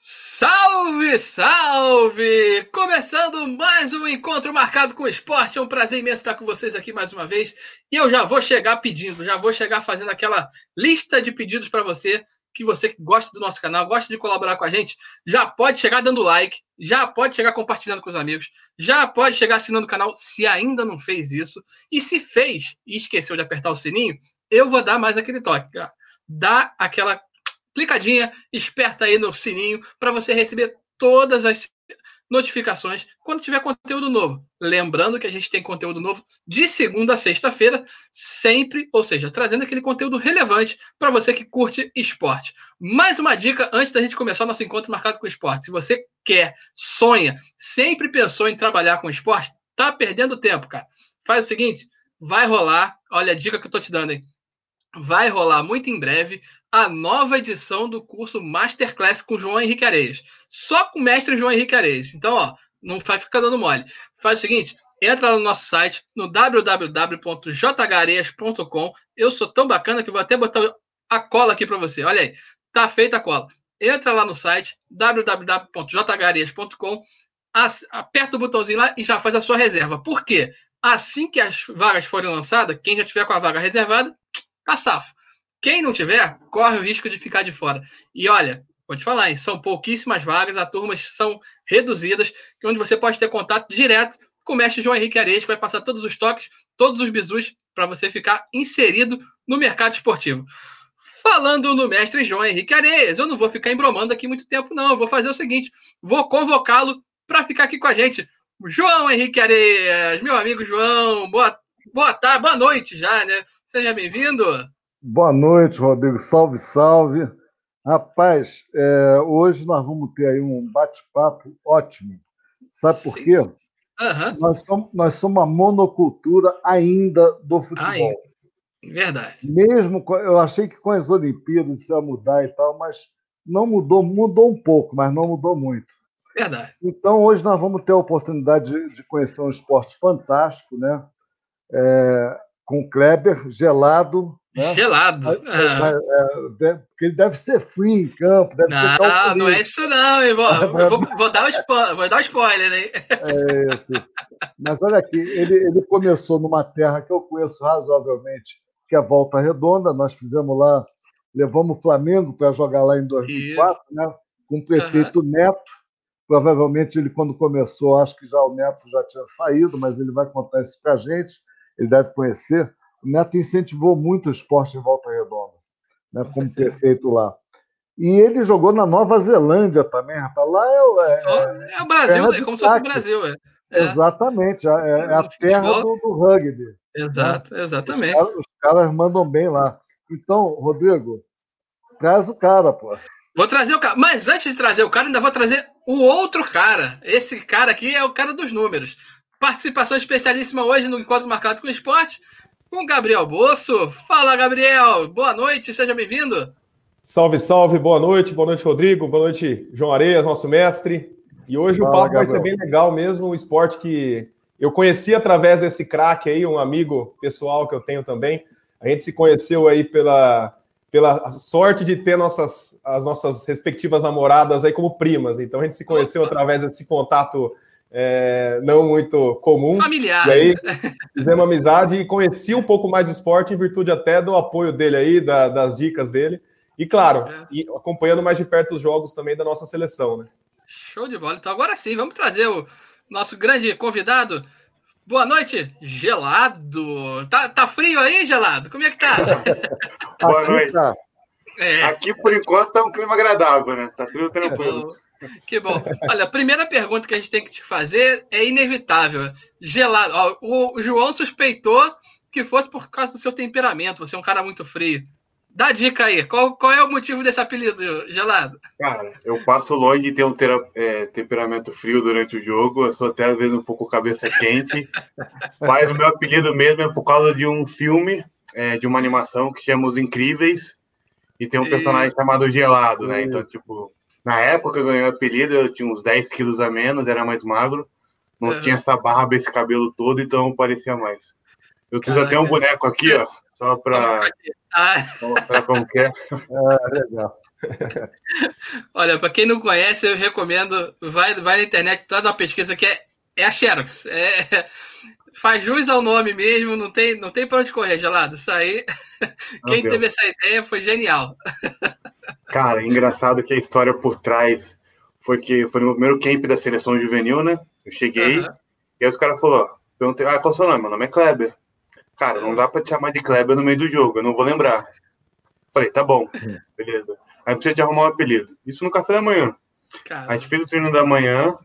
Salve, salve! Começando mais um encontro marcado com o esporte. É um prazer imenso estar com vocês aqui mais uma vez. E eu já vou chegar pedindo, já vou chegar fazendo aquela lista de pedidos para você, que você que gosta do nosso canal, gosta de colaborar com a gente, já pode chegar dando like, já pode chegar compartilhando com os amigos, já pode chegar assinando o canal se ainda não fez isso. E se fez e esqueceu de apertar o sininho, eu vou dar mais aquele toque. Dá aquela clicadinha, esperta aí no sininho para você receber todas as notificações quando tiver conteúdo novo. Lembrando que a gente tem conteúdo novo de segunda a sexta-feira, sempre, ou seja, trazendo aquele conteúdo relevante para você que curte esporte. Mais uma dica antes da gente começar o nosso encontro marcado com esporte. Se você quer, sonha, sempre pensou em trabalhar com esporte, tá perdendo tempo, cara. Faz o seguinte, vai rolar, olha a dica que eu tô te dando aí. Vai rolar muito em breve a nova edição do curso Masterclass com João Henrique Areias. Só com o mestre João Henrique Areias. Então, ó, não vai ficar dando mole. Faz o seguinte, entra no nosso site, no www.jhareias.com. Eu sou tão bacana que vou até botar a cola aqui para você. Olha aí, tá feita a cola. Entra lá no site www.jhareias.com, aperta o botãozinho lá e já faz a sua reserva. Por quê? Assim que as vagas forem lançadas, quem já tiver com a vaga reservada, tá safo. Quem não tiver, corre o risco de ficar de fora. E olha, vou te falar, hein, são pouquíssimas vagas, as turmas são reduzidas, onde você pode ter contato direto com o mestre João Henrique Areias, que vai passar todos os toques, todos os bisus, para você ficar inserido no mercado esportivo. Falando no mestre João Henrique Areias, eu não vou ficar embromando aqui muito tempo, não. Eu vou fazer o seguinte: vou convocá-lo para ficar aqui com a gente. João Henrique Areias, meu amigo João, boa, boa tarde, boa noite já, né? Seja bem-vindo. Boa noite, Rodrigo. Salve, salve. Rapaz, é, hoje nós vamos ter aí um bate-papo ótimo. Sabe por quê? Uhum. Nós, somos, nós somos uma monocultura ainda do futebol. Ai, verdade. Mesmo, eu achei que com as Olimpíadas isso ia mudar e tal, mas não mudou, mudou um pouco, mas não mudou muito. Verdade. Então, hoje nós vamos ter a oportunidade de, de conhecer um esporte fantástico, né? É, com Kleber, gelado, né? Gelado. É, é, porque ele deve ser frio em campo. Deve não, ser não é isso não. Eu vou, eu vou, vou, dar, um spoiler, vou dar um spoiler. É isso. Mas olha aqui, ele, ele começou numa terra que eu conheço razoavelmente, que é Volta Redonda. Nós fizemos lá, levamos o Flamengo para jogar lá em 2004, isso. né? com o prefeito uhum. Neto. Provavelmente ele, quando começou, acho que já o Neto já tinha saído, mas ele vai contar isso para a gente. Ele deve conhecer o Neto incentivou muito o esporte em Volta Redonda, né, Com como prefeito lá. E ele jogou na Nova Zelândia também, rapaz. Lá é, é, é o Brasil, é como se fosse o Brasil. É. É. Exatamente, é, é a terra do, do, rugby. Exato, né? exatamente. Os caras, os caras, mandam bem lá. Então, Rodrigo, traz o cara, pô. Vou trazer o cara, mas antes de trazer o cara, ainda vou trazer o outro cara. Esse cara aqui é o cara dos números. Participação especialíssima hoje no Encontro Marcado com o Esporte com Gabriel Bosso. Fala, Gabriel. Boa noite, seja bem-vindo. Salve, salve, boa noite, boa noite, Rodrigo, boa noite, João Areias, nosso mestre. E hoje Fala, o papo Gabriel. vai ser bem legal mesmo, um esporte que eu conheci através desse craque aí, um amigo pessoal que eu tenho também. A gente se conheceu aí pela, pela sorte de ter nossas, as nossas respectivas namoradas aí como primas. Então a gente se conheceu através desse contato é, não muito comum. Familiar. E aí fizemos amizade e conheci um pouco mais o esporte em virtude até do apoio dele aí, da, das dicas dele. E claro, é. e acompanhando mais de perto os jogos também da nossa seleção, né? Show de bola. Então agora sim, vamos trazer o nosso grande convidado. Boa noite, gelado. Tá, tá frio aí, gelado? Como é que tá? Boa noite. Tá. É. Aqui, por enquanto, tá um clima agradável, né? Tá tudo tranquilo. Que bom. Olha, a primeira pergunta que a gente tem que te fazer é inevitável. Gelado. Ó, o João suspeitou que fosse por causa do seu temperamento. Você é um cara muito frio. Dá dica aí. Qual, qual é o motivo desse apelido, Gelado? Cara, eu passo longe de ter um tera, é, temperamento frio durante o jogo. Eu sou até às vezes um pouco cabeça quente. Mas o meu apelido mesmo é por causa de um filme, é, de uma animação que chama Os Incríveis. E tem um personagem chamado Gelado, né? Então, tipo, na época ganhei o apelido, eu tinha uns 10 quilos a menos, era mais magro. Não uhum. tinha essa barba, esse cabelo todo, então parecia mais. Eu fiz até um boneco aqui, ó, só para ah. mostrar como que é. Ah, legal. Olha, para quem não conhece, eu recomendo, vai, vai na internet, faz uma pesquisa que é, é a Xerox. É, faz jus ao nome mesmo, não tem, não tem para onde correr, gelado. Isso aí, quem teve essa ideia foi genial. Cara, é engraçado que a história por trás foi que foi no primeiro camp da seleção juvenil, né? Eu cheguei, uhum. e aí os caras falaram, perguntei, ah, qual é o seu nome? Meu nome é Kleber. Cara, não dá pra te chamar de Kleber no meio do jogo, eu não vou lembrar. Falei, tá bom, beleza. Aí precisa de arrumar um apelido. Isso no café da manhã. Caramba. A gente fez o treino da manhã,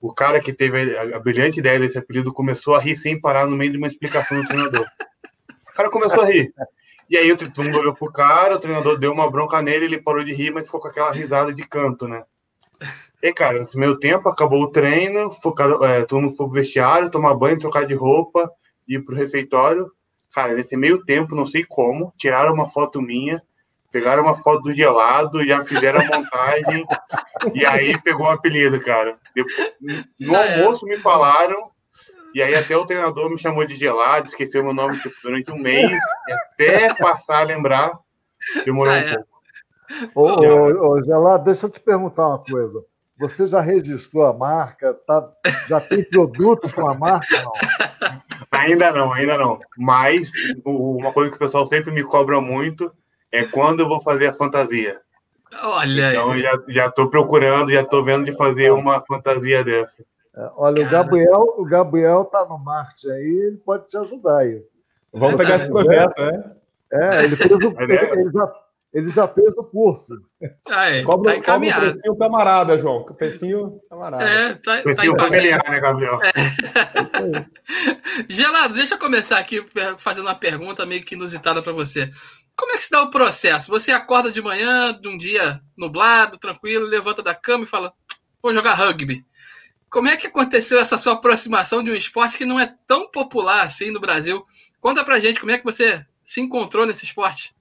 o cara que teve a, brilhante ideia desse apelido começou a rir sem parar no meio de uma explicação do treinador. O cara começou a rir. E aí o todo mundo olhou pro cara, o treinador deu uma bronca nele, ele parou de rir, mas ficou com aquela risada de canto, né? E, cara, nesse meio tempo, acabou o treino, focado, é, todo mundo foi pro vestiário, tomar banho, trocar de roupa, ir pro refeitório. Cara, nesse meio tempo, não sei como, tiraram uma foto minha, pegaram uma foto do gelado, já fizeram a montagem, e aí pegou o apelido, cara. Depois, no almoço me falaram e aí até o treinador me chamou de gelado, esqueceu meu nome tipo, durante um mês, e até passar a lembrar, demorou ah, um é. pouco. Ô, ô, ô, Gelado, deixa eu te perguntar uma coisa. Você já registrou a marca? Tá, já tem produtos com a marca? Não? Ainda não, ainda não. Mas uma coisa que o pessoal sempre me cobra muito é quando eu vou fazer a fantasia. Olha então, aí. já, já tô procurando, já tô vendo de fazer uma fantasia dessa. É, olha, o Gabriel, o Gabriel tá no marketing aí, ele pode te ajudar isso. Vamos pegar esse projeto, é? É, ele, fez o, ele, ele, já, ele já fez o curso. Ah, é, cobra, tá encaminhado. Cobra um precinho camarada, João. Precinho camarada. É, tá, precinho tá familiar, né, Gabriel? É. Gelado, deixa eu começar aqui fazendo uma pergunta meio que inusitada para você. Como é que se dá o processo? Você acorda de manhã, de um dia nublado, tranquilo, levanta da cama e fala: vou jogar rugby. Como é que aconteceu essa sua aproximação de um esporte que não é tão popular assim no Brasil? Conta pra gente como é que você se encontrou nesse esporte.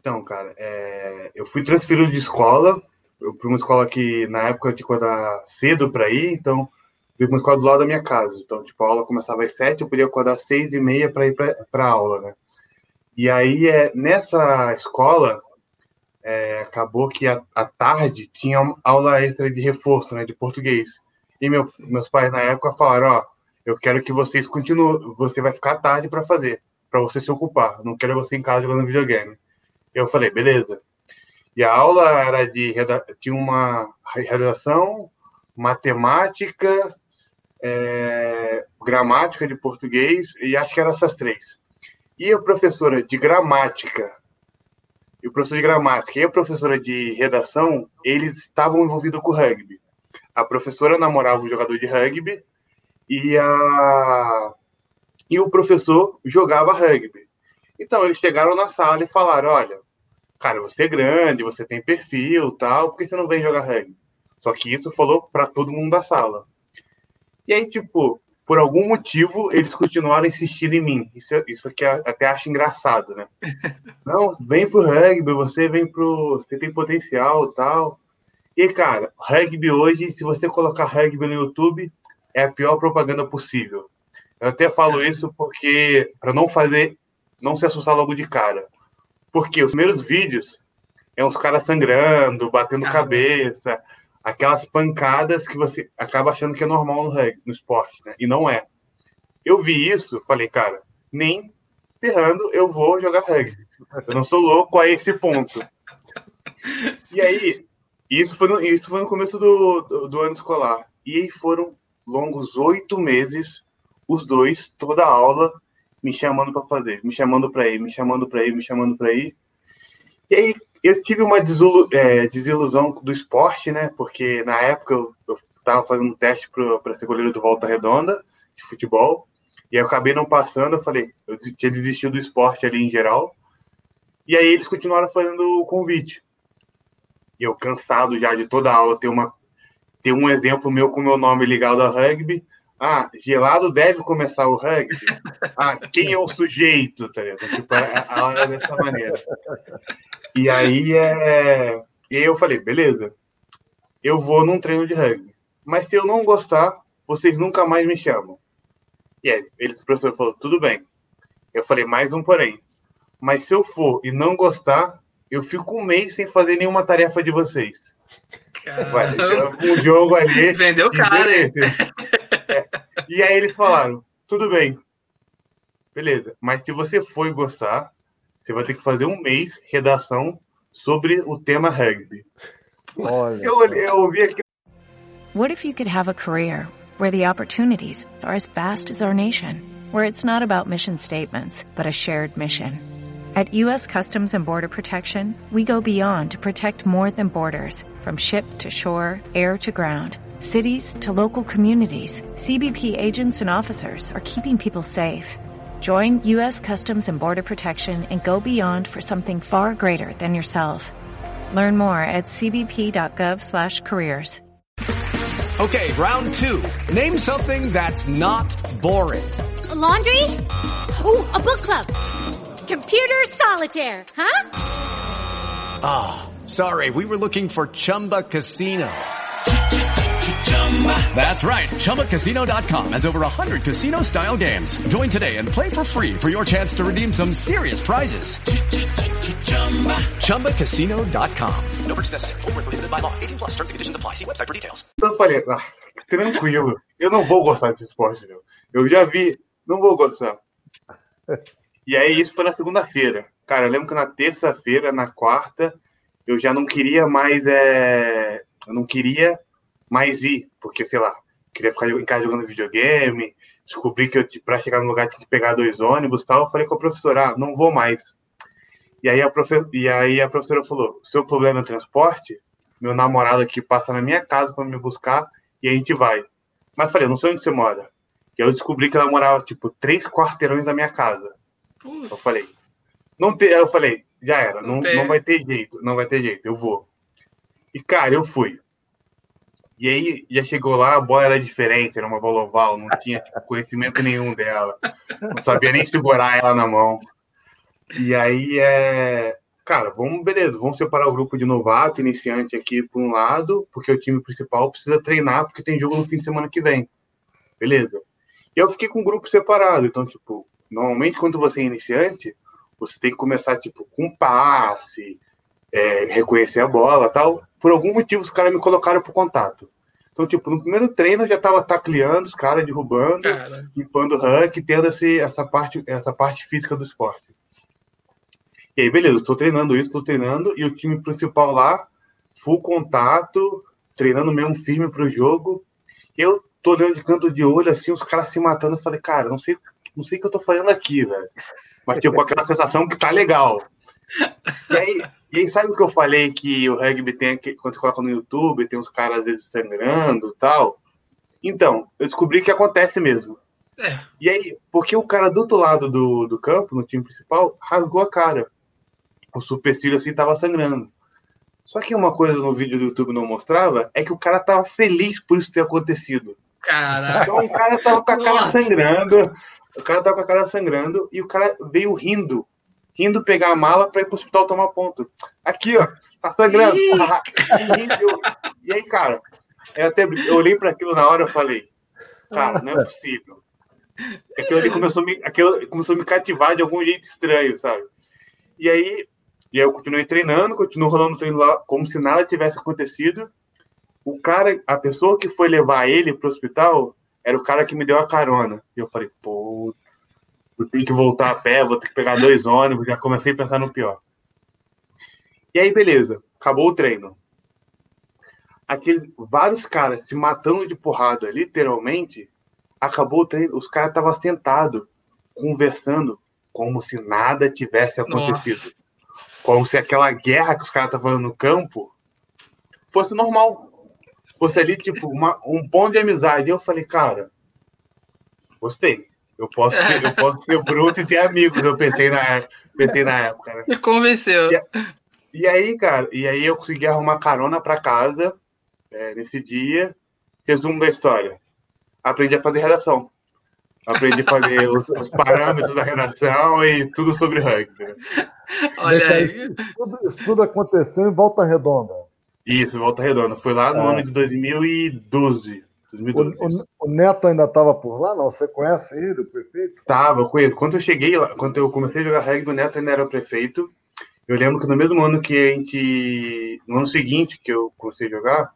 Então, cara, é... eu fui transferido de escola, fui uma escola que na época de acordar cedo para ir, então fui uma escola do lado da minha casa. Então, tipo, a aula começava às sete, eu podia acordar às seis e meia para ir para aula, né? E aí, é, nessa escola, é, acabou que à tarde tinha aula extra de reforço, né, de português. E meu, meus pais na época falaram, ó, eu quero que vocês continuem, você vai ficar tarde para fazer, para você se ocupar. Não quero você em casa jogando videogame. Eu falei, beleza. E a aula era de tinha uma redação, matemática, é, gramática de português e acho que eram essas três. E a professora de gramática e o professor de gramática e a professora de redação, eles estavam envolvidos com rugby a professora namorava o jogador de rugby e, a... e o professor jogava rugby. Então eles chegaram na sala e falaram: Olha, cara, você é grande, você tem perfil tal, por que você não vem jogar rugby? Só que isso falou para todo mundo da sala. E aí, tipo, por algum motivo, eles continuaram insistindo em mim. Isso, isso aqui até acho engraçado, né? Não, vem pro rugby, você vem pro. Você tem potencial tal. E, cara, rugby hoje, se você colocar rugby no YouTube, é a pior propaganda possível. Eu até falo isso porque, para não fazer, não se assustar logo de cara. Porque os primeiros vídeos é uns caras sangrando, batendo ah, cabeça, aquelas pancadas que você acaba achando que é normal no rugby, no esporte, né? E não é. Eu vi isso, falei, cara, nem ferrando eu vou jogar rugby. Eu não sou louco a esse ponto. E aí, isso foi no, isso foi no começo do, do, do ano escolar. E aí foram longos oito meses, os dois, toda a aula, me chamando para fazer, me chamando para ir, me chamando para ir, me chamando para ir. E aí eu tive uma é, desilusão do esporte, né? Porque na época eu estava fazendo um teste para ser goleiro do Volta Redonda de futebol e eu acabei não passando. Eu falei, eu tinha desistido do esporte ali em geral. E aí eles continuaram fazendo o convite. E eu cansado já de toda a aula ter uma ter um exemplo meu com meu nome ligado ao rugby. Ah, gelado deve começar o rugby. Ah, quem é o sujeito? Tá ligado? Tipo, a aula é dessa maneira. E aí, é... e aí eu falei, beleza, eu vou num treino de rugby. Mas se eu não gostar, vocês nunca mais me chamam. E aí, eles, o professor falou, tudo bem. Eu falei, mais um porém. Mas se eu for e não gostar, eu fico um mês sem fazer nenhuma tarefa de vocês. Vai, um jogo ali. Vendeu cara, hein? É. E aí eles falaram, tudo bem. Beleza. Mas se você for e gostar, você vai ter que fazer um mês redação sobre o tema rugby. Olha. Eu, eu ouvi aqui. What if you could have a career where the opportunities are as vast as our nation, where it's not about mission statements, but a shared mission? At U.S. Customs and Border Protection, we go beyond to protect more than borders, from ship to shore, air to ground. Cities to local communities, CBP agents and officers are keeping people safe. Join U.S. Customs and Border Protection and go beyond for something far greater than yourself. Learn more at cbp.gov slash careers. Okay, round two. Name something that's not boring. A laundry. Ooh, a book club. Computer solitaire. Huh? Ah, oh, sorry. We were looking for Chumba Casino. That's right. ChumbaCasino.com has over 100 casino style games. Join today and play for free for your chance to redeem some serious prizes. ChumbaCasino.com. No purchase necessary. Full prohibited by law. 18 plus terms and conditions apply. See website for details. Eu falei, ah, tranquilo. Eu não vou gostar desse esporte, meu. Eu já vi. Não vou gostar. E aí, isso foi na segunda-feira. Cara, eu lembro que na terça-feira, na quarta, eu já não queria mais. É... Eu não queria mais ir, porque, sei lá, queria ficar em casa jogando videogame, descobri que eu, para chegar no lugar tinha que pegar dois ônibus tal. Eu falei com a professora, ah, não vou mais. E aí a, profe... e aí a professora falou: seu problema é transporte? Meu namorado aqui passa na minha casa para me buscar e a gente vai. Mas falei, não sei onde você mora. E eu descobri que ela morava, tipo, três quarteirões da minha casa. Eu falei, não te... eu falei, já era, não, não, não vai ter jeito, não vai ter jeito, eu vou. E, cara, eu fui. E aí já chegou lá, a bola era diferente, era uma bola oval, não tinha tipo, conhecimento nenhum dela. Não sabia nem segurar ela na mão. E aí é. Cara, vamos, beleza, vamos separar o grupo de novato, iniciante aqui por um lado, porque o time principal precisa treinar, porque tem jogo no fim de semana que vem. Beleza. E eu fiquei com o grupo separado. Então, tipo, normalmente quando você é iniciante, você tem que começar, tipo, com passe, é, reconhecer a bola tal. Por algum motivo, os caras me colocaram pro contato. Então, tipo, no primeiro treino eu já tava tacleando os caras, derrubando, cara. limpando o rank, tendo esse, essa, parte, essa parte física do esporte. E aí, beleza, estou treinando isso, estou treinando, e o time principal lá, full contato, treinando mesmo firme pro jogo. Eu tô olhando de canto de olho, assim, os caras se matando. Eu falei, cara, não sei, não sei o que eu tô fazendo aqui, velho. Mas, tipo, aquela sensação que tá legal. E aí, e aí, sabe o que eu falei que o rugby tem aqui, quando você coloca no YouTube, tem uns caras às vezes sangrando e tal? Então, eu descobri que acontece mesmo. É. E aí, porque o cara do outro lado do, do campo, no time principal, rasgou a cara. O supercílio assim tava sangrando. Só que uma coisa no vídeo do YouTube não mostrava é que o cara tava feliz por isso ter acontecido. Caraca. Então o cara tava com a cara Nossa. sangrando. O cara tava com a cara sangrando e o cara veio rindo rindo pegar a mala para ir pro hospital tomar ponto. Aqui, ó, tá sangrando. e aí, cara, eu até eu olhei para aquilo na hora e falei, cara, não é possível. Aquilo ali começou a, me, aquilo começou a me cativar de algum jeito estranho, sabe? E aí E aí eu continuei treinando, continuo rolando o treino lá como se nada tivesse acontecido. O cara, a pessoa que foi levar ele pro hospital era o cara que me deu a carona. E eu falei, pô, eu tenho que voltar a pé, vou ter que pegar dois ônibus, já comecei a pensar no pior. E aí, beleza, acabou o treino. Aqueles, vários caras se matando de porrada, literalmente, acabou o treino, os caras estavam sentados, conversando, como se nada tivesse acontecido. Nossa. Como se aquela guerra que os caras estavam fazendo no campo fosse normal. Fosse ali, tipo, uma, um ponto de amizade. E eu falei, cara, gostei. Eu posso, ser, eu posso ser bruto e ter amigos, eu pensei na, pensei na época. Né? Me convenceu. E, e, aí, cara, e aí eu consegui arrumar carona para casa é, nesse dia. Resumo da história. Aprendi a fazer redação. Aprendi a fazer os, os, parâmetros da redação e tudo sobre rugby. Né? Olha aí. Tudo, isso tudo aconteceu em Volta Redonda. Isso, Volta Redonda. Foi lá no é. ano de 2012. 2012 o, o, o, Neto ainda estava por lá? Não, você conhece ele, o prefeito? Tava, conheço. Quando eu cheguei lá, quando eu comecei a jogar rugby, o Neto ainda era prefeito. Eu lembro que no mesmo ano que a gente. No ano seguinte que eu comecei a jogar,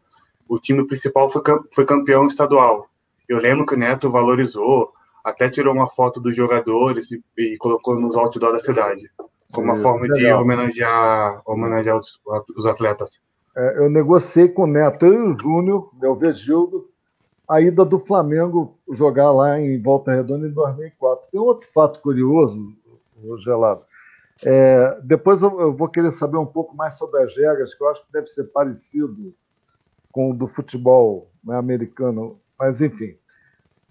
o time principal foi, foi campeão estadual. Eu lembro que o Neto valorizou, até tirou uma foto dos jogadores e, e colocou nos outdoor da cidade, como uma forma legal. de homenagear, homenagear os, os atletas. É, eu negociei com o Neto, eu e o Júnior, meu Vegildo, a ida do Flamengo jogar lá em Volta Redonda em 2004. Tem outro fato curioso, Gelado. É, depois eu, eu, vou querer saber um pouco mais sobre as regras, que eu acho que deve ser parecido com o do futebol né, americano. Mas, enfim,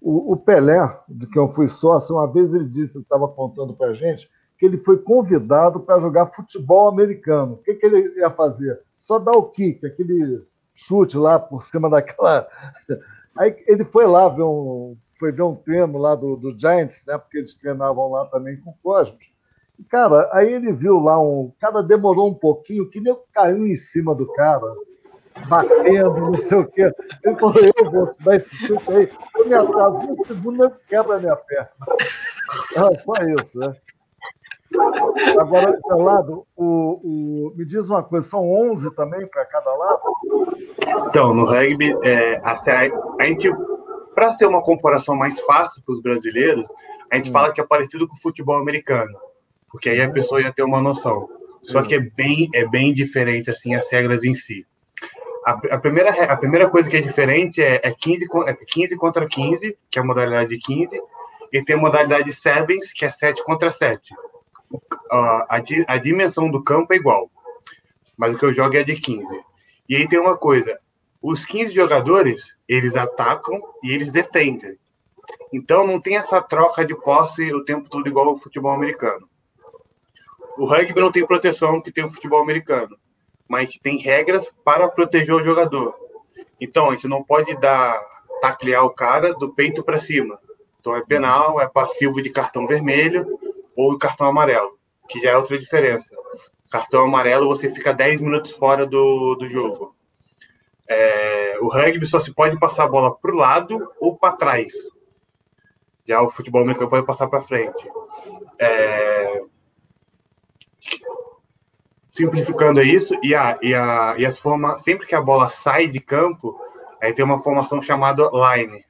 o, o, Pelé, de quem eu fui sócio, uma vez ele disse, estava contando para a gente, que ele foi convidado para jogar futebol americano. O que, que ele ia fazer? Só dar o kick, aquele chute lá por cima daquela. Aí ele foi lá ver um, foi ver um treino lá do, do Giants, né? Porque eles treinavam lá também com o Cosmos. E, cara, aí ele viu lá um. O cara demorou um pouquinho, que nem caiu em cima do cara batendo, não sei o quê. Ele falou, eu vou dar esse chute aí, eu me atraso um segundo, eu quebra minha perna. Ah, só isso, né? Agora, lado, o, o, me diz uma coisa, são 11 também para cada lado? Então, no rugby, é, a, a gente, para ter uma comparação mais fácil para os brasileiros, a gente hum. fala que é parecido com o futebol americano, porque aí a pessoa ia ter uma noção. Só que é bem, é bem diferente assim as regras em si a, a, primeira, a primeira coisa que é diferente é, é, 15, é 15 contra 15, que é a modalidade de 15, e tem a modalidade sevens, que é 7 contra 7. A, a dimensão do campo é igual, mas o que eu jogo é de 15. E aí tem uma coisa, os 15 jogadores, eles atacam e eles defendem. Então não tem essa troca de posse o tempo todo igual ao futebol americano. O rugby não tem proteção que tem o futebol americano mas tem regras para proteger o jogador. Então, a gente não pode dar taclear o cara do peito para cima. Então, é penal, é passivo de cartão vermelho ou cartão amarelo, que já é outra diferença. Cartão amarelo, você fica 10 minutos fora do, do jogo. É, o rugby só se pode passar a bola para o lado ou para trás. Já o futebol americano pode passar para frente. É, simplificando isso, e, a, e, a, e as forma, sempre que a bola sai de campo, aí tem uma formação chamada line,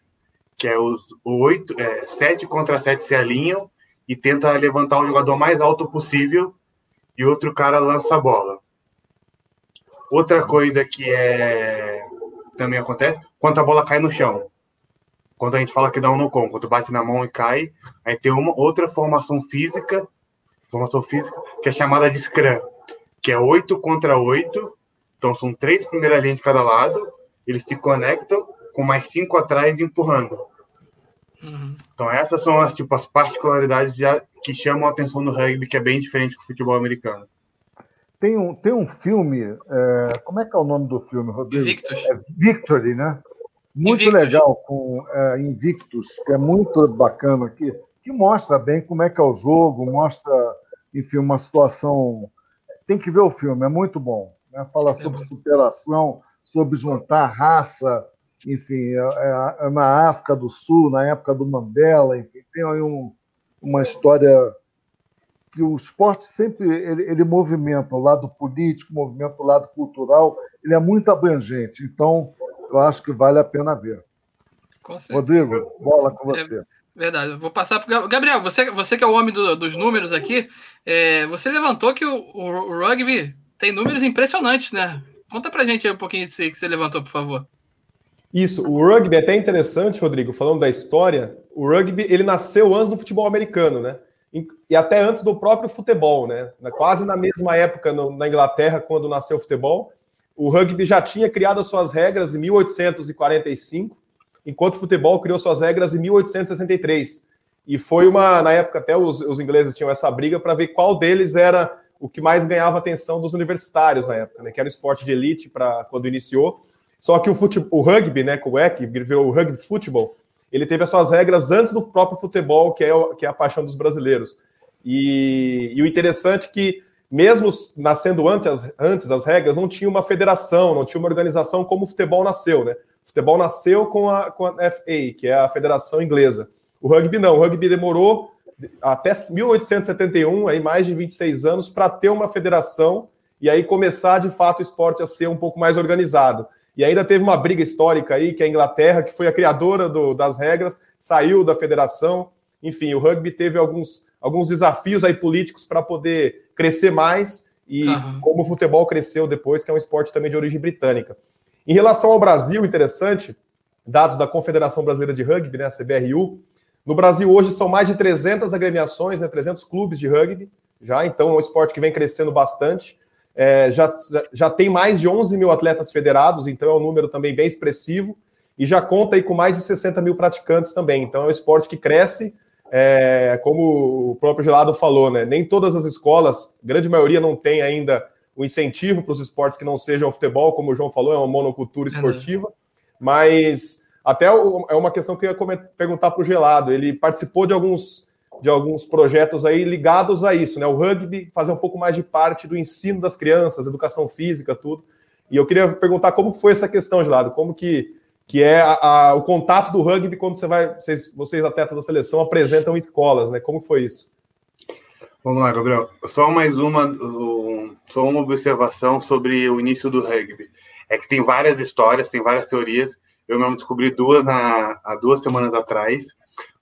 que é os oito, é, sete contra sete se alinham e tenta levantar o jogador mais alto possível e outro cara lança a bola. Outra coisa que é também acontece, quando a bola cai no chão. Quando a gente fala que dá um no com, quando bate na mão e cai, aí tem uma outra formação física, formação física, que é chamada de scrum que é 8 contra 8. Então são três primeiras linhas de cada lado. Eles se conectam com mais cinco atrás empurrando. Uhum. Então essas são as, tipo, as particularidades de, que chamam a atenção no rugby, que é bem diferente do futebol americano. Tem um, tem um filme, é, como é que é o nome do filme, Rodrigo? Invictus. É Victory, né? Muito Invictus. legal, com é, Invictus, que é muito bacana aqui, que mostra bem como é que é o jogo, mostra, enfim, uma situação tem que ver o filme, é muito bom. Né? Fala sobre superação, sobre juntar raça, enfim, é, é, é, na África do Sul, na época do Mandela, enfim, tem aí um, uma história que o esporte sempre ele, ele movimenta o lado político, movimenta o lado cultural, ele é muito abrangente. Então, eu acho que vale a pena ver. Rodrigo, bola com você. É, verdade. Vou passar para Gabriel. Você, você que é o homem do, dos números aqui, é, você levantou que o, o, o, rugby tem números impressionantes, né? Conta para gente um pouquinho disso que você levantou, por favor. Isso, o rugby é até interessante, Rodrigo, falando da história. O rugby ele nasceu antes do futebol americano, né? E até antes do próprio futebol, né? Quase na mesma época no, na Inglaterra, quando nasceu o futebol, o rugby já tinha criado as suas regras em 1845, enquanto o futebol criou suas regras em 1863. E foi uma, na época, até os, os ingleses tinham essa briga para ver qual deles era o que mais ganhava atenção dos universitários na época, né? Que era o esporte de elite para quando iniciou. Só que o, fute, o rugby, né, com o EC, virou o rugby futebol, ele teve as suas regras antes do próprio futebol, que é, que é a paixão dos brasileiros. E, e o interessante é que, mesmo nascendo antes, antes as regras, não tinha uma federação, não tinha uma organização como o futebol nasceu, né? O futebol nasceu com a, com a FA, que é a Federação Inglesa. O rugby não, o rugby demorou até 1871, aí mais de 26 anos, para ter uma federação e aí começar de fato o esporte a ser um pouco mais organizado. E ainda teve uma briga histórica aí, que a Inglaterra, que foi a criadora do, das regras, saiu da federação. Enfim, o rugby teve alguns, alguns desafios aí políticos para poder crescer mais, e uhum. como o futebol cresceu depois, que é um esporte também de origem britânica. Em relação ao Brasil, interessante, dados da Confederação Brasileira de Rugby, né, a CBRU, no Brasil hoje são mais de 300 agremiações, né, 300 clubes de rugby, já, então é um esporte que vem crescendo bastante. É, já, já tem mais de 11 mil atletas federados, então é um número também bem expressivo, e já conta aí com mais de 60 mil praticantes também. Então é um esporte que cresce, é, como o próprio Gelado falou, né? Nem todas as escolas, grande maioria não tem ainda o incentivo para os esportes que não sejam o futebol, como o João falou, é uma monocultura esportiva, uhum. mas até é uma questão que eu ia perguntar para o Gelado. Ele participou de alguns de alguns projetos aí ligados a isso, né? O rugby fazer um pouco mais de parte do ensino das crianças, educação física, tudo. E eu queria perguntar como foi essa questão, de lado, como que, que é a, a, o contato do rugby quando você vai, vocês, vocês atletas da seleção apresentam escolas, né? Como foi isso? Vamos lá, Gabriel. Só mais uma, só uma observação sobre o início do rugby. É que tem várias histórias, tem várias teorias. Eu mesmo descobri duas na, há duas semanas atrás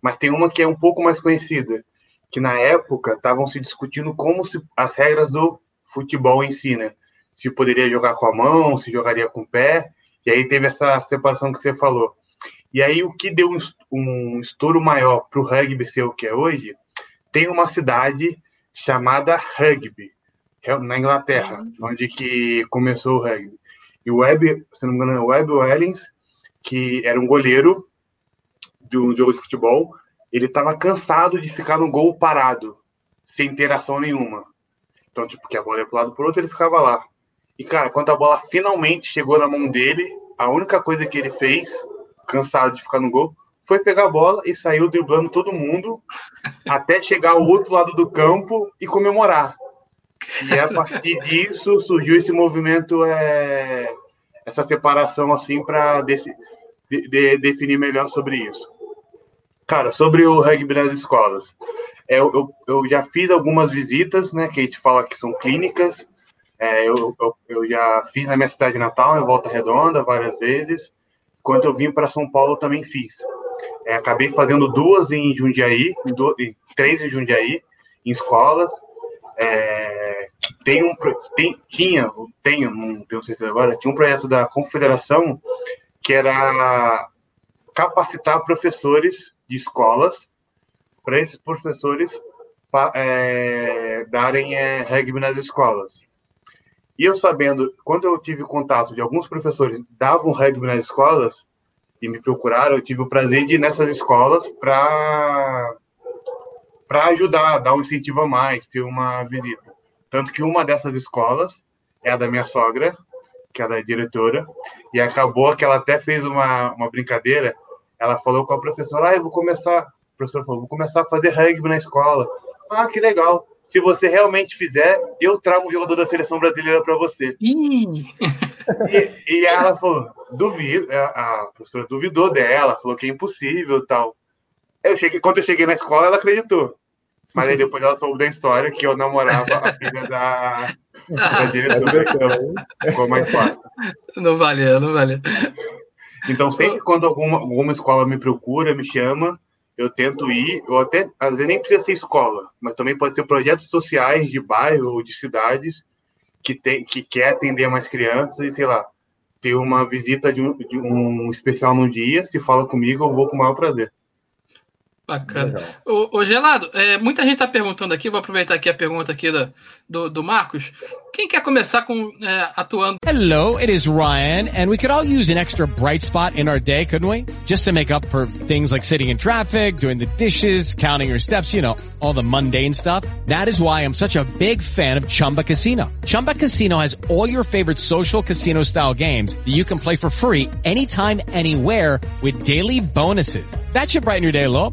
mas tem uma que é um pouco mais conhecida, que na época estavam se discutindo como se, as regras do futebol em si, né? Se poderia jogar com a mão, se jogaria com o pé, e aí teve essa separação que você falou. E aí o que deu um, um estouro maior para o rugby ser o que é hoje, tem uma cidade chamada Rugby, na Inglaterra, uhum. onde que começou o rugby. E o Webb, se não me engano, é o Webb Wellings, que era um goleiro de um jogo de futebol, ele estava cansado de ficar no gol parado, sem interação nenhuma. Então, tipo, que a bola ia para lado por outro, ele ficava lá. E, cara, quando a bola finalmente chegou na mão dele, a única coisa que ele fez, cansado de ficar no gol, foi pegar a bola e saiu driblando todo mundo até chegar ao outro lado do campo e comemorar. E a partir disso surgiu esse movimento, é, essa separação assim para de, de, definir melhor sobre isso. Cara, sobre o rugby nas escolas. É, eu, eu, eu, já fiz algumas visitas, né, que a gente fala que são clínicas. É, eu, eu, eu, já fiz na minha cidade natal, em Volta Redonda, várias vezes. Quando eu vim para São Paulo, também fiz. É, acabei fazendo duas em Jundiaí, duas, três em Jundiaí, em escolas. É, tem um, tem, tinha, tenho, não tenho certeza agora, tinha um projeto da Confederação que era capacitar professores de escolas para esses professores é, darem é, rugby nas escolas. E eu sabendo, quando eu tive contato de alguns professores davam rugby nas escolas e me procuraram, eu tive o prazer de ir nessas escolas para para ajudar, dar um incentivo a mais, ter uma visita. Tanto que uma dessas escolas é a da minha sogra, que ela é diretora, e acabou que ela até fez uma, uma brincadeira ela falou com a professora, ah, eu vou começar, a professora falou, vou começar a fazer rugby na escola. Ah, que legal. Se você realmente fizer, eu trago um jogador da seleção brasileira para você. e, e ela falou, duvido, a professora duvidou dela, falou que é impossível tal. Eu cheguei, quando eu cheguei na escola, ela acreditou. Mas aí depois ela soube da história que eu namorava a filha da, da diretora. Então, ficou mais fácil. Não valeu, não valeu. Então, sempre quando alguma, alguma escola me procura, me chama, eu tento ir, ou até, às vezes nem precisa ser escola, mas também pode ser projetos sociais de bairro ou de cidades que, tem, que quer atender mais crianças e, sei lá, ter uma visita de um, de um especial num dia, se fala comigo, eu vou com o maior prazer. Bacana. Ô, ô, Gelado, é, muita gente está perguntando aqui, vou aproveitar aqui a pergunta aqui do, do, do Marcos. Quem quer começar com é, atuando? Hello, it is Ryan, and we could all use an extra bright spot in our day, couldn't we? Just to make up for things like sitting in traffic, doing the dishes, counting your steps, you know, all the mundane stuff. That is why I'm such a big fan of Chumba Casino. Chumba Casino has all your favorite social casino style games that you can play for free anytime, anywhere with daily bonuses. That should brighten your day a little.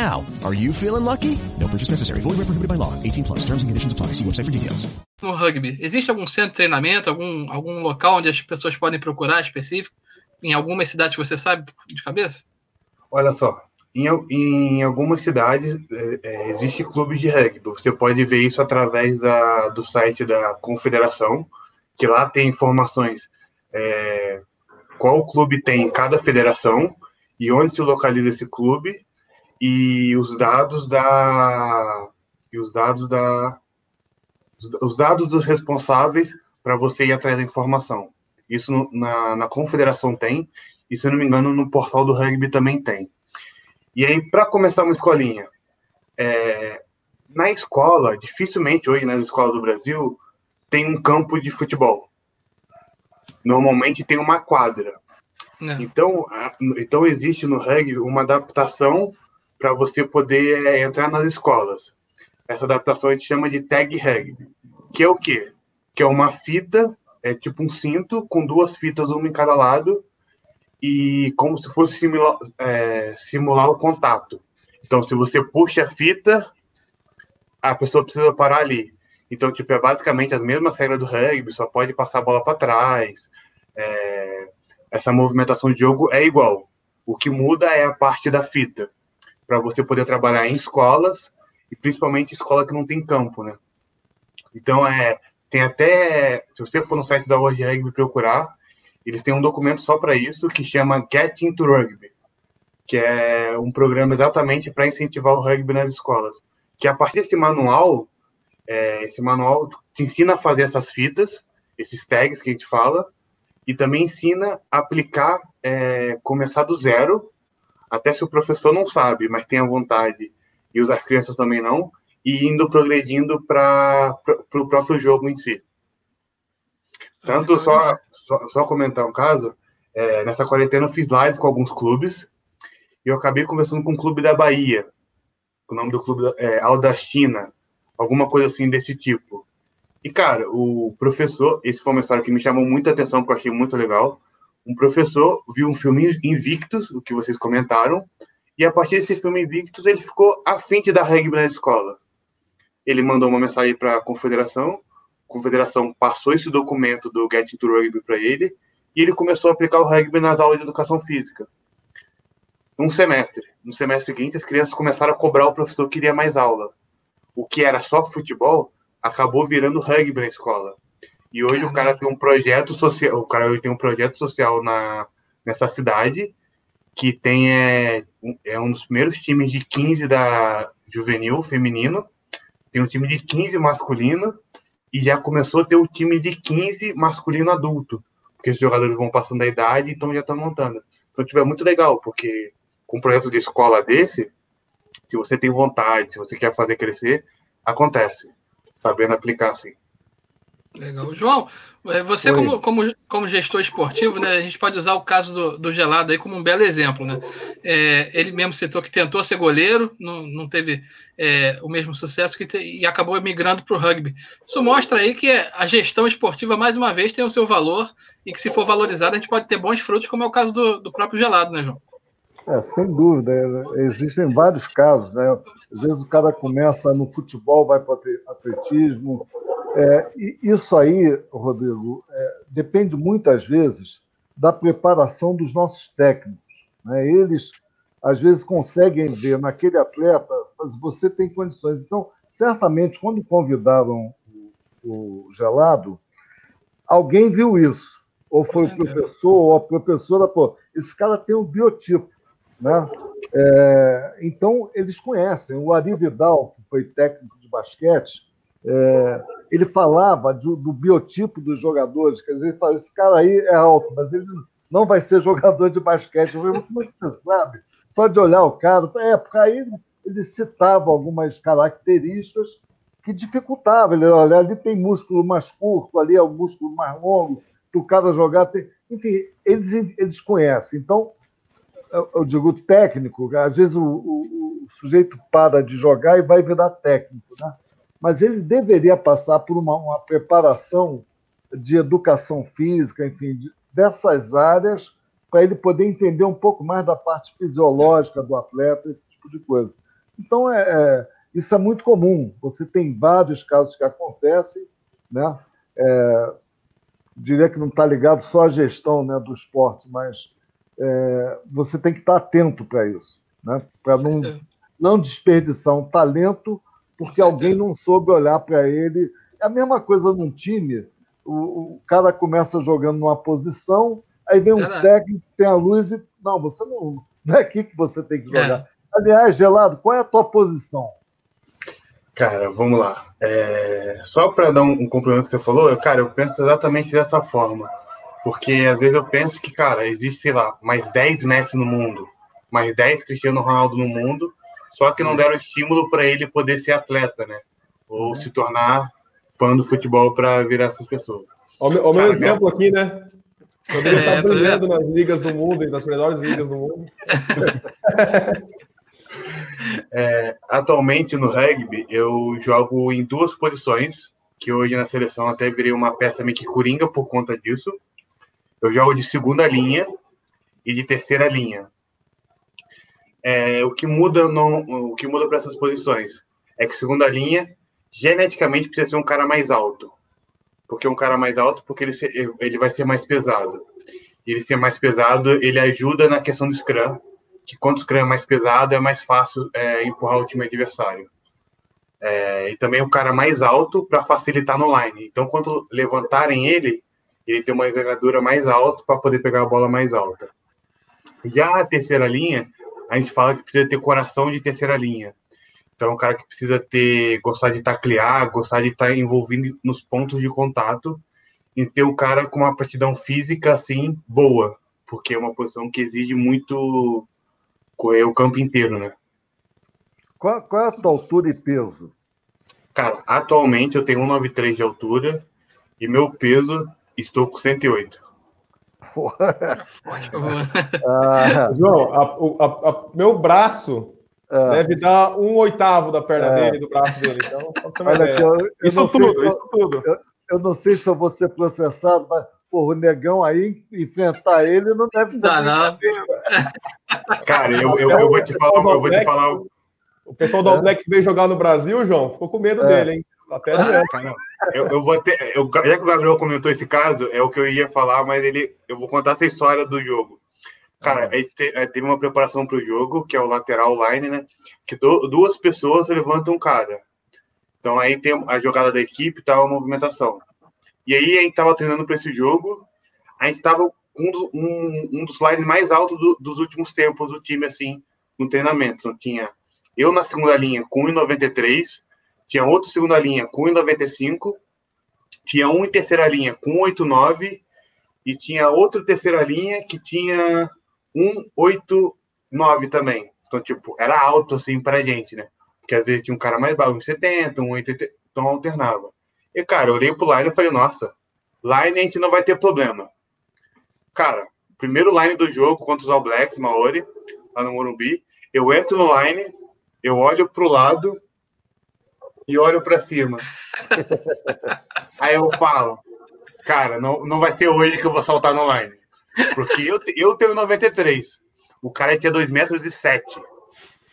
Are you feeling lucky? No purchase necessary. Void where prohibited by law. 18 plus. Terms and conditions apply. See website for details. No rugby, existe algum centro de treinamento, algum, algum local onde as pessoas podem procurar específico? Em alguma cidade que você sabe de cabeça? Olha só, em, em algumas cidades é, é, existe clubes de rugby. Você pode ver isso através da, do site da confederação, que lá tem informações é, qual clube tem em cada federação e onde se localiza esse clube e os dados da e os dados da os dados dos responsáveis para você ir atrás da informação. Isso no, na, na confederação tem e se não me engano no portal do rugby também tem. E aí, para começar uma escolinha, é, na escola, dificilmente hoje nas escolas do Brasil, tem um campo de futebol. Normalmente tem uma quadra. Então, então existe no rugby uma adaptação para você poder é, entrar nas escolas. Essa adaptação a gente chama de tag rugby, que é o quê? Que é uma fita, é tipo um cinto com duas fitas uma em cada lado e como se fosse simular, é, simular o contato. Então, se você puxa a fita, a pessoa precisa parar ali. Então, tipo, é basicamente as mesmas regras do rugby, só pode passar a bola para trás. É, essa movimentação de jogo é igual. O que muda é a parte da fita, para você poder trabalhar em escolas, e principalmente escola que não tem campo, né? Então, é, tem até, se você for no site da World Rugby procurar, eles têm um documento só para isso que chama Get into Rugby, que é um programa exatamente para incentivar o rugby nas escolas. Que a partir desse manual, é, esse manual te ensina a fazer essas fitas, esses tags que a gente fala, e também ensina a aplicar, é, começar do zero, até se o professor não sabe, mas tem a vontade, e as crianças também não, e indo progredindo para o próprio jogo em si. Tanto só, só, só comentar um caso, é, nessa quarentena eu fiz live com alguns clubes e eu acabei conversando com um clube da Bahia. O nome do clube é Aldastina, alguma coisa assim desse tipo. E, cara, o professor, esse foi uma história que me chamou muita atenção, porque eu achei muito legal. Um professor viu um filme Invictus, o que vocês comentaram, e a partir desse filme Invictus, ele ficou afim de dar rugby na escola. Ele mandou uma mensagem para a confederação, confederação passou esse documento do Get to Rugby para ele e ele começou a aplicar o rugby nas aulas de educação física. Um semestre. No semestre seguinte, as crianças começaram a cobrar o professor que queria mais aula. O que era só futebol acabou virando rugby na escola. E hoje o cara tem um projeto social, o cara hoje tem um projeto social na nessa cidade que tem é, é um dos primeiros times de 15 da juvenil feminino, tem um time de 15 masculino e já começou a ter o time de 15 masculino adulto, porque os jogadores vão passando a idade, então já estão montando. Então, tipo, é muito legal, porque com um projeto de escola desse, se você tem vontade, se você quer fazer crescer, acontece, sabendo aplicar assim. Legal. João, é, você como, como, como gestor esportivo, né, a gente pode usar o caso do, do Gelado aí como um belo exemplo. Né? É, ele mesmo citou que tentou ser goleiro, não, não teve é, o mesmo sucesso que te, e acabou migrando para o rugby. Isso mostra aí que a gestão esportiva, mais uma vez, tem o seu valor e que se for valorizada, a gente pode ter bons frutos, como é o caso do, do próprio Gelado, né, João? É, sem dúvida. Existem vários casos. Né? Às vezes o cara começa no futebol, vai para o atletismo, é, isso aí, Rodrigo, é, depende muitas vezes da preparação dos nossos técnicos. Né? Eles, às vezes, conseguem ver naquele atleta, mas você tem condições. Então, certamente, quando convidaram o, Gelado, alguém viu isso. Ou foi o professor, ou a professora, pô, esse cara tem um biotipo. Né? É, então, eles conhecem. O Ari Vidal, que foi técnico de basquete, é, ele falava do, do, biotipo dos jogadores, quer dizer, ele fala, esse cara aí é alto, mas ele não vai ser jogador de basquete. Eu falei, como é que você sabe? Só de olhar o cara. É, porque aí ele citava algumas características que dificultavam. Ele, olha, ali tem músculo mais curto, ali é o músculo mais longo, o cara jogar tem... Enfim, eles, eles conhecem. Então, eu digo técnico, às vezes o, o, o sujeito para de jogar e vai virar técnico, né? Mas ele deveria passar por uma, uma preparação de educação física, enfim, de, dessas áreas, para ele poder entender um pouco mais da parte fisiológica do atleta, esse tipo de coisa. Então, é, é isso é muito comum. Você tem vários casos que acontecem, né? É, diria que não está ligado só à gestão né, do esporte, mas é, você tem que estar atento para isso, né? para não, não desperdiçar um talento porque alguém não soube olhar para ele. É a mesma coisa num time, o, o, cara começa jogando numa posição, aí vem um é técnico, tem a luz e. Não, você não. Não é aqui que você tem que jogar. É. Aliás, Gelado, qual é a tua posição? Cara, vamos lá. É... Só para dar um, um complemento que você falou, eu, cara, eu penso exatamente dessa forma. Porque às vezes eu penso que, cara, existe, sei lá, mais 10 Messi no mundo, mais 10 Cristiano Ronaldo no mundo, só que não deram estímulo para ele poder ser atleta, né? Ou uhum. se tornar fã do futebol para virar essas pessoas. Olha o meu exemplo aqui, né? Quando ele está é, brilhando nas ligas do mundo, nas melhores ligas do mundo. é, atualmente no rugby, eu jogo em duas posições, que hoje na seleção até virei uma peça meio que coringa por conta disso. Eu jogo de segunda linha e de terceira linha. É, o que muda não, o que muda para essas posições é que segunda linha geneticamente precisa ser um cara mais alto. Porque um cara mais alto, porque ele, ele vai ser mais pesado. Ele ser mais pesado, ele ajuda na questão do scrum, que quando o scrum é mais pesado, é mais fácil é, empurrar o time adversário. É, e também o cara mais alto para facilitar no line. Então, quando levantarem ele, ele tem uma envergadura mais alta para poder pegar a bola mais alta. Já a terceira linha, a gente fala que precisa ter coração de terceira linha. Então, é um cara que precisa ter, gostar de taclear, gostar de estar envolvido nos pontos de contato e ter um cara com uma partidão física assim boa, porque é uma posição que exige muito correr o campo inteiro, né? Qual, qual é a tua altura e peso? Cara, atualmente eu tenho 1,93 de altura e meu peso estou com 108. Ah, João, a, a, a, meu braço ah. deve dar um oitavo da perna é. dele, do braço dele. Então, aqui, eu, eu isso, tudo, isso tudo. Eu, eu, não sei se eu vou ser processado, mas porra, o negão aí, enfrentar ele não deve ser. Não, não. Cara, eu, eu, eu, vou te falar. Eu vou te falar. O pessoal do All Blacks veio jogar no Brasil, João, ficou com medo é. dele, hein? Até ah, cara, eu, eu vou ter, eu, já que o Gabriel comentou esse caso, é o que eu ia falar, mas ele, eu vou contar essa história do jogo. Cara, a gente te, é, teve uma preparação para o jogo, que é o lateral line, né? Que do, duas pessoas levantam um cara. Então aí tem a jogada da equipe, tá a movimentação. E aí a gente tava treinando para esse jogo, a gente tava um, dos, um, um dos lines mais altos do, dos últimos tempos do time, assim, no treinamento. Então, tinha eu na segunda linha com 1,93 tinha outro segunda linha com 1,95, tinha um em terceira linha com 1,89 e tinha outro terceira linha que tinha 1,89 também. Então, tipo, era alto assim pra gente, né? Porque às vezes tinha um cara mais baixo, 1,70, 1,80, então alternava. E, cara, eu olhei pro line e falei, nossa, line a gente não vai ter problema. Cara, primeiro line do jogo contra os All Blacks, Maori, lá no Morumbi, eu entro no line, eu olho pro lado e olho para cima. Aí eu falo, cara, não, não vai ser hoje que eu vou saltar no line. Porque eu, eu tenho 93. O cara tinha 2 metros e 7.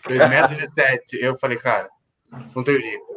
2 metros e 7. Eu falei, cara, não tem jeito.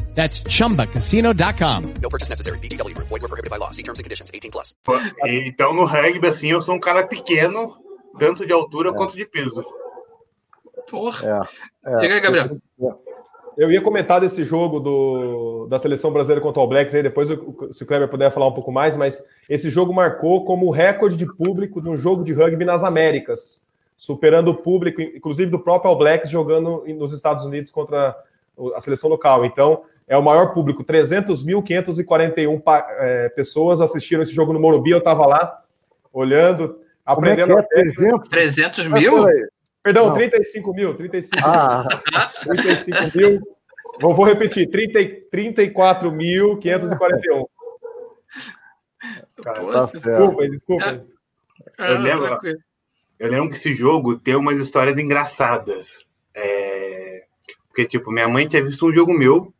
That's chumbacasino.com. No purchase necessary. VGW Group. Void were prohibited by law. See terms and conditions. 18 plus. então no rugby, assim, eu sou um cara pequeno, tanto de altura quanto de peso. Porra. É, Diga aí, Gabriel. Eu ia comentar desse jogo do, da seleção brasileira contra o All Blacks aí, depois o- se o Kleber puder falar um pouco mais, mas esse jogo marcou como recorde de público de um jogo de rugby nas Américas, superando o público, inclusive do próprio All Blacks, jogando nos Estados Unidos contra a seleção local. Então, é o maior público, 300.541 pa- é, pessoas assistiram esse jogo no Morumbi, eu estava lá, olhando, Como é aprendendo... é? 300? 300 Ah, mil? peraí. Perdão, Não. 35 mil, 35 Ah, 35 mil. Vou, vou repetir: 30, e- 34.541. Cara, Pô, tá. Desculpa, desculpa. Ah, Eu lembro- tranquilo. Eu lembro que esse jogo tem umas histórias engraçadas. É, Porque, tipo, minha mãe tinha visto um jogo meu,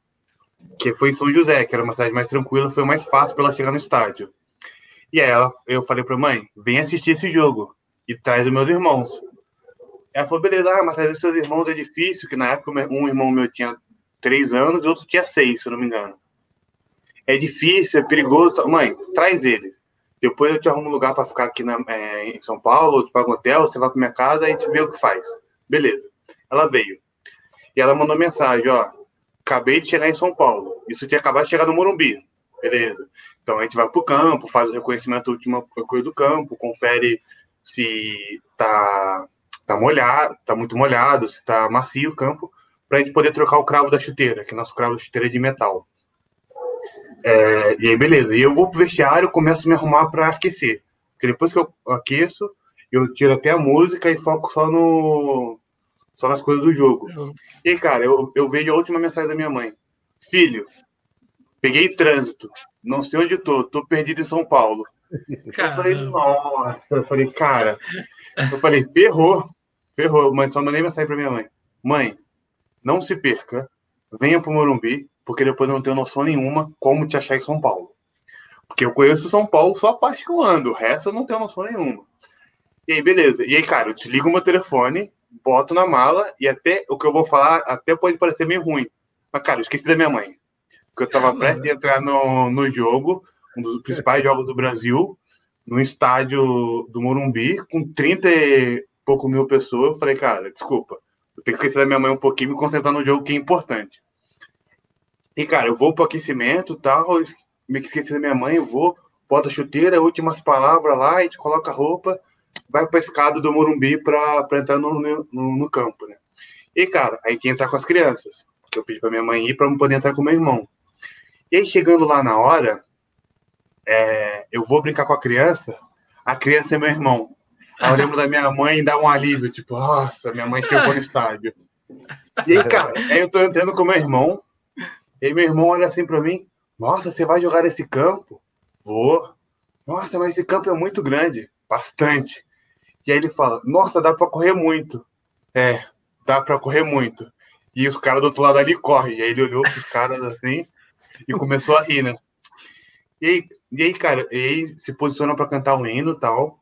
que foi em São José, que era uma cidade mais tranquila, foi mais fácil para ela chegar no estádio. E aí ela, eu falei pra mãe, vem assistir esse jogo e traz os meus irmãos. Ela falou, beleza, ah, mas trazer seus irmãos é difícil, que na época um irmão meu tinha três anos e outro tinha seis, se não me engano. É difícil, é perigoso. tal. Mãe, traz ele. Depois eu te arrumo um lugar para ficar aqui na- é, em São Paulo, eu te pago um hotel, você vai pra minha casa a gente vê o que faz. Beleza. Ela veio. E ela mandou mensagem, ó. Acabei de chegar em São Paulo. Isso tinha acabado de chegar no Morumbi. Beleza. Então a gente vai pro campo, faz o reconhecimento última coisa do campo, confere se tá, tá molhado, tá muito molhado, se tá macio o campo, pra gente poder trocar o cravo da chuteira, que nosso cravo da chuteira é de metal. É, e aí, beleza. E eu vou pro vestiário, começo a me arrumar para aquecer. Porque depois que eu aqueço, eu tiro até a música e foco só no só nas coisas do jogo. E aí, cara, eu, eu vejo a última mensagem da minha mãe. Filho, peguei trânsito, não sei onde tô, tô perdido em São Paulo. Eu falei, nossa, eu falei, cara, eu falei, ferrou, ferrou. Mãe, só mandei mensagem pra minha mãe. Mãe, não se perca, venha pro Morumbi, porque depois eu não tenho noção nenhuma como te achar em São Paulo. Porque eu conheço São Paulo só a parte que eu ando, o resto eu não tenho noção nenhuma. E aí, beleza. E aí, cara, eu desligo o meu telefone, boto na mala, e até o que eu vou falar até pode parecer meio ruim. Mas, cara, eu esqueci da minha mãe. Porque eu tava prestes a entrar no, no jogo, um dos principais jogos do Brasil, no estádio do Morumbi, com 30 e pouco mil pessoas. Eu falei, cara, desculpa, eu tenho que esquecer da minha mãe um pouquinho e me concentrar no jogo que é importante. E, cara, eu vou pro aquecimento tal, me esqueci da minha mãe, eu vou, bota a chuteira, últimas palavras lá, a gente coloca a roupa, vai pra escada do Morumbi pra, pra entrar no, no, no campo, né? E, cara, a gente ia entrar com as crianças, porque eu pedi pra minha mãe ir pra não poder entrar com o meu irmão. E aí, chegando lá na hora, é, eu vou brincar com a criança, a criança é meu irmão. Aí eu lembro da minha mãe e dá um alívio, tipo, nossa, minha mãe chegou no estádio. E aí, cara, aí eu tô entrando com meu irmão, e meu irmão olha assim pra mim, nossa, você vai jogar nesse campo? Vou. Nossa, mas esse campo é muito grande. Bastante. E aí ele fala, nossa, dá pra correr muito. É, dá pra correr muito. E os caras do outro lado ali correm. E aí ele olhou pros caras assim e começou a rir, né? E aí, e aí cara, e aí se posiciona pra cantar um hino e tal.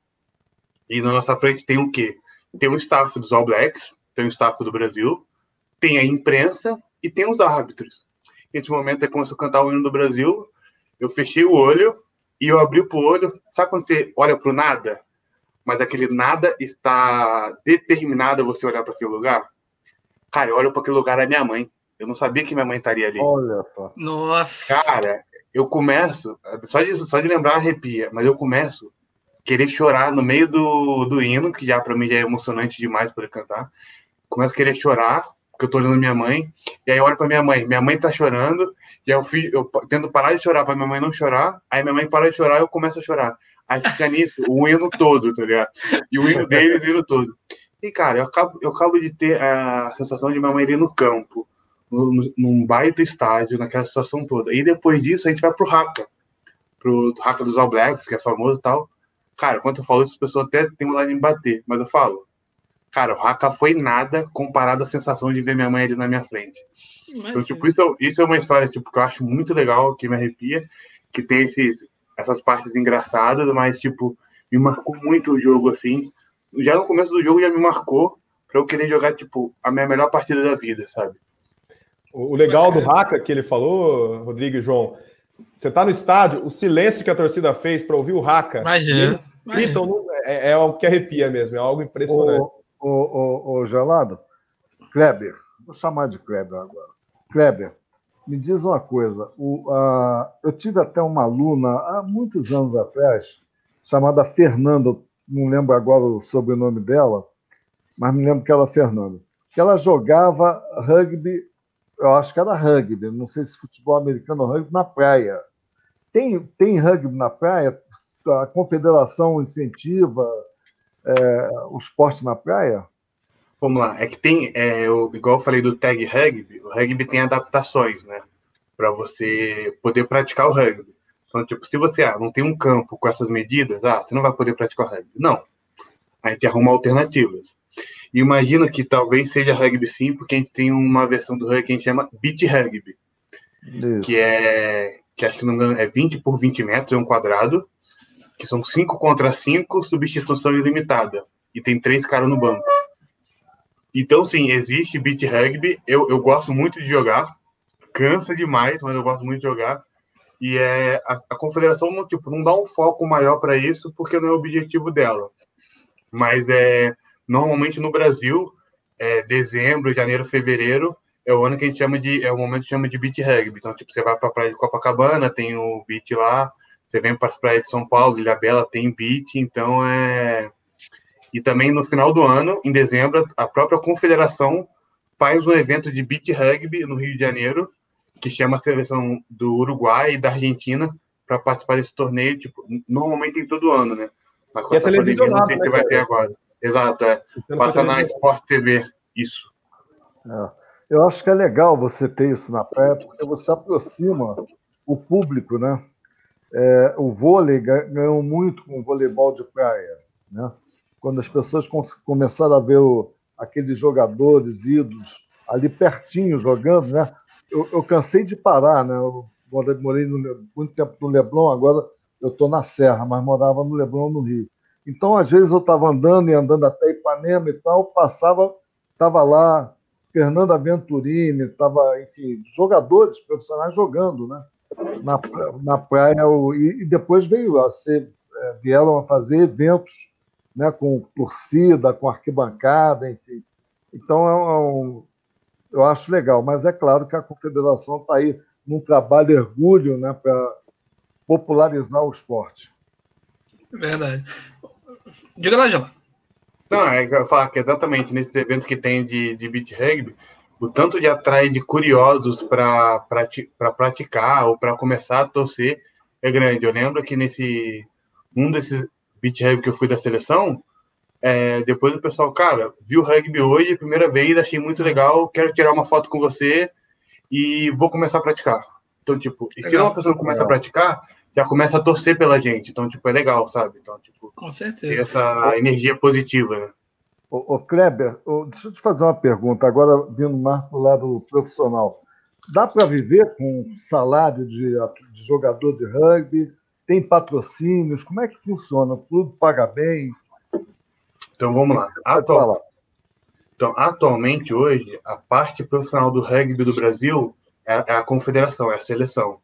E na nossa frente tem o quê? Tem o staff dos All Blacks, tem o staff do Brasil, tem a imprensa e tem os árbitros. Nesse momento ele começou a cantar o hino do Brasil, eu fechei o olho e eu abri pro olho. Sabe quando você olha pro nada? Mas aquele nada está determinado a você olhar para aquele lugar? Cara, eu olho para aquele lugar da minha mãe. Eu não sabia que minha mãe estaria ali. Olha só. Nossa. Cara, eu começo, só de, só de lembrar arrepia, mas eu começo a querer chorar no meio do, do hino, que já para mim já é emocionante demais poder cantar. Começo a querer chorar, porque eu tô olhando minha mãe, e aí eu olho para minha mãe, minha mãe tá chorando, e aí eu, fiz, eu tento parar de chorar para minha mãe não chorar, aí minha mãe para de chorar e eu começo a chorar. Aí fica nisso, o hino todo, tá ligado? E o hino dele, o hino todo. E, cara, eu acabo, eu acabo de ter a sensação de minha mãe ali no campo, no, num baita estádio, naquela situação toda. E depois disso, a gente vai pro Haka, pro Haka dos All Blacks, que é famoso e tal. Cara, quando eu falo isso, as pessoas até têm vontade de me bater, mas eu falo, cara, o Haka foi nada comparado à sensação de ver minha mãe ali na minha frente. Imagina. Então, tipo, isso, isso é uma história tipo, que eu acho muito legal, que me arrepia, que tem esses, essas partes engraçadas, mas, tipo, me marcou muito o jogo, assim. Já no começo do jogo já me marcou para eu querer jogar, tipo, a minha melhor partida da vida, sabe? O legal do Haka que ele falou, Rodrigo e João, você tá no estádio, o silêncio que a torcida fez para ouvir o Haka. Imagina. Então, é, é, algo que arrepia mesmo, é algo impressionante. O, o, o, o Gelado, Kleber, vou chamar de Kleber agora. Kleber, me diz uma coisa. O, eu tive até uma aluna há muitos anos atrás, chamada Fernanda, não lembro agora o sobrenome dela, mas me lembro que ela é Fernanda, que ela jogava rugby eu acho que era rugby, não sei se futebol americano ou rugby na praia. Tem, tem rugby na praia? A confederação incentiva é, o esporte na praia? Vamos lá, é que tem, é, o, igual eu falei do tag rugby, o rugby tem adaptações, né? Para você poder praticar o rugby. Então, tipo, se você ah, não tem um campo com essas medidas, ah, você não vai poder praticar o rugby. Não. A gente arruma alternativas. E imagino que talvez seja rugby sim, porque a gente tem uma versão do rugby que a gente chama beat rugby, Isso. que é que acho que não engano, é 20 por 20 metros, é um quadrado, que são 5 contra 5, substituição ilimitada. E tem três caras no banco. Então, sim, existe beat rugby. Eu, eu gosto muito de jogar. Cansa demais, mas eu gosto muito de jogar. E é, a, a confederação não, tipo, não dá um foco maior para isso, porque não é o objetivo dela. Mas é, Normalmente no Brasil, é, dezembro, janeiro, fevereiro é o ano que a gente chama de é o momento que chama de beat rugby. Então, tipo, você vai para a praia de Copacabana, tem o beat lá. Você vem para as praias de São Paulo, Ilha Bela tem beat. Então é e também no final do ano, em dezembro, a própria confederação faz um evento de beat rugby no Rio de Janeiro, que chama a seleção do Uruguai e da Argentina para participar desse torneio. Tipo, normalmente tem todo ano, né? Mas com e é televisionado, não sei se né, vai ter agora. Exato, é. Passa na Sport TV, isso. É. Eu acho que é legal você ter isso na praia, porque você aproxima o público, né? É, o vôlei ganhou muito com o voleibol de praia, né? Quando as pessoas começaram a ver o, aqueles jogadores ídolos ali pertinho jogando, né? Eu, eu cansei de parar, né? Eu morei no, muito tempo no Leblon, agora eu estou na Serra, mas morava no Leblon, no Rio. Então, às vezes, eu estava andando e andando até Ipanema e tal, passava, estava lá Fernando Aventurini, estava, enfim, jogadores profissionais jogando, né? Na, na praia, e, e depois veio a ser, é, vieram a fazer eventos né, com torcida, com arquibancada, enfim. Então, é um, eu acho legal, mas é claro que a confederação está aí num trabalho hergulho né, para popularizar o esporte. Verdade. Diga lá. Não, é que eu falo que exatamente nesses eventos que tem de, de beat rugby, o tanto de atrai de curiosos para praticar ou para começar a torcer é grande. Eu lembro que nesse um desses beat rugby que eu fui da seleção, é, depois o pessoal, cara, viu rugby hoje, primeira vez, achei muito legal, quero tirar uma foto com você e vou começar a praticar. Então, tipo, e se uma pessoa começa a praticar, já começa a torcer pela gente. Então, tipo, é legal, sabe? Então, tipo, com certeza. Tem essa energia positiva, né? Ô, ô Kleber, ô, deixa eu te fazer uma pergunta, agora vindo mais para o lado profissional. Dá para viver com salário de, de, jogador de rugby? Tem patrocínios? Como é que funciona? Tudo paga bem? Então vamos lá. Atual... Então, atualmente, hoje, a parte profissional do rugby do Brasil é, é a confederação, é a seleção.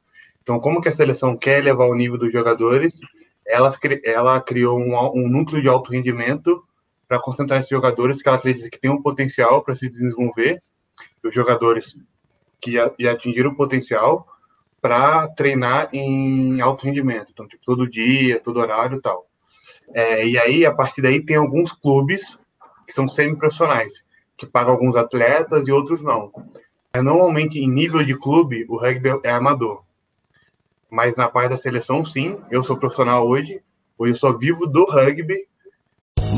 Então, como que a seleção quer elevar o nível dos jogadores, ela, criou um, um núcleo de alto rendimento para concentrar esses jogadores que ela acredita que tem um potencial para se desenvolver, os jogadores que já, já atingiram o potencial, para treinar em alto rendimento. Então, tipo, todo dia, todo horário tal. É, e aí, a partir daí, tem alguns clubes que são semi-profissionais, que pagam alguns atletas e outros não. É, normalmente, em nível de clube, o rugby é amador. Mas na parte da seleção, sim. Eu sou profissional hoje. Hoje eu só vivo do rugby.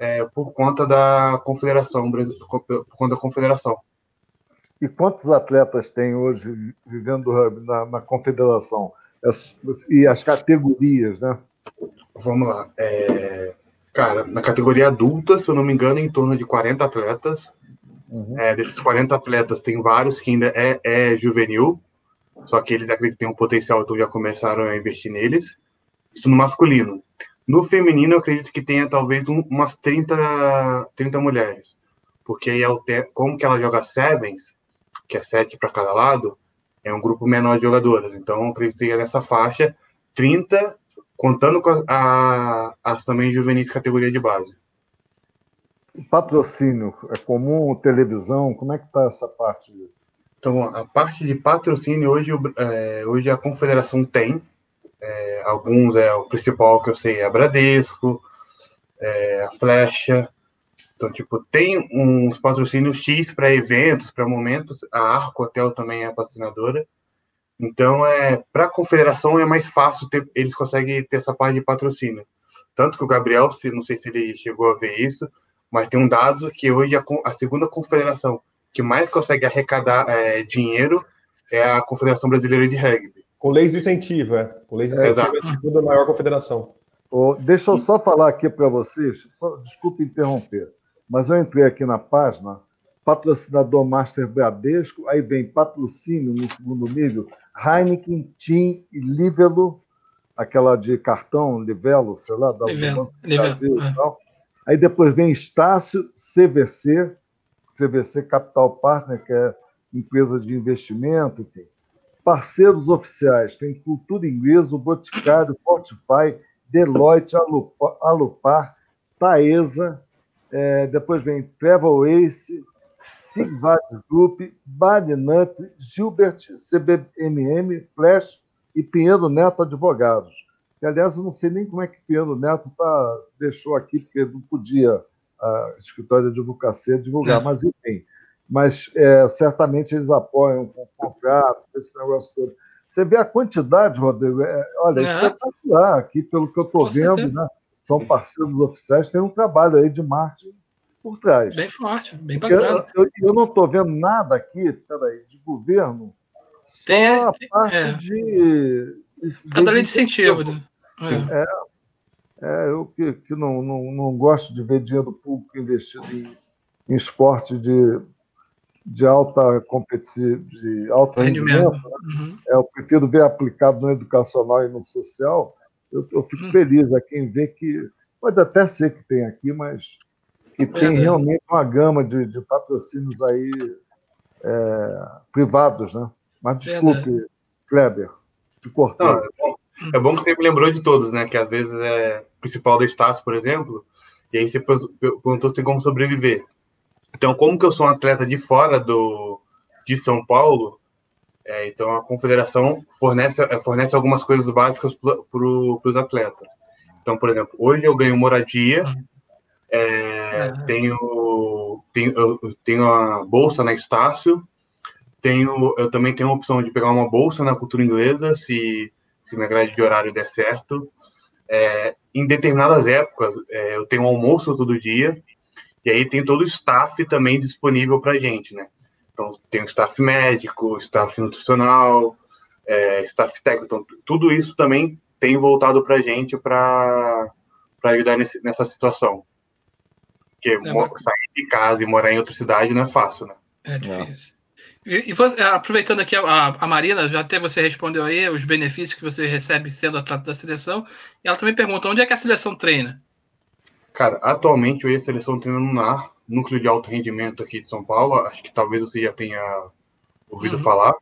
É, por conta da confederação, por conta da confederação. E quantos atletas tem hoje vivendo na, na confederação? E as categorias, né? Vamos lá. É, cara, na categoria adulta, se eu não me engano, em torno de 40 atletas. Uhum. É, desses 40 atletas, tem vários que ainda é, é juvenil, só que eles acreditam que têm um potencial, então já começaram a investir neles. Isso no masculino. No feminino, eu acredito que tenha talvez um, umas 30, 30 mulheres. Porque aí, é como que ela joga sevens, que é sete para cada lado, é um grupo menor de jogadoras. Então, eu acredito que tenha nessa faixa 30, contando com as também juvenis categoria de base. Patrocínio, é comum televisão? Como é que está essa parte? Então, a parte de patrocínio, hoje, é, hoje a confederação tem, é, alguns é o principal que eu sei é a Bradesco, é, a Flecha. Então, tipo, tem uns patrocínios X para eventos, para momentos. A Arco Hotel também é patrocinadora. Então, é para a confederação é mais fácil ter, eles conseguem ter essa parte de patrocínio. Tanto que o Gabriel, não sei se ele chegou a ver isso, mas tem um dado que hoje a, a segunda confederação que mais consegue arrecadar é, dinheiro é a Confederação Brasileira de Rugby. Com leis de incentivo, é. Com leis de incentivo é, é a segunda maior confederação. Oh, deixa eu só falar aqui para vocês, só, desculpe interromper, mas eu entrei aqui na página, patrocinador Master Bradesco, aí vem patrocínio no segundo nível, Heineken, Tim e Livelo, aquela de cartão, Livelo, sei lá, da Livelo, Brasil é. e tal. Aí depois vem Estácio, CVC, CVC Capital Partner, que é empresa de investimento, enfim. Parceiros oficiais tem Cultura Inglesa, o Boticário, Fortify, Deloitte, Alupar, Taesa, é, depois vem Travel Ace, Sigvad Group, Badinant, Gilbert, CBMM, Flash e Pinheiro Neto Advogados. E, aliás, eu não sei nem como é que Pinheiro Neto tá, deixou aqui, porque não podia a escritório de advocacia divulgar, é. mas enfim mas é, certamente eles apoiam com contratos, esse negócio todo. Você vê a quantidade, Rodrigo, é, olha, é. espetacular aqui, pelo que eu estou vendo, né? são parceiros oficiais, tem um trabalho aí de marketing por trás. Bem forte, bem bacana. Eu, eu, eu não estou vendo nada aqui, peraí, de governo, tem, só a parte é. de... Lei de incentivo. Né? É. é, eu que, que não, não, não gosto de ver dinheiro público investido em, em esporte de de alta competição, de alto rendimento, né? uhum. é, eu prefiro ver aplicado no educacional e no social. Eu, eu fico uhum. feliz a quem vê que pode até ser que tem aqui, mas que tem é, realmente uma gama de, de patrocínios aí é, privados, né? Mas desculpe, Kleber, te cortei. Não, é, bom, é, bom, que você me lembrou de todos, né? Que às vezes é principal da Estácio, por exemplo, e aí você perguntou se tem como sobreviver. Então, como que eu sou um atleta de fora do, de São Paulo, é, então a confederação fornece, é, fornece algumas coisas básicas para os atletas. Então, por exemplo, hoje eu ganho moradia, é, uhum. tenho, tenho, tenho a bolsa na Estácio, tenho, eu também tenho a opção de pegar uma bolsa na cultura inglesa, se, se minha grade de horário der certo. É, em determinadas épocas, é, eu tenho almoço todo dia, e aí tem todo o staff também disponível para a gente, né? Então, tem o staff médico, staff nutricional, é, staff técnico. Então, tudo isso também tem voltado para a gente para ajudar nesse, nessa situação. Porque é sair de casa e morar em outra cidade não é fácil, né? É difícil. E, e você, aproveitando aqui a, a, Marina, já até você respondeu aí os benefícios que você recebe sendo atleta da seleção. E ela também perguntou onde é que a seleção treina. Cara, atualmente eu e a seleção treina no NAR, núcleo de alto rendimento aqui de São Paulo. Acho que talvez você já tenha ouvido uhum. falar.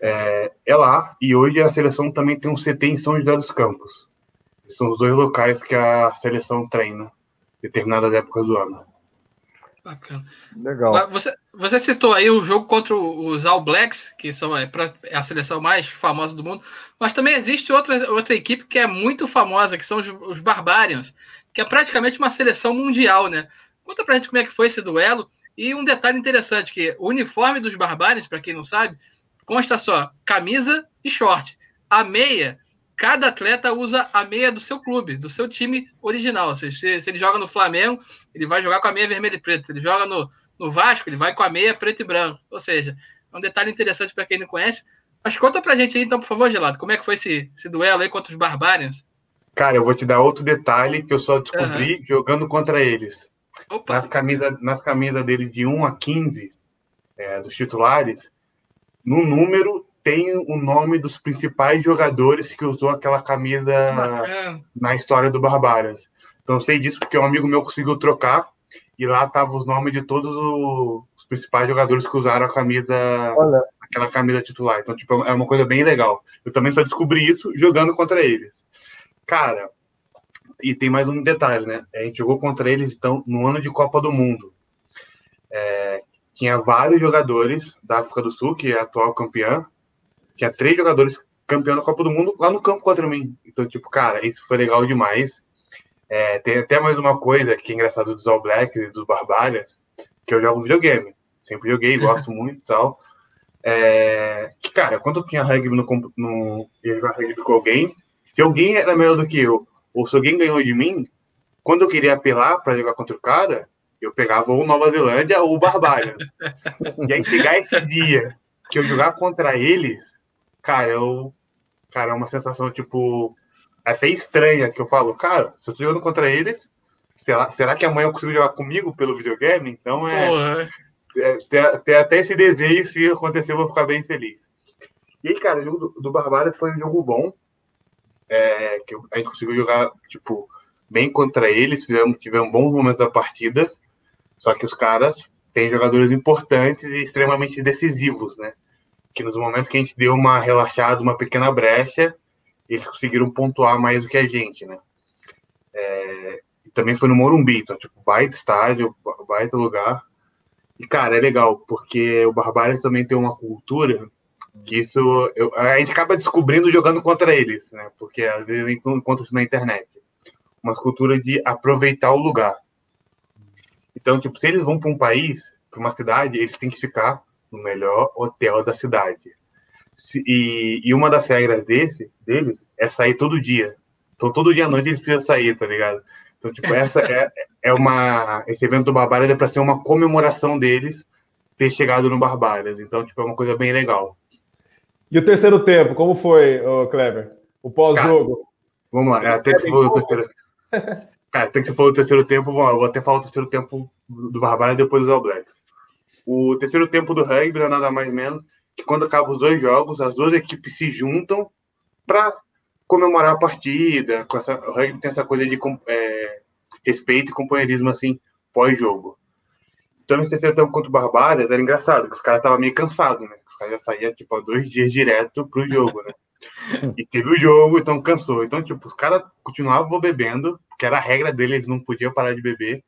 É, é, lá, e hoje a seleção também tem um CT em São José dos Campos. São os dois locais que a seleção treina, determinadas épocas do ano. Bacana. Legal. Você, você citou aí o jogo contra os All Blacks, que são é, é, a seleção mais famosa do mundo, mas também existe outra, outra equipe que é muito famosa, que são os, os Barbarians, que é praticamente uma seleção mundial, né? Conta pra gente como é que foi esse duelo. E um detalhe interessante, que o uniforme dos Barbarians, para quem não sabe, consta só camisa e short. A meia cada atleta usa a meia do seu clube, do seu time original. Seja, se, se, ele joga no Flamengo, ele vai jogar com a meia vermelha e preta. Se ele joga no, no Vasco, ele vai com a meia preto e branco. Ou seja, é um detalhe interessante para quem não conhece. Mas conta pra gente aí, então, por favor, Gelado, como é que foi esse, esse duelo aí contra os Barbarians? Cara, eu vou te dar outro detalhe que eu só descobri uhum. jogando contra eles. Opa. Nas camisas nas camisas dele de 1 a 15, é, dos titulares, no número tem o nome dos principais jogadores que usou aquela camisa na história do Barbarians. Então eu sei disso porque um amigo meu conseguiu trocar e lá tava os nomes de todos os principais jogadores que usaram a camisa, Olha. aquela camisa titular. Então tipo é uma coisa bem legal. Eu também só descobri isso jogando contra eles. Cara, e tem mais um detalhe, né? A gente jogou contra eles então no ano de Copa do Mundo. É, tinha vários jogadores da África do Sul, que é a atual campeã, tinha três jogadores campeão da Copa do Mundo lá no campo contra mim. Então, tipo, cara, isso foi legal demais. É, tem até mais uma coisa que é engraçado dos All Blacks e dos Barbarians, que eu jogo videogame. Sempre joguei, gosto muito e tal. É, que, cara, quando eu tinha rugby no, no ia jogar rugby com alguém, se alguém era melhor do que eu, ou se alguém ganhou de mim, quando eu queria apelar para jogar contra o cara, eu pegava ou Nova Zelândia ou Barbarians. e aí chegar esse dia que eu jogar contra eles, cara, eu. Cara, é uma sensação, tipo, até estranha, que eu falo, cara, se eu tô jogando contra eles, será, será que amanhã eu consigo jogar comigo pelo videogame? Então é. é até esse desejo, se acontecer, eu vou ficar bem feliz. E aí, cara, o jogo do, do foi um jogo bom. É, que a gente conseguiu jogar, tipo, bem contra eles, fizemos, tivemos bons momentos da partida. Só que os caras têm jogadores importantes e extremamente decisivos, né? que nos momentos que a gente deu uma relaxada, uma pequena brecha, eles conseguiram pontuar mais do que a gente, né? É, e também foi no Morumbi, então, tipo, baita estádio, baita lugar. E, cara, é legal, porque o Barbário também tem uma cultura que isso eu, a gente acaba descobrindo jogando contra eles, né? Porque às vezes a gente não encontra isso na internet. Uma cultura de aproveitar o lugar. Então, tipo, se eles vão para um país, para uma cidade, eles têm que ficar no melhor hotel da cidade. E, e uma das regras desse, deles é sair todo dia. Então, todo dia à noite eles precisam sair, tá ligado? Então, tipo, essa é, é uma. Esse evento do Barbárias é para ser uma comemoração deles ter chegado no Barbárias. Então, tipo, é uma coisa bem legal. E o terceiro tempo, como foi, Kleber? O pós-jogo? Vamos lá, até que você falou do terceiro. Cara, até que você falou do terceiro tempo, vamos lá, eu vou até falar o terceiro tempo do Barbárias e depois dos All Blacks. O terceiro tempo do rugby é nada mais menos que quando acabam os dois jogos, as duas equipes se juntam para comemorar a partida. Essa, o rugby tem essa coisa de é, respeito e companheirismo assim pós-jogo. Então, esse terceiro tempo contra o Barbárias era engraçado, que os caras estavam meio cansados, né? Os caras já saíam, tipo, há dois dias direto pro jogo, né? E teve o jogo, então cansou. Então, tipo, os caras continuavam bebendo, porque era a regra deles, eles não podiam parar de beber,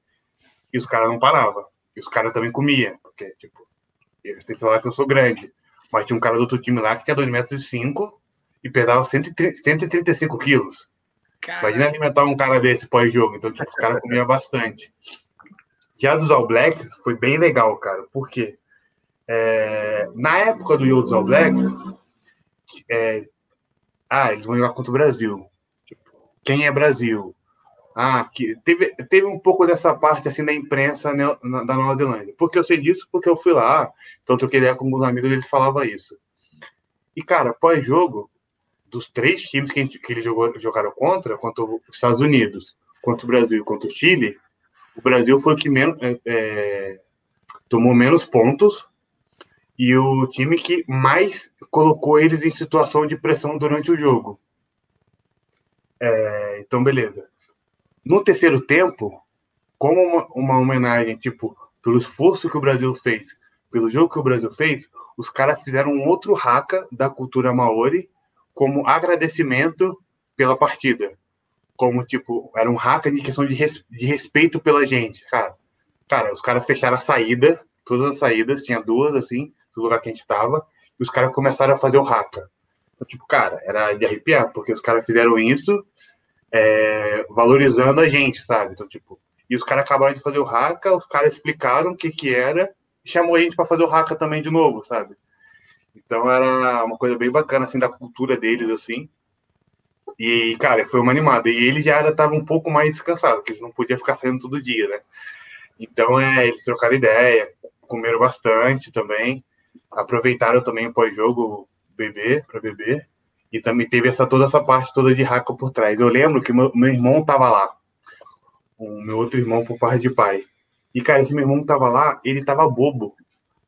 e os caras não paravam. E os caras também comiam, porque, tipo, eu tenho que falar que eu sou grande. Mas tinha um cara do outro time lá que tinha 2,5 metros e, cinco, e pesava 135 quilos. Caramba. Imagina alimentar um cara desse pós-jogo. Então, tipo, os caras comiam bastante. Já dos All Blacks foi bem legal, cara. Por quê? É, na época do jogo dos All Blacks, é, ah, eles vão jogar contra o Brasil. Tipo, quem é Brasil? Ah, que teve, teve um pouco dessa parte assim da imprensa da Nova Zelândia. Porque eu sei disso, porque eu fui lá, então eu queria com alguns amigos, eles falavam isso. E, cara, pós-jogo, dos três times que, gente, que eles jogaram contra, contra os Estados Unidos, contra o Brasil e contra o Chile, o Brasil foi o que menos, é, é, tomou menos pontos e o time que mais colocou eles em situação de pressão durante o jogo. É, então, beleza. No terceiro tempo, como uma, uma, homenagem, tipo, pelo esforço que o Brasil fez, pelo jogo que o Brasil fez, os caras fizeram um outro haka da cultura maori como agradecimento pela partida. Como, tipo, era um haka de questão de, res, de respeito pela gente, cara. Cara, os caras fecharam a saída, todas as saídas, tinha duas, assim, do lugar que a gente tava, e os caras começaram a fazer o haka. Então, tipo, cara, era de arrepiar, porque os caras fizeram isso é, valorizando a gente, sabe? Então, tipo, e os caras acabaram de fazer o haka, os caras explicaram o que que era, e chamou a gente para fazer o haka também de novo, sabe? Então era uma coisa bem bacana, assim, da cultura deles, assim. E, cara, foi uma animada. E ele já estava um pouco mais descansado, porque eles não podiam ficar saindo todo dia, né? Então, é, eles trocaram ideia, comeram bastante também, aproveitaram também o pós-jogo beber, para beber, e também teve essa toda essa parte toda de raca por trás. Eu lembro que meu, meu irmão tava lá, o meu outro irmão por parte de pai. E, cara, esse meu irmão tava lá, ele tava bobo.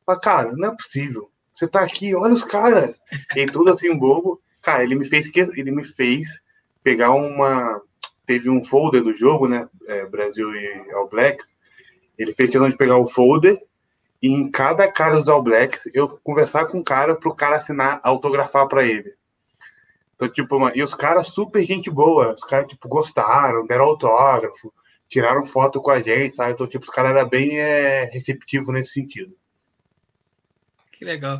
Mas, cara, não é possível. Você tá aqui, olha os caras. E tudo assim, bobo. Cara, ele me fez ele me fez pegar uma. Teve um folder do jogo, né? É, Brasil e All Blacks. Ele fez questão de pegar o folder e em cada cara dos All Blacks eu conversar com o cara pro cara assinar, autografar para ele. Então, tipo, e os caras super gente boa, os caras, tipo, gostaram, deram autógrafo, tiraram foto com a gente, sabe? Então, tipo, os caras eram bem é, receptivos nesse sentido. Que legal.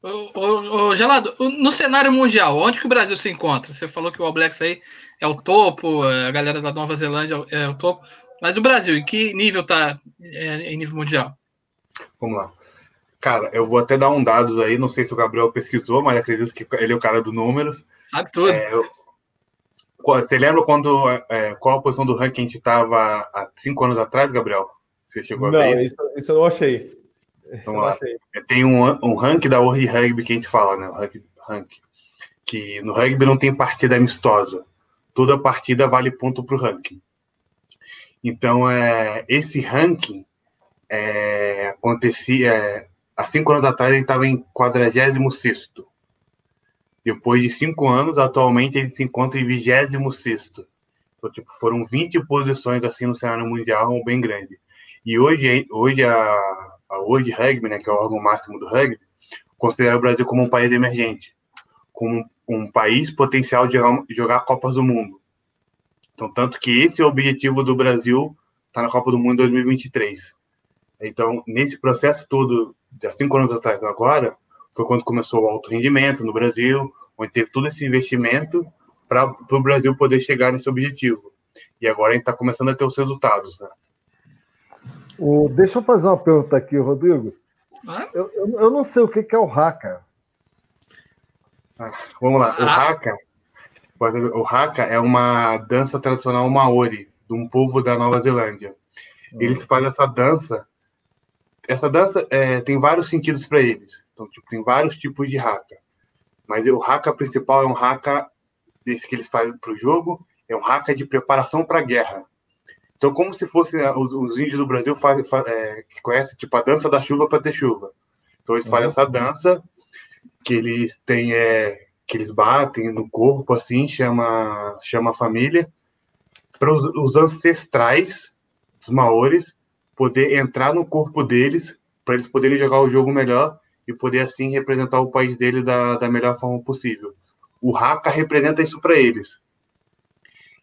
Ô, ô, ô, Gelado, no cenário mundial, onde que o Brasil se encontra? Você falou que o All Blacks aí é o topo, a galera da Nova Zelândia é o topo, mas o Brasil, em que nível tá é, em nível mundial? Vamos lá. Cara, eu vou até dar um dados aí, não sei se o Gabriel pesquisou, mas acredito que ele é o cara dos números. Sabe tudo. É, eu... Você lembra quando é, qual a posição do ranking a gente estava há cinco anos atrás, Gabriel? Você chegou não, a ver isso? Isso eu não achei. Vamos lá. Tem um, um ranking da World Rugby que a gente fala, né? O ranking, ranking, que no rugby não tem partida amistosa. Toda partida vale ponto para o ranking. Então, é, esse ranking é, acontecia. É, há cinco anos atrás ele estava em 46. Depois de cinco anos, atualmente ele se encontra em 26. Então, tipo, foram 20 posições assim no cenário mundial, bem grande. E hoje, hoje a, a World Rugby, né, que é o órgão máximo do rugby, considera o Brasil como um país emergente, como um país potencial de jogar, Copas do Mundo. Então, tanto que esse é o objetivo do Brasil estar tá na Copa do Mundo 2023. Então, nesse processo todo, de cinco anos atrás agora, foi quando começou o alto rendimento no Brasil, onde teve todo esse investimento para o Brasil poder chegar nesse objetivo. E agora a gente está começando a ter os resultados, né? O, deixa eu fazer uma pergunta aqui, Rodrigo. Ah? Eu, eu, eu, não sei o que, que é o haka. Ah, vamos lá, o ah. haka. O haka é uma dança tradicional maori, de um povo da Nova Zelândia. Hum. Eles fazem essa dança. Essa dança é, tem vários sentidos para eles. Então, tipo, tem vários tipos de haka. Mas o haka principal é um haka desse que eles fazem para o jogo, é um haka de preparação para a guerra. Então, como se fossem né, os, os, índios do Brasil faz, faz, é, que conhecem tipo a dança da chuva para ter chuva. Então eles fazem uhum. essa dança que eles têm é, que eles batem no corpo assim, chama chama a família para os, os, ancestrais dos maores poder entrar no corpo deles para eles poderem jogar o jogo melhor e poder assim representar o país dele da, da melhor forma possível. O Haka representa isso para eles.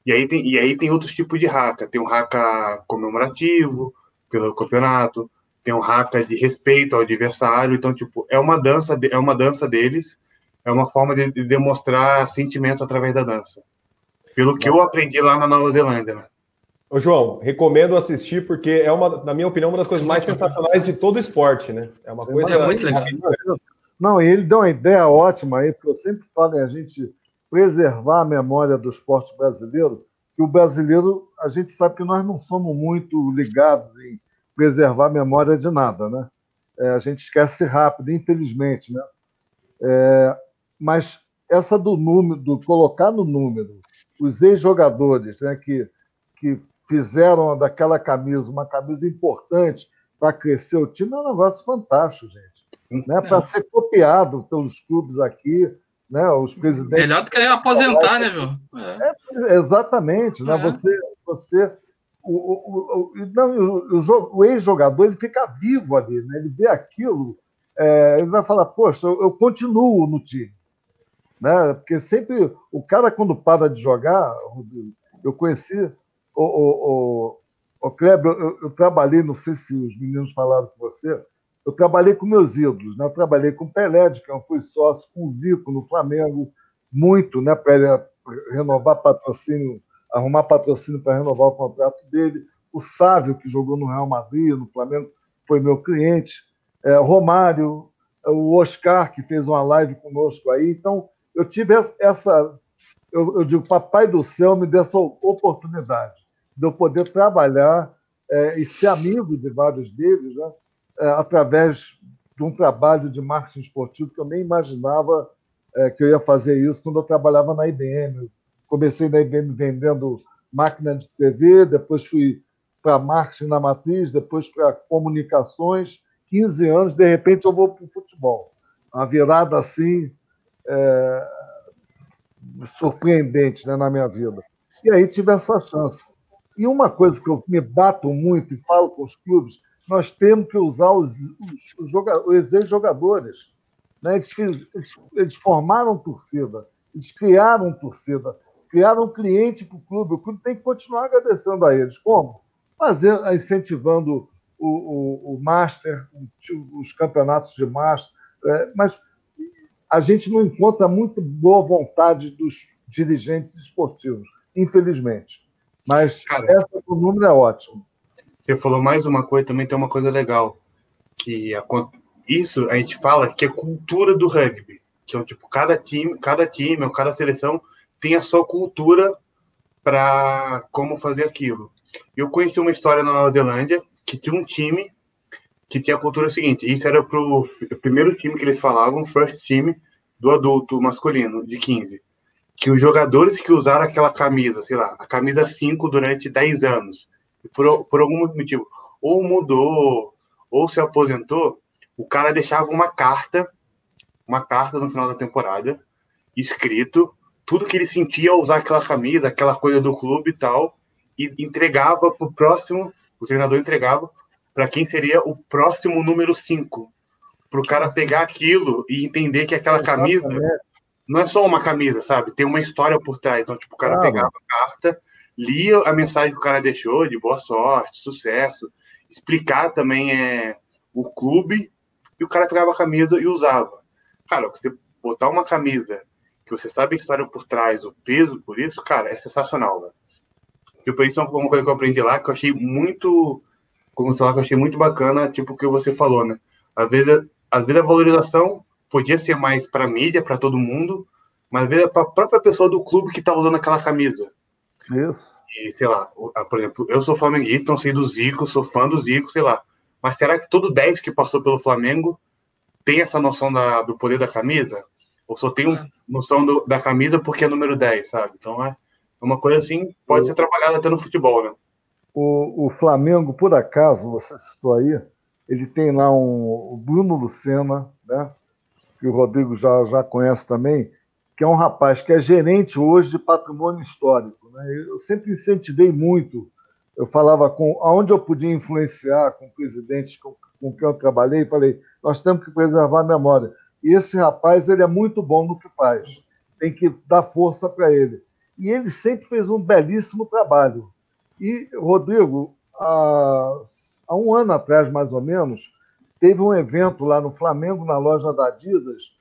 E aí tem, e aí tem outros tipos de haka. Tem um haka comemorativo pelo campeonato, tem um haka de respeito ao adversário. Então, tipo, é uma dança, é uma dança deles, é uma forma de, de demonstrar sentimentos através da dança. Pelo que eu aprendi lá na Nova Zelândia, né? Ô, João, recomendo assistir porque é uma, na minha opinião, uma das coisas mais sensacionais de todo esporte, né? É uma coisa É muito legal. Não, e ele deu uma ideia ótima aí, porque eu sempre falo em a gente preservar a memória do esporte brasileiro, que o brasileiro, a gente sabe que nós não somos muito ligados em preservar a memória de nada, né? É, a gente esquece rápido, infelizmente, né? É, mas essa do número, do colocar no número os ex-jogadores, né, que, que fizeram daquela camisa uma camisa importante para crescer o time, é um negócio fantástico, gente. Né? Para ser copiado pelos clubes aqui, né? Os presidentes. Melhor do que aposentar, né, João? É. É, exatamente, né? Você, você o, o, o, não, o, o ex-jogador ele fica vivo ali, né? Ele vê aquilo, é, ele vai falar, poxa, eu, eu, continuo no time, né? Porque sempre o cara quando para de jogar, eu conheci o, o, o, o Kleber, eu, eu, trabalhei, não sei se os meninos falaram com você, eu trabalhei com meus ídolos, né? Eu trabalhei com Pelé, de que eu fui sócio, com Zico no Flamengo, muito, né? Para renovar patrocínio, arrumar patrocínio para renovar o contrato dele. O Sávio, que jogou no Real Madrid, no Flamengo, foi meu cliente. É, Romário, o Oscar, que fez uma live conosco aí. Então, eu tive essa. Eu, eu digo, Papai do Céu me deu essa oportunidade de eu poder trabalhar é, e ser amigo de vários deles, né? É, através de um trabalho de marketing esportivo que eu nem imaginava é, que eu ia fazer isso quando eu trabalhava na IBM. Comecei na IBM vendendo máquina de TV, depois fui para marketing na matriz, depois para comunicações. 15 anos, de repente eu vou para o futebol. Uma virada assim é, surpreendente né, na minha vida. E aí tive essa chance. E uma coisa que eu me bato muito e falo com os clubes, nós temos que usar os, os, os, os ex-jogadores. Né? Eles, eles, eles, formaram torcida, eles criaram torcida, criaram cliente para o clube. O clube tem que continuar agradecendo a eles. Como? Fazer, incentivando o, o, o Master, os campeonatos de Master. É, mas a gente não encontra muito boa vontade dos dirigentes esportivos, infelizmente. Mas Cara, essa do número é ótimo. Você falou mais uma coisa, também tem uma coisa legal. Que a, isso a gente fala que é cultura do rugby. Que é tipo, cada time, cada time ou cada seleção tem a sua cultura para como fazer aquilo. Eu conheci uma história na Nova Zelândia que tinha um time que tinha a cultura seguinte. Isso era pro primeiro time que eles falavam, first team do adulto masculino, de 15 que os jogadores que usaram aquela camisa, sei lá, a camisa 5 durante 10 anos, por, por algum motivo, ou mudou, ou se aposentou, o cara deixava uma carta, uma carta no final da temporada, escrito tudo que ele sentia ao usar aquela camisa, aquela coisa do clube e tal, e entregava para o próximo, o treinador entregava para quem seria o próximo número 5, para o cara pegar aquilo e entender que aquela camisa não é só uma camisa, sabe? Tem uma história por trás. Então, tipo, o cara pegava a carta, lia a mensagem que o cara deixou de boa sorte, sucesso, explicar também é, o clube, e o cara pegava a camisa e usava. Cara, você botar uma camisa que você sabe a história por trás, o peso por isso, cara, é sensacional, velho. Tipo, isso é uma coisa que eu aprendi lá que eu achei muito, como falar, que eu achei muito bacana, tipo o que você falou, né? Às vezes, às vezes a valorização podia ser mais para mídia, para todo mundo, mas veio para a própria pessoa do clube que tá usando aquela camisa. Isso. E, sei lá, por exemplo, eu sou flamenguista, então sei do Zico, sou fã do Zico, sei lá. Mas será que todo 10 que passou pelo Flamengo tem essa noção da, do poder da camisa? Ou só tem é. noção do, da camisa porque é número 10, sabe? Então é uma coisa assim, pode ser trabalhada até no futebol, né? O, o Flamengo, por acaso, você citou aí, ele tem lá um, o Bruno Lucena, né? que o Rodrigo já, já conhece também, que é um rapaz que é gerente hoje de patrimônio histórico. Né? Eu sempre incentivei muito, eu falava com aonde eu podia influenciar com presidentes com, com quem eu trabalhei, falei, nós temos que preservar a memória. E esse rapaz ele é muito bom no que faz, tem que dar força para ele. E ele sempre fez um belíssimo trabalho. E, Rodrigo, há, há um ano atrás, mais ou menos, teve um evento lá no Flamengo, na loja da Adidas,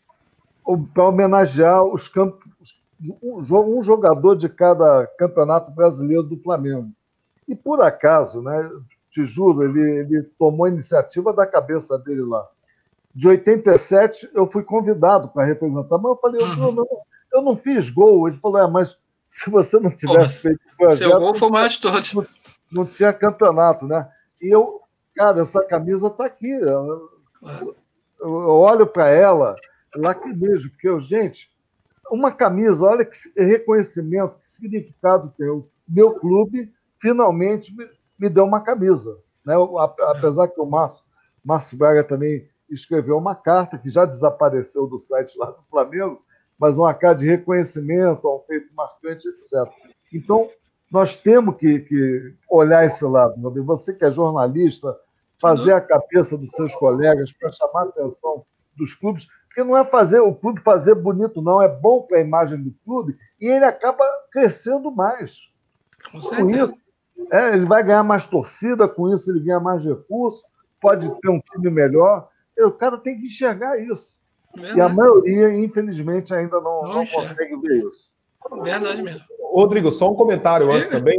para homenagear os campos, um jogador de cada campeonato brasileiro do Flamengo. E por acaso, né, te juro, ele, ele tomou a iniciativa da cabeça dele lá. De 87, eu fui convidado para representar, mas eu falei, uhum. eu, não, eu, não fiz gol. Ele falou, é, mas se você não tivesse feito projeto, seu gol foi mais de todos. Não, não, tinha campeonato, né? E eu, cara, essa camisa está aqui. Eu, eu olho para ela, lacrimejo, porque eu, gente, uma camisa, olha que reconhecimento, que significado tem. O meu clube finalmente me, me deu uma camisa. Né? Apesar que o Márcio, Márcio Braga também escreveu uma carta que já desapareceu do site lá do Flamengo, mas uma carta de reconhecimento a um feito marcante, etc. Então, nós temos que, que olhar esse lado. Você que é jornalista, fazer a cabeça dos seus colegas para chamar a atenção dos clubes, porque não é fazer o clube fazer bonito, não, é bom para a imagem do clube e ele acaba crescendo mais. Com certeza. É, ele vai ganhar mais torcida, com isso ele ganha mais recursos, pode ter um time melhor. O cara tem que enxergar isso. Verdade. E a maioria, infelizmente, ainda não, não, não consegue ver isso. Verdade mesmo. Rodrigo, só um comentário antes também.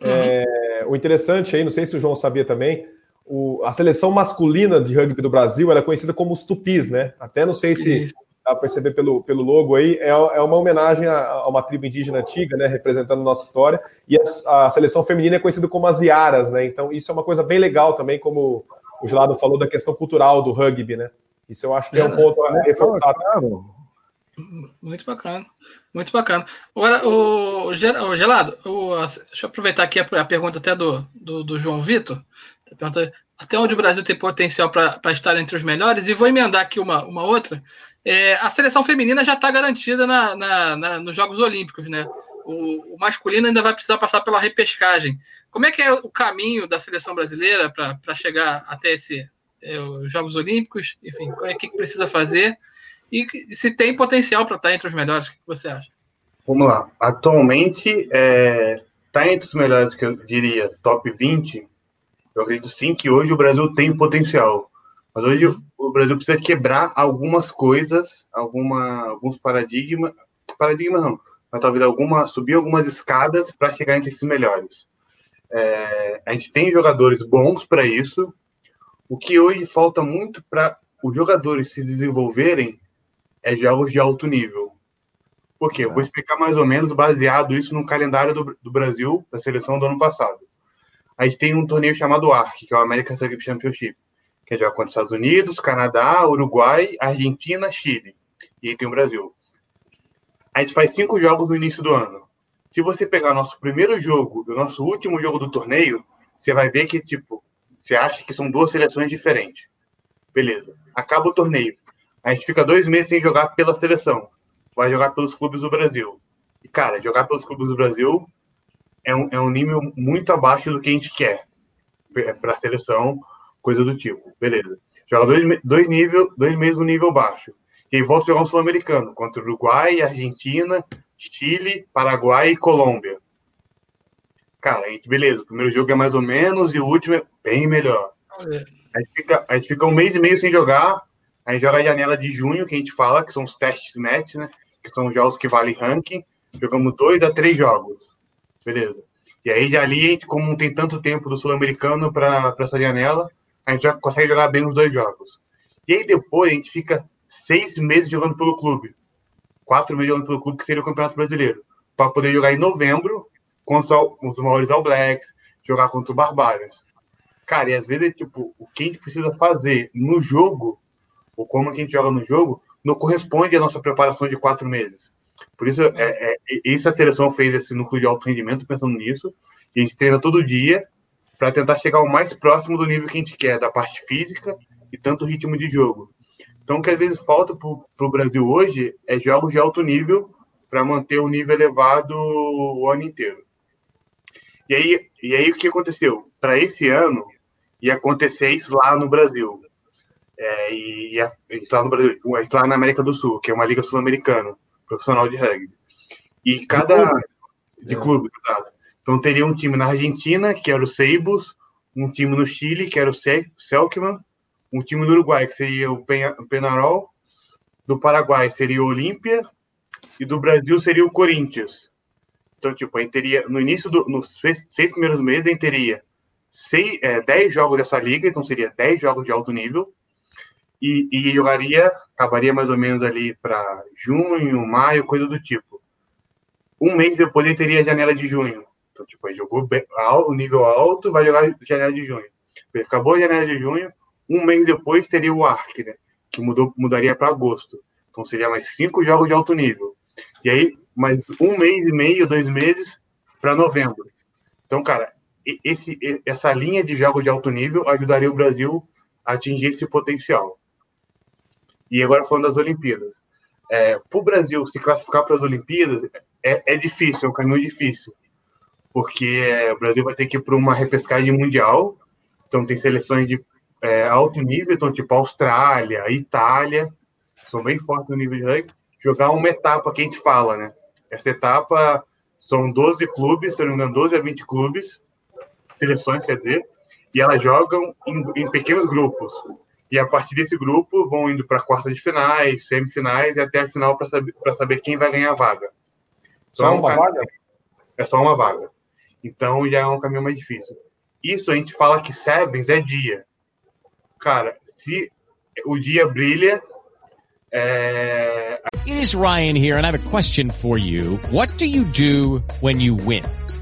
Uhum. É, o interessante aí, não sei se o João sabia também, o, a seleção masculina de rugby do Brasil é conhecida como os tupis, né? Até não sei se dá para perceber pelo, pelo logo aí, é, é uma homenagem a, a, uma tribo indígena antiga, né? Representando nossa história. E a, a, seleção feminina é conhecida como as Iaras, né? Então isso é uma coisa bem legal também, como o Gelado falou da questão cultural do rugby, né? Isso eu acho que é, um ponto a reforçar. Muito bacana, muito bacana. Agora, o, Gelado, o, deixa eu aproveitar aqui a, a pergunta até do, do, do João Vitor. Até onde o Brasil tem potencial para estar entre os melhores? E vou emendar aqui uma, uma outra. É, a seleção feminina já está garantida na, na, na, nos Jogos Olímpicos, né? O, o, masculino ainda vai precisar passar pela repescagem. Como é que é o caminho da seleção brasileira para chegar até esse, é, os Jogos Olímpicos? Enfim, o que, que precisa fazer? E se tem potencial para estar entre os melhores, o que você acha? Vamos lá. Atualmente, está é, tá entre os melhores, que eu diria, top 20, eu acredito sim que hoje o Brasil tem potencial. Mas hoje o Brasil precisa quebrar algumas coisas, alguma, alguns paradigmas. Paradigmas não, mas talvez alguma, subir algumas escadas para chegar entre esses melhores. É, a gente tem jogadores bons para isso. O que hoje falta muito para os jogadores se desenvolverem é jogos de alto nível. Por quê? Eu vou explicar mais ou menos baseado isso no calendário do, do Brasil, da seleção do ano passado a gente tem um torneio chamado ARC, que é o American Rugby Championship, que joga contra os Estados Unidos, Canadá, Uruguai, Argentina, Chile. E aí tem o Brasil. A gente faz cinco jogos no início do ano. Se você pegar nosso primeiro jogo e o nosso último jogo do torneio, você vai ver que, tipo, você acha que são duas seleções diferentes. Beleza. Acaba o torneio. A gente fica dois meses sem jogar pela seleção. Vai jogar pelos clubes do Brasil. E, cara, jogar pelos clubes do Brasil é um, é um nível muito abaixo do que a gente quer para a seleção, coisa do tipo. Beleza. Joga dois, dois, nível, dois meses no nível baixo. E aí volta a jogar um sul-americano contra Uruguai, Argentina, Chile, Paraguai e Colômbia. Cara, a gente, beleza, o primeiro jogo é mais ou menos e o último é bem melhor. A gente fica, a gente fica um mês e meio sem jogar, a gente joga a janela de junho, que a gente fala, que são os testes match, né? Que são jogos que valem ranking. Jogamos dois a três jogos. Beleza. E aí, já ali, a gente, como não tem tanto tempo do Sul-Americano para essa janela, a gente já consegue jogar bem os dois jogos. E aí, depois, a gente fica seis meses jogando pelo clube. Quatro meses jogando pelo clube, que seria o Campeonato Brasileiro. Para poder jogar em novembro contra os maiores All Blacks, jogar contra o Barbarians. Cara, e às vezes, tipo, o que a gente precisa fazer no jogo, ou como a gente joga no jogo, não corresponde à nossa preparação de quatro meses. Por isso, é, é, essa seleção fez esse núcleo de alto rendimento pensando nisso. E a gente treina todo dia para tentar chegar o mais próximo do nível que a gente quer, da parte física e tanto ritmo de jogo. Então, o que às vezes falta para o Brasil hoje é jogos de alto nível para manter o nível elevado o ano inteiro. E aí, e aí o que aconteceu? Para esse ano, ia acontecer isso lá no Brasil. É, e, e, lá no Brasil, lá na América do Sul, que é uma liga sul-americana profissional de rugby. E cada. De clube, de é. clube Então teria um time na Argentina, que era o Seibos, um time no Chile, que era o Selkman, um time no Uruguai, que seria o Penarol, do Paraguai seria o Olímpia, e do Brasil seria o Corinthians. Então, tipo, a gente teria, no início, do, nos seis, seis primeiros meses, a gente teria seis, é, 10 jogos dessa liga, então seria 10 jogos de alto nível, e, e jogaria, acabaria mais ou menos ali para junho, maio, coisa do tipo. Um mês depois ele teria a janela de junho. Então, tipo, ele jogou bem, o nível alto, vai jogar janela de junho. Acabou a janela de junho, um mês depois teria o ARC, né? Que mudou, mudaria para agosto. Então seria mais cinco jogos de alto nível. E aí, mais um mês e meio, dois meses para novembro. Então, cara, esse, essa linha de jogos de alto nível ajudaria o Brasil a atingir esse potencial. E agora falando das Olimpíadas. É, para o Brasil se classificar para as Olimpíadas é, é, difícil, é um caminho difícil. Porque é, o Brasil vai ter que ir para uma repescagem mundial. Então tem seleções de é, alto nível, então tipo Austrália, Itália, são bem fortes no nível de rugby. Jogar uma etapa que a gente fala, né? Essa etapa são 12 clubes, se não me engano, 12 a 20 clubes, seleções, quer dizer, e elas jogam em, em pequenos grupos. E a partir desse grupo vão indo para quartas de finais, semifinais e até a final para saber, saber quem vai ganhar a vaga. Então, só uma vaga? É só uma vaga. Então já é um caminho mais difícil. Isso a gente fala que Sevens é dia. Cara, se o dia brilha, é... It is Ryan here, and I have a question for you. What do you do when you win?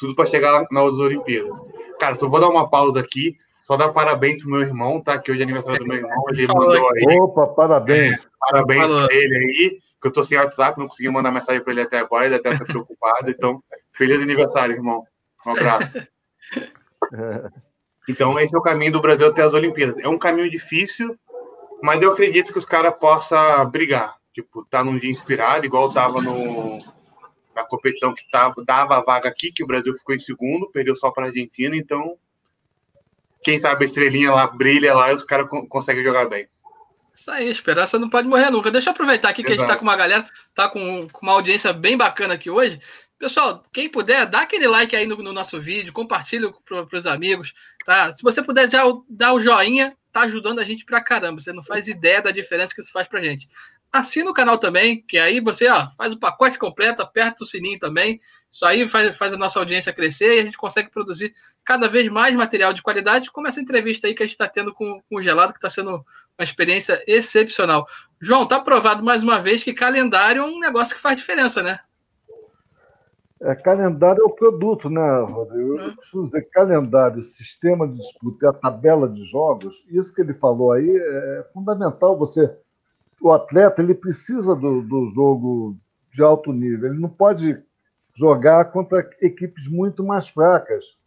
Tudo pra chegar nas Olimpíadas. Cara, só vou dar uma pausa aqui, só dar parabéns pro meu irmão, tá? Que hoje é aniversário do meu irmão. Ele mandou aí. Opa, parabéns. É, parabéns Falou. pra ele aí. Que eu tô sem WhatsApp, não consegui mandar mensagem pra ele até agora, ele até tá preocupado. Então, feliz aniversário, irmão. Um abraço. Então, esse é o caminho do Brasil até as Olimpíadas. É um caminho difícil, mas eu acredito que os caras possam brigar. Tipo, tá num dia inspirado, igual tava no, a competição que tava, dava a vaga aqui, que o Brasil ficou em segundo, perdeu só para a Argentina, então quem sabe a estrelinha lá brilha lá e os caras conseguem jogar bem. Isso aí, esperança não pode morrer nunca. Deixa eu aproveitar aqui que Exato. a gente tá com uma galera, tá com, com, uma audiência bem bacana aqui hoje. Pessoal, quem puder, dá aquele like aí no, no nosso vídeo, compartilha para os amigos, tá? Se você puder já dar o joinha, tá ajudando a gente pra caramba. Você não faz ideia da diferença que isso faz pra gente assina o canal também, que aí você ó, faz o pacote completo, aperta o sininho também. Isso aí faz, faz a nossa audiência crescer e a gente consegue produzir cada vez mais material de qualidade, como essa entrevista aí que a gente está tendo com, com o Gelado, que está sendo uma experiência excepcional. João, tá provado mais uma vez que calendário é um negócio que faz diferença, né? É, calendário é o produto, né, Rodrigo? Eu preciso dizer, calendário, sistema de disputa a tabela de jogos, isso que ele falou aí é fundamental você o atleta ele precisa do, do jogo de alto nível, ele não pode jogar contra equipes muito mais fracas.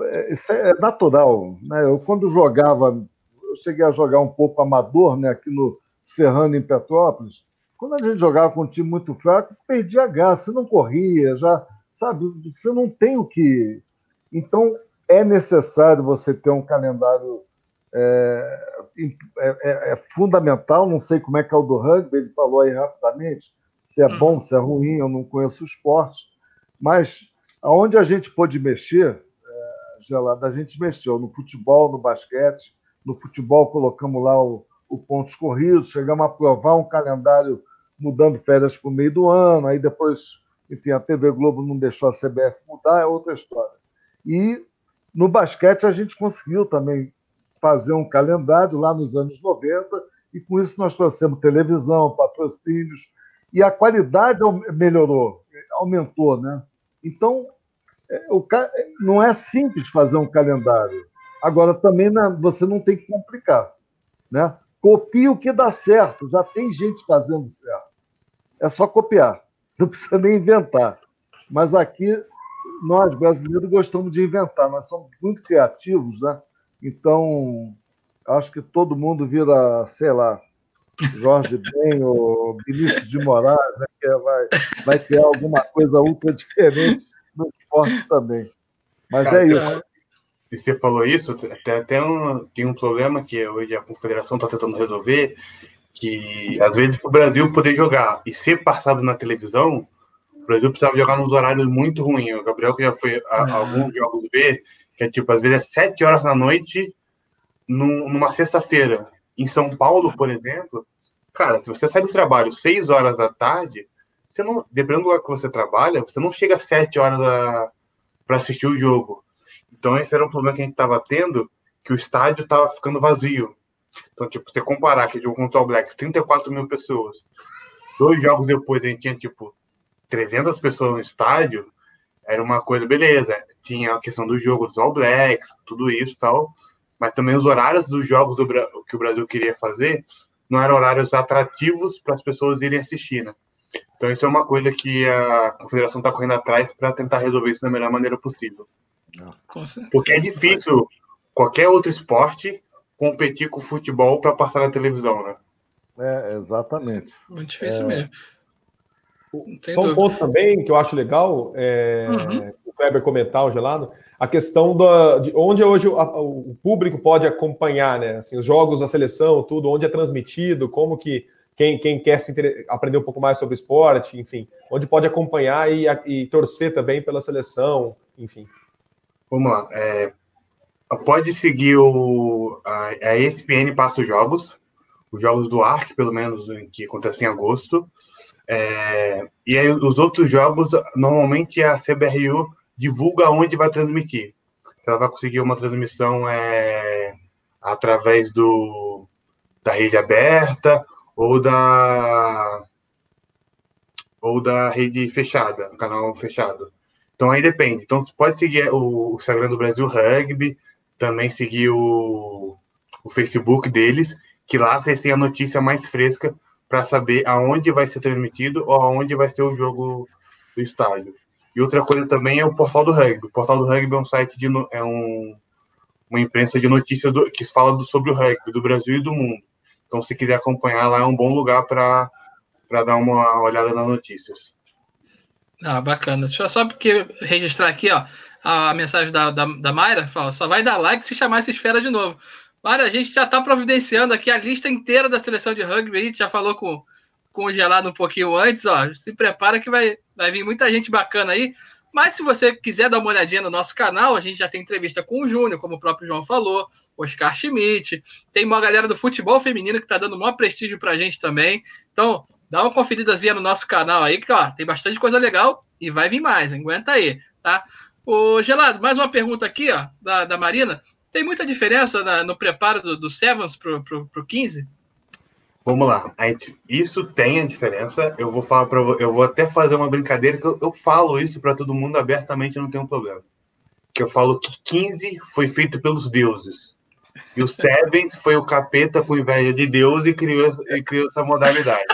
É, isso é natural. Né? Eu, quando jogava, eu cheguei a jogar um pouco amador né, aqui no Serrano, em Petrópolis. Quando a gente jogava com um time muito fraco, perdia a graça, não corria, já, sabe, você não tem o que. Então, é necessário você ter um calendário é, é, é, é, fundamental, não sei como é que é o do rugby, ele falou aí rapidamente, se é bom, se é ruim, eu não conheço o esporte, mas aonde a gente pôde mexer, é, Gelada, a gente mexeu no futebol, no basquete, no futebol colocamos lá o, o pontos corridos, chegamos a aprovar um calendário mudando férias para o meio do ano, aí depois, enfim, a TV Globo não deixou a CBF mudar, é outra história. E no basquete a gente conseguiu também fazer um calendário lá nos anos 90, e com isso nós trouxemos televisão, patrocínios, e a qualidade melhorou, aumentou, né? Então, é, o, não é simples fazer um calendário. Agora, também você não tem que complicar, né? Copie o que dá certo, já tem gente fazendo certo. É só copiar, não precisa nem inventar. Mas aqui, nós brasileiros gostamos de inventar, nós somos muito criativos, né? Então, acho que todo mundo vira, sei lá, Jorge Ben ou Vinícius de Moraes, né, que vai, vai criar alguma coisa ultra diferente no esporte também. Mas Cara, é isso. E você falou isso, até, até um, tem um problema que hoje a confederação está tentando resolver, que às vezes para o Brasil poder jogar e ser passado na televisão, o Brasil precisava jogar nos horários muito ruins. O Gabriel que já foi a, uhum. alguns jogos ver, que é tipo, às vezes é sete horas da noite num, numa sexta-feira. Em São Paulo, por exemplo, cara, se você sai do trabalho seis horas da tarde, você não, dependendo do lugar que você trabalha, você não chega às sete horas para assistir o jogo. Então esse era um problema que a gente estava tendo, que o estádio estava ficando vazio. Então, tipo, você comparar que jogo contra o Blacks, 34 mil pessoas. Dois jogos depois a gente tinha, tipo, 300 pessoas no estádio. Era uma coisa, beleza. Tinha a questão dos All Blacks, tudo isso e tal. Mas também os horários dos jogos do, que o Brasil queria fazer não eram horários atrativos para as pessoas irem assistir, né? Então, isso é uma coisa que a confederação está correndo atrás para tentar resolver isso da melhor maneira possível. Porque é difícil qualquer outro esporte competir com o futebol para passar na televisão, né? É, exatamente. Muito difícil é... mesmo. Só um ponto também que eu acho legal, é, uhum. Kleber comentar, o gelado, a questão da, de onde hoje o, a, o, público pode acompanhar, né? Assim, os jogos da seleção, tudo, onde é transmitido, como que quem, quem quer se aprender um pouco mais sobre esporte, enfim, onde pode acompanhar e, e torcer também pela seleção, enfim. Vamos lá. É, pode seguir o, a, a ESPN passa os jogos, os jogos do ARC, pelo menos, que acontecem em agosto. É, e aí os outros jogos, normalmente a CBRU divulga onde vai transmitir. Se ela vai conseguir uma transmissão é, através do, da rede aberta ou da ou da rede fechada, canal fechado. Então aí depende. Então você pode seguir o, o Instagram do Brasil Rugby, também seguir o, o Facebook deles, que lá vocês têm a notícia mais fresca para saber aonde vai ser transmitido ou aonde vai ser o jogo do estádio. E outra coisa também é o portal do rugby. O portal do rugby é um site de é um, uma imprensa de notícias do, que fala do, sobre o rugby do Brasil e do mundo. Então, se quiser acompanhar lá, é um bom lugar para dar uma olhada nas notícias. Ah, bacana. Deixa eu só porque registrar aqui, ó, a mensagem da, da, da Mayra, fala, só vai dar like se chamar essa esfera de novo. Mayra, a gente já está providenciando aqui a lista inteira da seleção de rugby, a gente já falou com, com o gelado um pouquinho antes, ó, se prepara que vai, vai vir muita gente bacana aí. Mas se você quiser dar uma olhadinha no nosso canal, a gente já tem entrevista com o Júnior, como o próprio João falou, Oscar Schmidt, tem uma galera do futebol feminino que está dando maior prestígio para a gente também. Então, dá uma conferidazinha no nosso canal aí, que ó, tem bastante coisa legal e vai vir mais, aguenta aí, tá? Ô, Gelado, mais uma pergunta aqui, ó, da, da Marina. Tem muita diferença na, no preparo do, do Sevens pro, pro, pro 15? Vamos lá. Isso tem a diferença. Eu vou falar para eu vou até fazer uma brincadeira que eu, eu falo isso para todo mundo abertamente, não tem um problema. Que eu falo que 15 foi feito pelos deuses. E o Sevens foi o capeta com inveja de Deus e criou, e criou essa modalidade.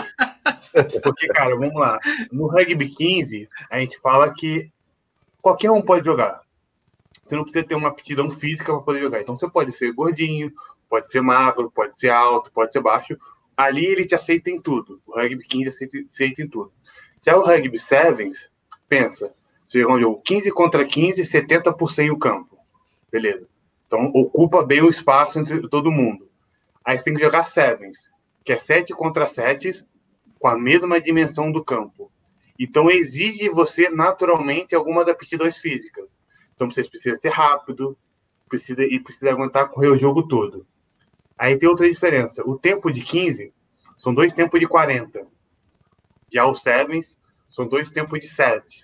Porque, cara, vamos lá. No rugby 15, a gente fala que qualquer um pode jogar. Você não precisa ter uma aptidão física para poder jogar. Então você pode ser gordinho, pode ser magro, pode ser alto, pode ser baixo. Ali ele te aceita em tudo. O rugby 15 aceita, aceita em tudo. Já o rugby sevens, pensa, você joga um jogo 15 contra 15, 70 por 100 o campo. Beleza. Então ocupa bem o espaço entre todo mundo. Aí você tem que jogar sevens, que é 7 contra 7, com a mesma dimensão do campo. Então exige você naturalmente algumas aptidões físicas. Então você precisa ser rápido, precisa e precisa aguentar correr o jogo todo. Aí tem outra diferença. O tempo de 15 são dois tempos de 40. Já os Sevens são dois tempos de 7.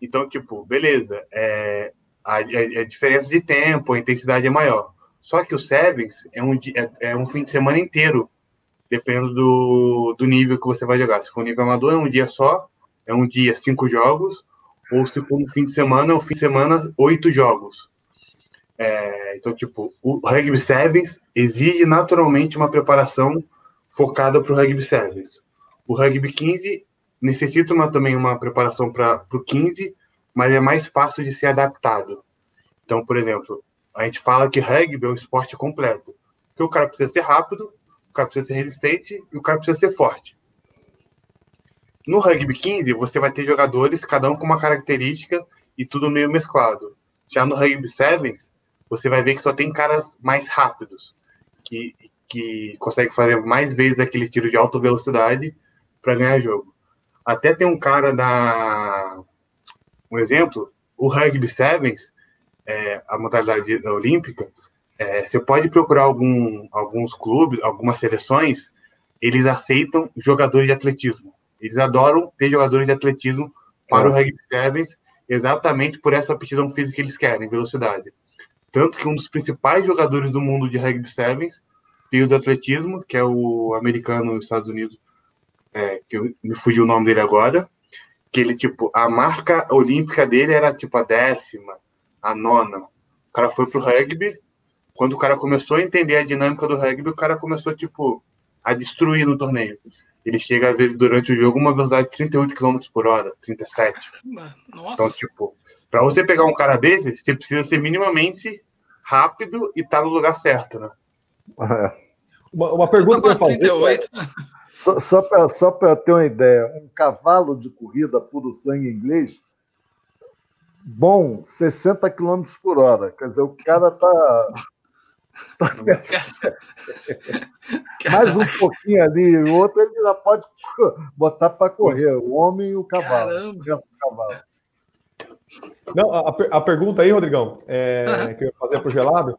Então, tipo, beleza. É, a, a, a, diferença de tempo, a intensidade é maior. Só que o Sevens é um, é, é um fim de semana inteiro, dependendo do, do nível que você vai jogar. Se for nível amador, é um dia só, é um dia cinco jogos, ou se for no fim de semana, é um fim de semana, oito jogos. É, então, tipo, o Rugby Sevens exige naturalmente uma preparação focada para o Rugby Sevens. O Rugby 15 necessita uma, também uma preparação para o 15, mas é mais fácil de ser adaptado. Então, por exemplo, a gente fala que rugby é um esporte completo. Que o cara precisa ser rápido, o cara precisa ser resistente e o cara precisa ser forte. No rugby 15, você vai ter jogadores, cada um com uma característica e tudo meio mesclado. Já no Rugby Sevens, você vai ver que só tem caras mais rápidos, que, que conseguem fazer mais vezes aquele tiro de alta velocidade para ganhar jogo. Até tem um cara da. Um exemplo, o Rugby Sevens, é, a modalidade olímpica, é, você pode procurar algum, alguns clubes, algumas seleções, eles aceitam jogadores de atletismo. Eles adoram ter jogadores de atletismo para é. o Rugby Sevens, exatamente por essa aptidão física que eles querem, velocidade. Tanto que um dos principais jogadores do mundo de Rugby Sevens veio do atletismo, que é o americano nos Estados Unidos, é, que me fugiu o nome dele agora, que ele, tipo, a marca olímpica dele era, tipo, a décima, a nona. O cara foi pro rugby, quando o cara começou a entender a dinâmica do rugby, o cara começou, tipo, a destruir no torneio. Ele chega, às vezes, durante o jogo, uma velocidade de 38 km por hora, 37. Nossa. Então, tipo, para você pegar um cara desse, você precisa ser minimamente rápido e tá no lugar certo, né? É. Uma, uma pergunta ia fazer. 38. Só, só para só ter uma ideia, um cavalo de corrida puro sangue inglês, bom, 60 km por hora. Quer dizer, o cara tá. tá Mais um pouquinho ali, o outro ele já pode botar para correr, o homem e o cavalo. O cavalo. Não, a, a, pergunta aí, Rodrigão, é, uhum. que eu ia fazer para o gelado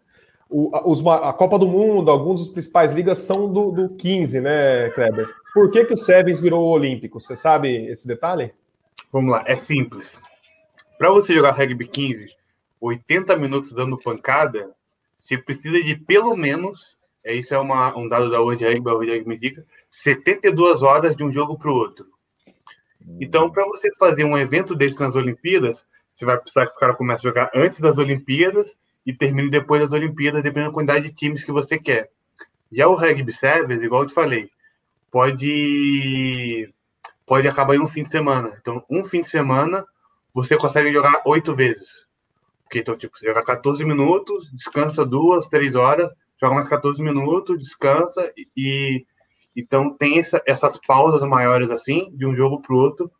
o, os, a Copa do Mundo, alguns dos principais ligas são do, do 15, né, Kleber? Por que, que o Sevens virou olímpico? Você sabe esse detalhe? Vamos lá, é simples. Para você jogar rugby 15, 80 minutos dando pancada, você precisa de pelo menos, é isso é uma, um dado da World Rugby, a World Rugby me dica, 72 horas de um jogo para o outro. Então, para você fazer um evento desse nas Olimpíadas, você vai precisar que o cara comece a jogar antes das Olimpíadas e termine depois das Olimpíadas, dependendo da quantidade de times que você quer. Já o Rugby Sevens, igual eu te falei, pode pode acabar em um fim de semana. Então, um fim de semana, você consegue jogar oito vezes. Porque, então, tipo, você joga 14 minutos, descansa duas, três horas, joga mais 14 minutos, descansa e... Então, tem essa, essas pausas maiores, assim, de um jogo para o outro,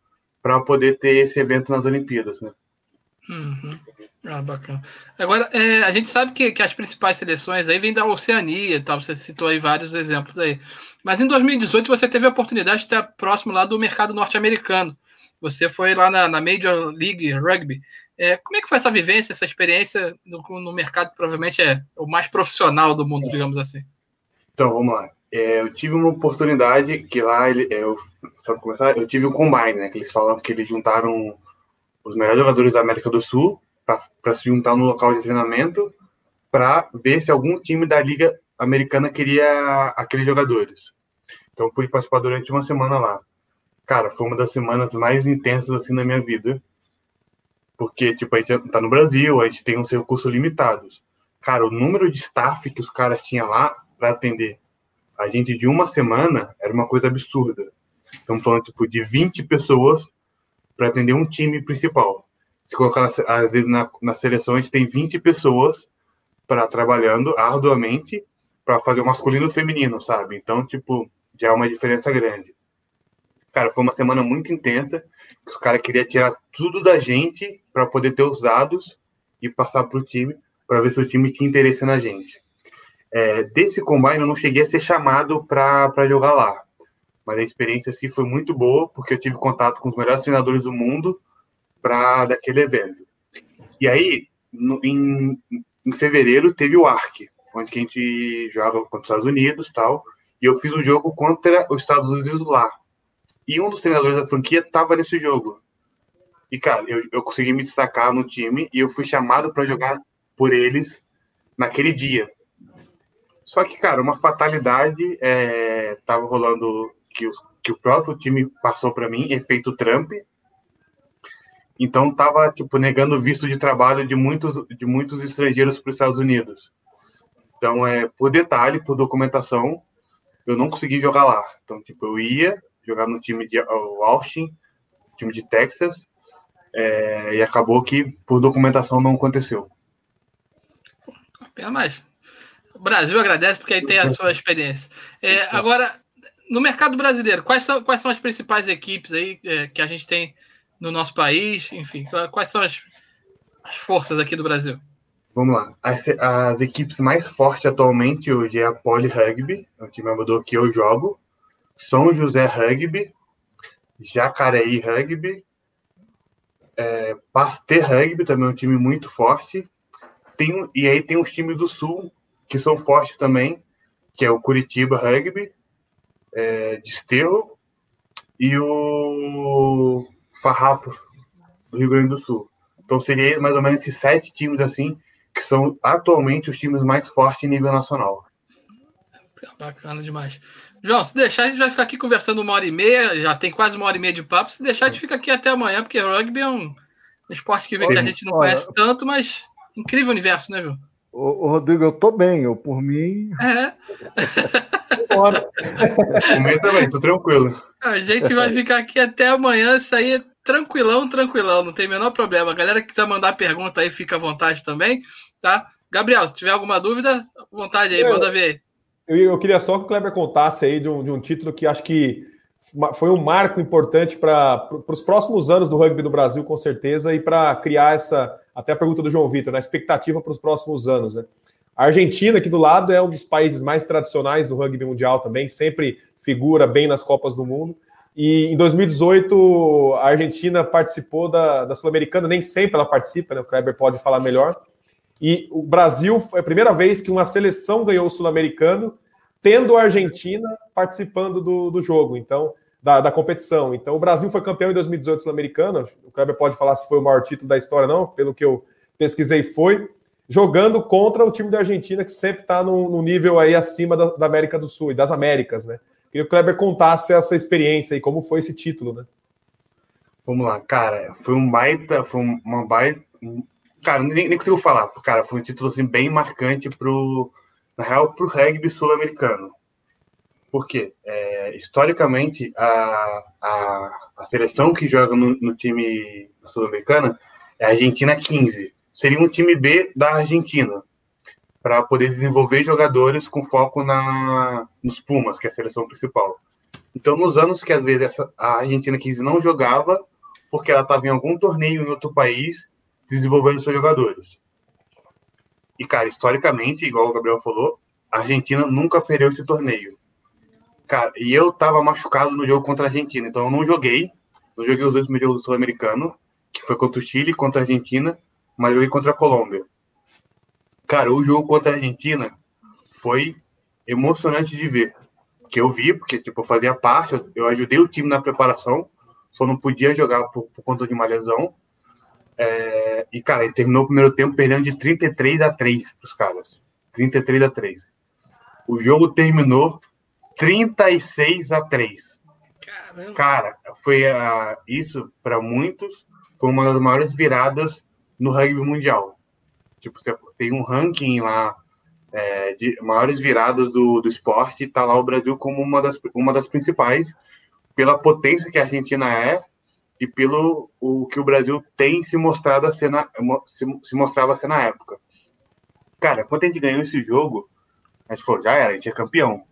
para poder ter esse evento nas Olimpíadas, né? Uhum. Ah, bacana. Agora, é, a gente sabe que, que as principais seleções aí vêm da Oceania, tá? você citou aí vários exemplos aí. Mas em 2018 você teve a oportunidade de estar próximo lá do mercado norte-americano. Você foi lá na, na Major League Rugby. É, como é que foi essa vivência, essa experiência no, no mercado que provavelmente é o mais profissional do mundo, digamos assim? Então, vamos lá. É, eu tive uma oportunidade que lá, ele, é, eu, só começar, eu tive um combine, né? Que eles falam que eles juntaram os melhores jogadores da América do Sul para se juntar no local de treinamento para ver se algum time da Liga Americana queria aqueles jogadores. Então, pude participar durante uma semana lá. Cara, foi uma das semanas mais intensas assim na minha vida. Porque, tipo, a gente tá no Brasil, a gente tem uns recursos limitados. Cara, o número de staff que os caras tinham lá para atender a gente de uma semana era uma coisa absurda. Estamos falando, tipo, de 20 pessoas para atender um time principal. Se colocar, às vezes, na, na seleção, a gente tem 20 pessoas para trabalhando arduamente para fazer o masculino e o feminino, sabe? Então, tipo, já é uma diferença grande. Cara, foi uma semana muito intensa, os caras queriam tirar tudo da gente para poder ter os dados e passar para o time, para ver se o time tinha interesse na gente. É, desse combine eu não cheguei a ser chamado para jogar lá, mas a experiência assim foi muito boa, porque eu tive contato com os melhores treinadores do mundo para daquele evento. E aí, no, em, em fevereiro, teve o ARC, onde a gente joga contra os Estados Unidos tal, e eu fiz o um jogo contra os Estados Unidos lá. E um dos treinadores da franquia estava nesse jogo. E, cara, eu, eu consegui me destacar no time e eu fui chamado para jogar por eles naquele dia. Só que, cara, uma fatalidade é, tava rolando que, os, que o próprio time passou para mim, efeito Trump. Então tava tipo negando visto de trabalho de muitos de muitos estrangeiros para os Estados Unidos. Então é por detalhe, por documentação, eu não consegui jogar lá. Então tipo eu ia jogar no time de Austin, time de Texas, é, e acabou que por documentação não aconteceu. Pena mais. O Brasil agradece porque aí tem a sua experiência. É, agora, no mercado brasileiro, quais são, quais são as principais equipes aí é, que a gente tem no nosso país? Enfim, quais são as, as forças aqui do Brasil? Vamos lá. As, as equipes mais fortes atualmente hoje é a Poli Rugby, é o time amador que eu jogo. São José Rugby, Jacareí Rugby, é, Pasteur Rugby também é um time muito forte. Tem, e aí tem os times do Sul que são fortes também, que é o Curitiba Rugby, é, Desterro e o Farrapos do Rio Grande do Sul. Então seria mais ou menos esses sete times assim que são atualmente os times mais fortes em nível nacional. Bacana demais. João, se deixar, a gente vai ficar aqui conversando uma hora e meia, já tem quase uma hora e meia de papo. Se deixar, a gente fica aqui até amanhã, porque rugby é um esporte que, que a gente não conhece tanto, mas incrível universo, né, João? Ô, Rodrigo, eu tô bem, eu por mim. É. Comigo também, tô tranquilo. A gente vai ficar aqui até amanhã, isso aí é tranquilão, tranquilão, não tem o menor problema. A galera que quiser mandar pergunta aí, fica à vontade também, tá? Gabriel, se tiver alguma dúvida, vontade aí, eu, manda ver. Eu, eu queria só que o Kleber contasse aí de um, de um título que acho que foi um marco importante para os próximos anos do rugby do Brasil, com certeza, e para criar essa, até a pergunta do João Vitor, na expectativa para os próximos anos. Né? A Argentina, aqui do lado, é um dos países mais tradicionais do rugby mundial também, sempre figura bem nas Copas do Mundo. E em 2018, a Argentina participou da, da Sul-Americana, nem sempre ela participa, né? o Kleber pode falar melhor. E o Brasil foi a primeira vez que uma seleção ganhou o Sul-Americano, tendo a Argentina participando do, do jogo, então, da, da, competição. Então, o Brasil foi campeão em 2018 Sul-Americano. O Kleber pode falar se foi o maior título da história, não, pelo que eu pesquisei, foi. Jogando contra o time da Argentina, que sempre está no, no, nível aí acima da, da, América do Sul e das Américas, né? Queria que o Kleber contasse essa experiência e como foi esse título, né? Vamos lá, cara, foi um baita, foi uma baita, cara, nem, nem consigo falar, cara, foi um título assim bem marcante pro, na real, pro rugby sul-americano. Por quê? É, historicamente, a, a, a, seleção que joga no, no time sul-americana é a Argentina 15. Seria um time B da Argentina, para poder desenvolver jogadores com foco na, nos Pumas, que é a seleção principal. Então, nos anos que às vezes essa, a Argentina 15 não jogava, porque ela estava em algum torneio em outro país, desenvolvendo seus jogadores. E, cara, historicamente, igual o Gabriel falou, a Argentina nunca perdeu esse torneio. Cara, e eu tava machucado no jogo contra a Argentina, então eu não joguei. Não joguei os dois primeiros jogos do Sul-Americano, que foi contra o Chile, contra a Argentina, mas joguei contra a Colômbia. Cara, o jogo contra a Argentina foi emocionante de ver. Que eu vi, porque tipo, eu fazia parte, eu ajudei o time na preparação, só não podia jogar por, por conta de uma lesão. É, e, cara, ele terminou o primeiro tempo perdendo de 33 a 3 para os caras. 33 a 3. O jogo terminou 36 a 3. Caramba. Cara, foi uh, isso para muitos foi uma das maiores viradas no rugby mundial. Tipo, você tem um ranking lá é, de maiores viradas do, do esporte, e tá lá o Brasil como uma das, uma das principais, pela potência que a Argentina é e pelo o que o Brasil tem se mostrado a ser na, se, se mostrava a ser na época. Cara, quando a gente ganhou esse jogo, a gente falou, já era, a gente é campeão.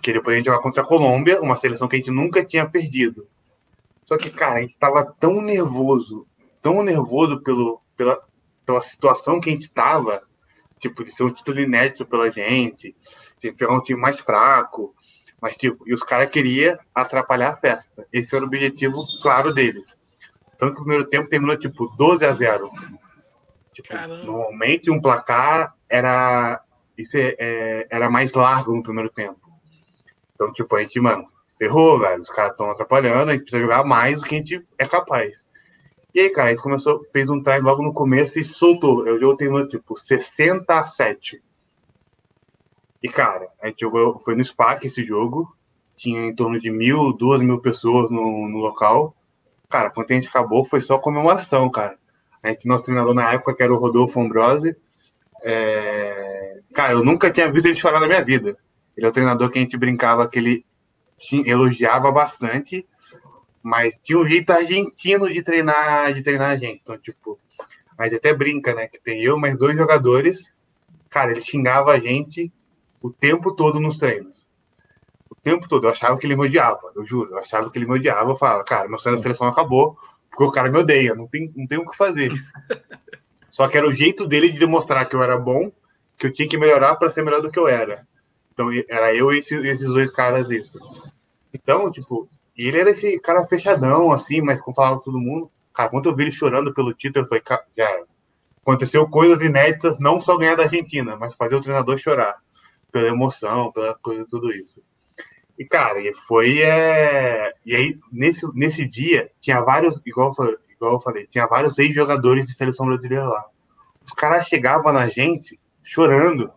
Porque depois a gente jogar contra a Colômbia, uma seleção que a gente nunca tinha perdido. Só que, cara, a gente tava tão nervoso, tão nervoso pelo, pela, pela situação que a gente tava, tipo, de ser um título inédito pela gente, de pegar um time mais fraco, mas, tipo, e os caras queriam atrapalhar a festa. Esse era o objetivo claro deles. Tanto que o primeiro tempo terminou, tipo, 12 a 0. Tipo, normalmente um placar era, isso é, é, era mais largo no primeiro tempo. Então, tipo, a gente, mano, ferrou, velho. Os caras estão atrapalhando, a gente precisa jogar mais do que a gente é capaz. E aí, cara, a gente começou, fez um try logo no começo e soltou. Eu jogo terminou, tipo, 60 a 7. E, cara, a gente jogou, foi no SPAC esse jogo, tinha em torno de mil, duas mil pessoas no, no local. Cara, quando a gente acabou, foi só comemoração, cara. A gente, nosso treinador na época, que era o Rodolfo Ambrose, é... cara, eu nunca tinha visto ele chorar na minha vida. Ele é o treinador que a gente brincava que ele elogiava bastante, mas tinha um jeito argentino de treinar, de treinar a gente. Então, tipo, mas até brinca, né? Que tem eu mais dois jogadores. Cara, ele xingava a gente o tempo todo nos treinos. O tempo todo. Eu achava que ele me odiava, eu juro. Eu achava que ele me odiava. Eu falava, cara, meu sonho da seleção acabou, porque o cara me odeia, não tem, não tem o que fazer. Só que era o jeito dele de demonstrar que eu era bom, que eu tinha que melhorar para ser melhor do que eu era. Então era eu e esses, dois caras isso. Então, tipo, ele era esse cara fechadão, assim, mas falava com todo mundo. Cara, quando eu vi ele chorando pelo título, foi já aconteceu coisas inéditas, não só ganhar da Argentina, mas fazer o treinador chorar pela emoção, pela coisa, tudo isso. E, cara, e foi. É... E aí, nesse, nesse dia, tinha vários, igual, igual eu falei, tinha vários ex-jogadores de seleção brasileira lá. Os caras chegavam na gente chorando.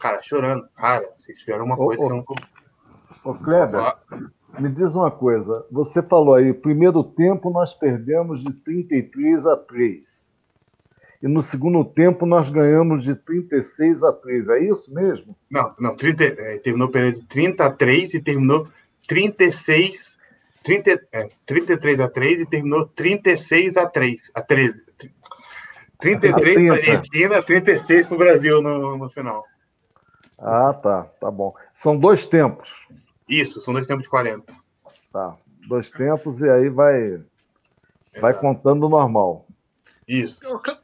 Cara, chorando. Cara, vocês fizeram uma coisa. Ô, não... ô Kleber, me diz uma coisa. Você falou aí, primeiro tempo nós perdemos de 33 a 3 e no segundo tempo nós ganhamos de 36 a 3. É isso mesmo? Não, não. 30, é, terminou perdendo de 30 a 3 e terminou 36, 30, é, 33 a 3 e terminou 36 a 3. A 13. 33 para a Argentina, 36 para o Brasil no, no final. Ah, tá. Tá bom. São dois tempos. Isso, são dois tempos de 40. Tá. Dois tempos e aí vai, vai contando normal. Isso.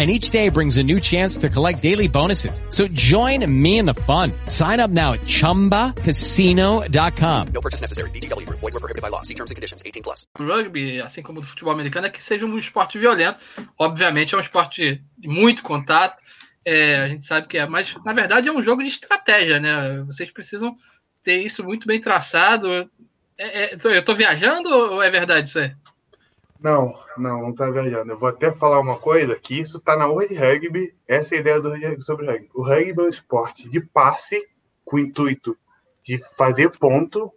and each day brings a new chance to collect daily bonuses. So join me in the fun. Sign up now at ChumbaCasino.com. No purchase necessary. BGW. Void were prohibited by law. See terms and conditions. 18 plus. O rugby, assim como o futebol americano, é que seja um esporte violento. Obviamente é um esporte de muito contato. É, a gente sabe que é, mas na verdade é um jogo de estratégia, né? Vocês precisam ter isso muito bem traçado. É, é, eu tô viajando ou é verdade isso aí? Não, não, não tá viajando. Eu vou até falar uma coisa que isso tá na World Rugby, essa é a ideia do sobre o rugby. O rugby é um esporte de passe com o intuito de fazer ponto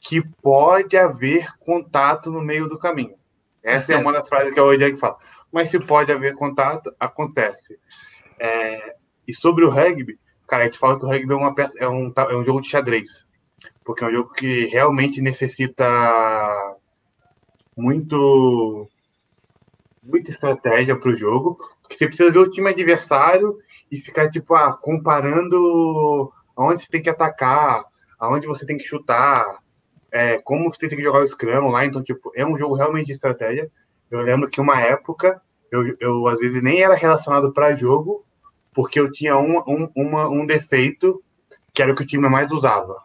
que pode haver contato no meio do caminho. Essa é uma das frases que a World fala. Mas se pode haver contato, acontece. É, e sobre o rugby, cara, a gente fala que o rugby é, uma peça, é, um, é um jogo de xadrez. Porque é um jogo que realmente necessita muito muita estratégia para o jogo, porque você precisa ver o time adversário e ficar tipo ah, comparando aonde você tem que atacar, aonde você tem que chutar, é, como você tem que jogar o scrum lá, então tipo é um jogo realmente de estratégia. Eu lembro que uma época eu, eu às vezes nem era relacionado para jogo porque eu tinha um, um, uma, um defeito que era o que o time mais usava.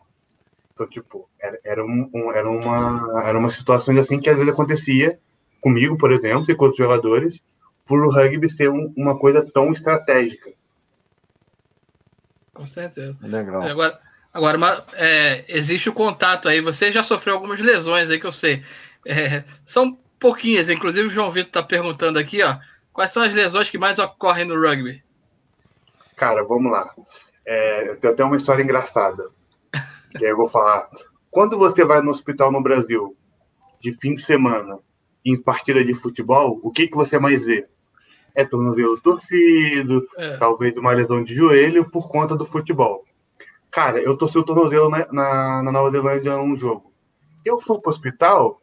Então, tipo, era, era, um, um, era, uma, era uma situação assim que às vezes acontecia comigo, por exemplo, e com outros jogadores, por o rugby ser um, uma coisa tão estratégica. Com certeza. Legal. Agora, agora uma, é, existe o contato aí. Você já sofreu algumas lesões aí que eu sei. É, são pouquinhas, inclusive o João Vitor está perguntando aqui, ó. Quais são as lesões que mais ocorrem no rugby? Cara, vamos lá. É, eu tenho até uma história engraçada. E aí eu vou falar. Quando você vai no hospital no Brasil, de fim de semana, em partida de futebol, o que, que você mais vê? É tornozelo torcido, é. talvez uma lesão de joelho por conta do futebol. Cara, eu torci o tornozelo na, na, na Nova Zelândia num jogo. Eu fui pro hospital,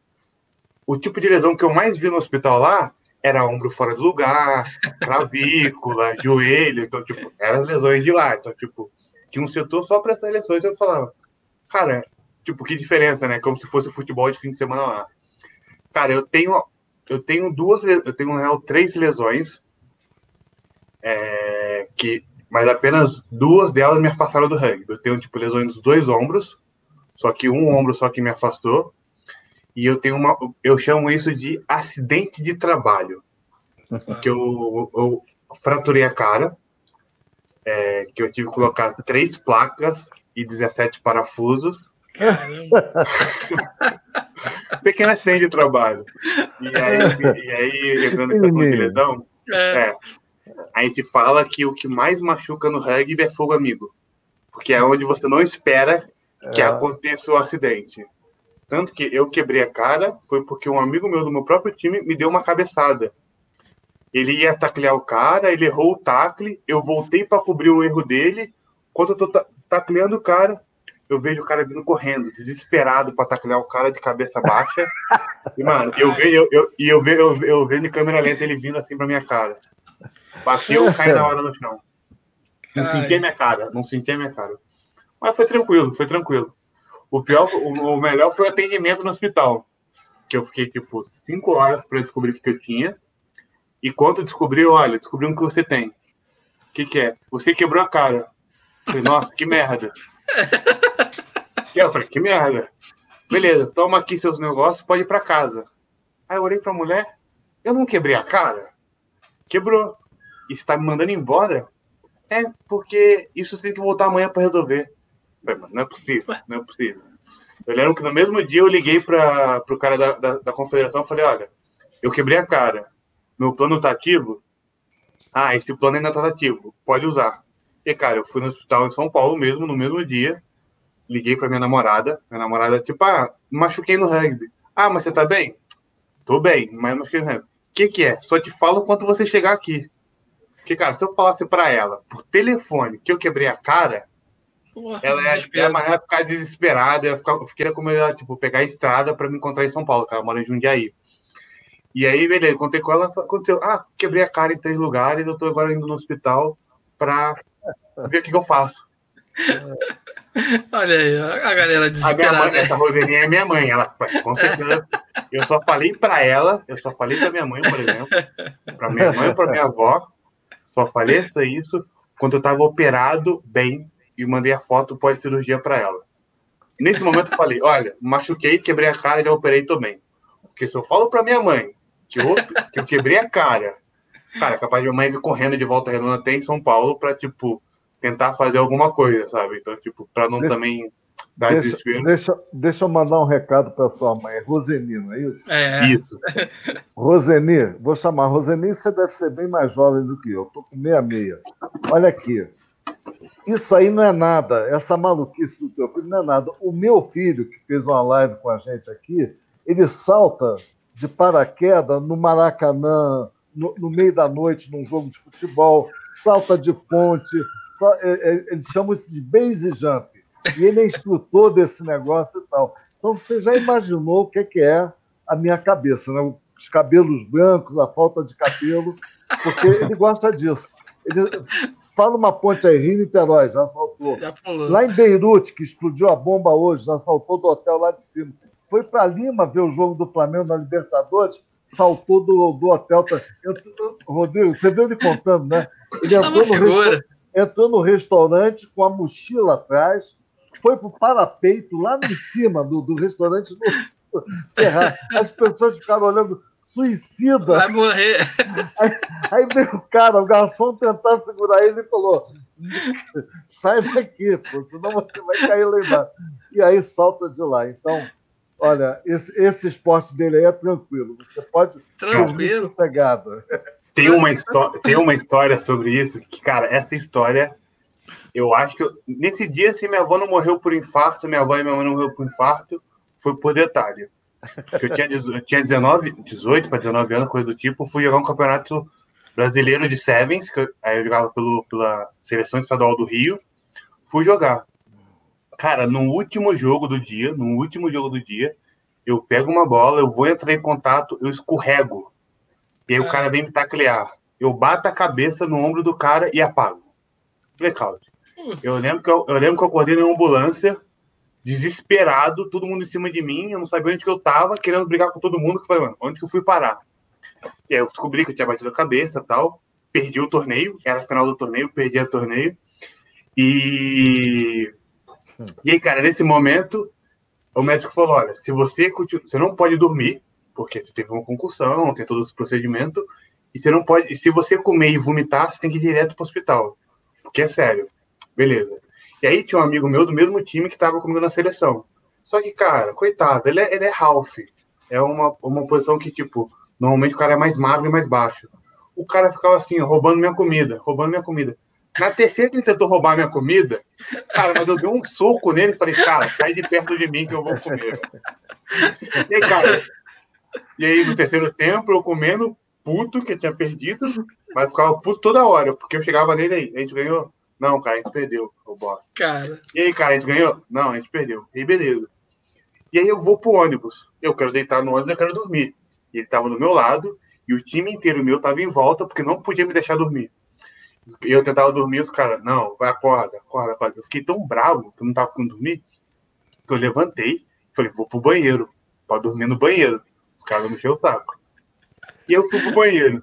o tipo de lesão que eu mais vi no hospital lá era ombro fora do lugar, clavícula, joelho, então, tipo, eram as lesões de lá. Então, tipo, tinha um setor só para essas lesões. Eu falava, Cara, tipo, que diferença, né? Como se fosse futebol de fim de semana lá. Cara, eu tenho, eu tenho duas, eu tenho na real três lesões, é, que, mas apenas duas delas me afastaram do rugby. Eu tenho tipo lesões dos dois ombros, só que um ombro só que me afastou. E eu tenho uma, eu chamo isso de acidente de trabalho, que eu, eu fraturei a cara, é, que eu tive que colocar três placas e 17 parafusos. Pequena acidente de trabalho. E aí, e aí entrando em situação de lesão, é. é, a gente fala que o que mais machuca no rugby é fogo amigo. Porque é onde você não espera que é. aconteça o acidente. Tanto que eu quebrei a cara foi porque um amigo meu do meu próprio time me deu uma cabeçada. Ele ia taclear o cara, ele errou o tacle, eu voltei para cobrir o erro dele. Quando eu tô tacleando o cara, eu vejo o cara vindo correndo, desesperado pra taclear o cara de cabeça baixa. E, mano, eu vejo, eu, eu, eu, vejo, eu, eu vejo em câmera lenta ele vindo assim pra minha cara. Bateu, cai na hora no chão. Não Ai. senti a minha cara, não senti a minha cara. Mas foi tranquilo, foi tranquilo. O pior, o, o melhor foi o atendimento no hospital. Que eu fiquei, tipo, cinco horas pra descobrir o que eu tinha. E quando eu descobri, olha, descobri o que você tem. O que, que é? Você quebrou a cara. Falei, nossa, que merda. Eu falei, que merda. Beleza, toma aqui seus negócios, pode ir pra casa. Aí eu olhei pra mulher, eu não quebrei a cara? Quebrou. E você tá me mandando embora? É, porque isso você tem que voltar amanhã pra resolver. Eu falei, "Mas não é possível, não é possível. Eu lembro que no mesmo dia eu liguei para pro cara da, da, da confederação e falei, olha, eu quebrei a cara. Meu plano tá ativo? Ah, esse plano ainda tá ativo. Pode usar. E, cara, eu fui no hospital em São Paulo mesmo, no mesmo dia. Liguei pra minha namorada. Minha namorada, tipo, ah, machuquei no rugby. Ah, mas você tá bem? Tô bem, mas machuquei no rugby. O que que é? Só te falo quando você chegar aqui. Porque, cara, se eu falasse pra ela, por telefone, que eu quebrei a cara, Porra, ela ia, ela ia ficar desesperada, ia ficar, eu fiquei como ela, tipo, pegar a estrada pra me encontrar em São Paulo, cara, eu moro em Jundiaí. E aí, beleza, contei com ela, aconteceu, ah, quebrei a cara em três lugares, eu tô agora indo no hospital pra ver o que, que eu faço. Olha aí, a galera A minha mãe, essa Roseninha é minha mãe, ela, com certeza, eu só falei pra ela, eu só falei pra minha mãe, por exemplo, pra minha mãe pra minha avó, só falei isso, quando eu tava operado bem e mandei a foto pós-cirurgia pra ela. Nesse momento eu falei, olha, machuquei, quebrei a cara e já operei também. Porque se eu falo pra minha mãe que eu, que eu quebrei a cara, cara, é capaz de minha mãe vir correndo de volta redonda até em São Paulo pra, tipo, tentar fazer alguma coisa, sabe? Então, tipo, pra não Deixa- também dar Deixa, desespero. deixa, deixa eu mandar um recado para sua mãe. Roseni, não é isso? É. Isso. Roseni, vou chamar Roseni, você deve ser bem mais jovem do que eu. Estou com meia-meia. Olha aqui. Isso aí não é nada. Essa maluquice do teu filho não é nada. O meu filho, que fez uma live com a gente aqui, ele salta de paraquedas no Maracanã, no, no meio da noite, num jogo de futebol, salta de ponte. É- é- Eles chamam isso de base jump. E ele é instrutor desse negócio e tal. Então você já imaginou o que é, que é a minha cabeça, né? Os cabelos brancos, a falta de cabelo, porque ele gosta disso. Ele fala uma ponte aí, Rio Niterói, já saltou. Já. Lá em Beirute, que explodiu a bomba hoje, já saltou do hotel lá de cima. Foi para Lima ver o jogo do Flamengo na Libertadores, saltou do, do hotel. Eu- eu- Rodrigo, você viu ele contando, né? Ele entrou no, figura. Entrou no restaurante com a mochila atrás, foi pro parapeito lá em cima do, do restaurante do. As pessoas ficaram olhando, suicida. Vai morrer. Aí, aí veio o cara, o garçom tentar segurar ele e falou: sai daqui, pô, senão você vai cair lá embaixo. E aí salta de lá. Então, olha, esse, esse esporte dele aí é tranquilo. Você pode Tranquilo. sossegado. Tem uma, tem uma história sobre isso, que, cara, essa história, eu acho que eu- nesse dia, se minha avó não morreu por infarto, minha avó e minha mãe não morreu por infarto, foi por detalhe. Eu tinha, eu tinha 19, 18 para 19 anos, coisa do tipo, fui jogar um campeonato brasileiro de Sevens, que eu, aí eu jogava pelo, pela seleção estadual do Rio, fui jogar. Cara, no último jogo do dia, no último jogo do dia, eu pego uma bola, eu vou entrar em contato, eu escorrego. E aí o cara vem me taclear. Eu bato a cabeça no ombro do cara e apago. Blackout. Eu lembro que eu, eu lembro que eu acordei na ambulância, desesperado, todo mundo em cima de mim, eu não sabia onde que eu tava, querendo brigar com todo mundo, que falei, mano, onde que eu fui parar? E aí eu descobri que eu tinha batido a cabeça tal, perdi o torneio, era a final do torneio, perdi o torneio. E. E aí, cara, nesse momento, o médico falou: olha, se você continu... você não pode dormir, porque você teve uma concussão, tem todo esse procedimento, e você não pode. Se você comer e vomitar, você tem que ir direto para o hospital. Porque é sério. Beleza. E aí tinha um amigo meu do mesmo time que estava comigo na seleção. Só que, cara, coitado, ele é, ele é half. É uma, uma posição que, tipo, normalmente o cara é mais magro e mais baixo. O cara ficava assim, roubando minha comida, roubando minha comida. Na terceira ele tentou roubar minha comida, cara, mas eu dei um soco nele e falei, cara, sai de perto de mim que eu vou comer. E cara, e aí no terceiro tempo eu comendo, puto, que eu tinha perdido, mas ficava puto toda hora, porque eu chegava nele aí, a gente ganhou Não, cara, a gente perdeu, o bosta. Cara. E aí, cara, a gente ganhou? Não, a gente perdeu. E aí, beleza. E aí eu vou pro ônibus. Eu quero deitar no ônibus, eu quero dormir. E ele tava do meu lado, e o time inteiro meu tava em volta, porque não podia me deixar dormir. E eu tentava dormir, os caras, não, vai, acorda, acorda, acorda. Eu fiquei tão bravo que eu não tava conseguindo dormir, que eu levantei, falei, vou pro banheiro, pra dormir no banheiro. Não mexeram o saco. E eu fui pro banheiro.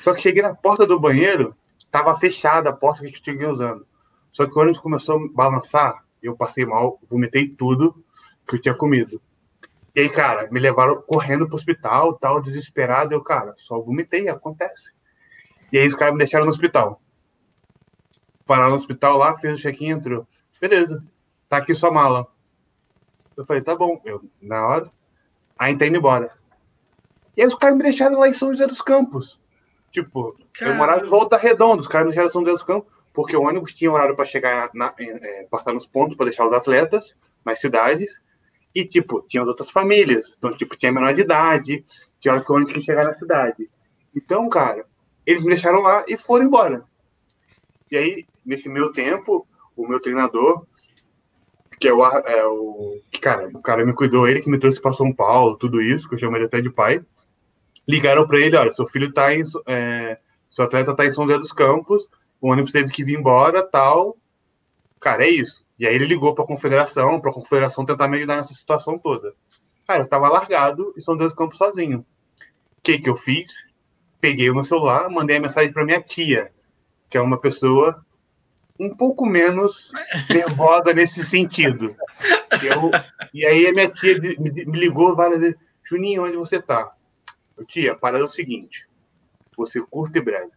Só que cheguei na porta do banheiro, tava fechada a porta que a gente tinha usando. Só que o ônibus começou a balançar, eu passei mal, vomitei tudo que eu tinha comido. E aí, cara, me levaram correndo pro hospital, tal, desesperado. Eu, cara, só vomitei, acontece. E aí os caras me deixaram no hospital. Pararam no hospital lá, fez o check-in, entrou. Beleza, tá aqui sua mala. Eu falei, tá bom. Eu, na hora, aí tá indo embora. E aí os caras me deixaram lá em São José dos Campos. Tipo, eu morava em Volta Redonda, os caras me deixaram em São José dos Campos, porque o ônibus tinha horário para chegar, na, é, passar nos pontos para deixar os atletas nas cidades. E, tipo, tinha as outras famílias. Então, tipo, tinha menor de idade, tinha hora que o ônibus tinha que chegar na cidade. Então, cara, eles me deixaram lá e foram embora. E aí, nesse meu tempo, o meu treinador, que é o, é o cara, o cara me cuidou, ele que me trouxe para São Paulo, tudo isso, que eu chamo ele até de pai. Ligaram para ele, olha, seu filho tá em, é, seu atleta tá em São José dos Campos, o ônibus teve que vir embora, tal. Cara, é isso. E aí ele ligou para a confederação, para a confederação tentar me ajudar nessa situação toda. Cara, eu tava largado em São José dos Campos sozinho. O que que eu fiz? Peguei o meu celular, mandei a mensagem para minha tia, que é uma pessoa um pouco menos nervosa nesse sentido. Eu, e aí a minha tia me ligou várias vezes, Juninho, onde você tá? Tia, a parada é o seguinte, você curto e breve.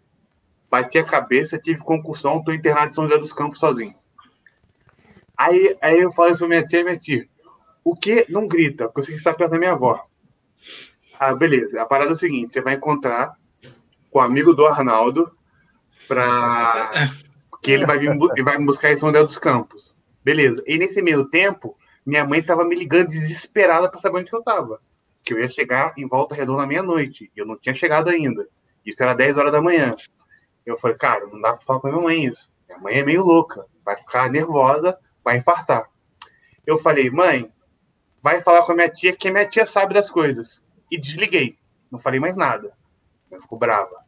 Bati a cabeça, tive concussão, tô internado em São José dos Campos sozinho. Aí, aí eu falei pra minha tia, minha tia, o que? Não grita, porque eu sei que você tá perto da minha avó. Ah, beleza. A parada é o seguinte, você vai encontrar com o amigo do Arnaldo para que ele vai, vir, vai me buscar em São José dos Campos. Beleza. E nesse meio tempo, minha mãe tava me ligando desesperada para saber onde que eu tava. Que eu ia chegar em Volta Redonda meia-noite. E eu não tinha chegado ainda. Isso era 10 horas da manhã. Eu falei, cara, não dá pra falar com a minha mãe isso. Minha mãe é meio louca. Vai ficar nervosa, vai infartar. Eu falei, mãe, vai falar com a minha tia, que a minha tia sabe das coisas. E desliguei. Não falei mais nada. Ela ficou brava.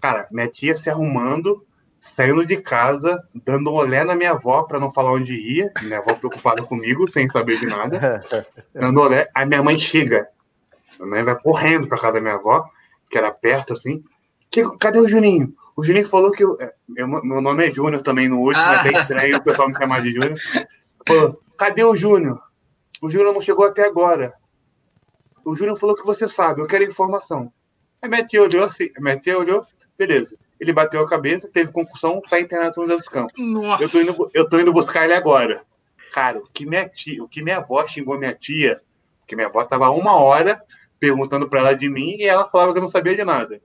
Cara, minha tia se arrumando, saindo de casa, dando um olé na minha avó para não falar onde ia. Minha avó preocupada comigo, sem saber de nada. Dando olé. Aí minha mãe chega. Minha vai correndo pra casa da minha avó, que era perto assim. Que, cadê o Juninho? O Juninho falou que. Eu, meu, meu nome é Júnior também no último, ah. até estranho o pessoal me chamar de Júnior. Falou, cadê o Júnior? O Júnior não chegou até agora. O Júnior falou que você sabe, eu quero informação. Aí minha tia olhou assim, minha tia olhou, beleza. Ele bateu a cabeça, teve concussão, tá internado no dos Campos. Nossa. Eu tô, indo, eu tô indo buscar ele agora. Cara, o que minha tia, o que minha avó xingou minha tia, que minha avó tava uma hora perguntando para ela de mim e ela falava que não sabia de nada.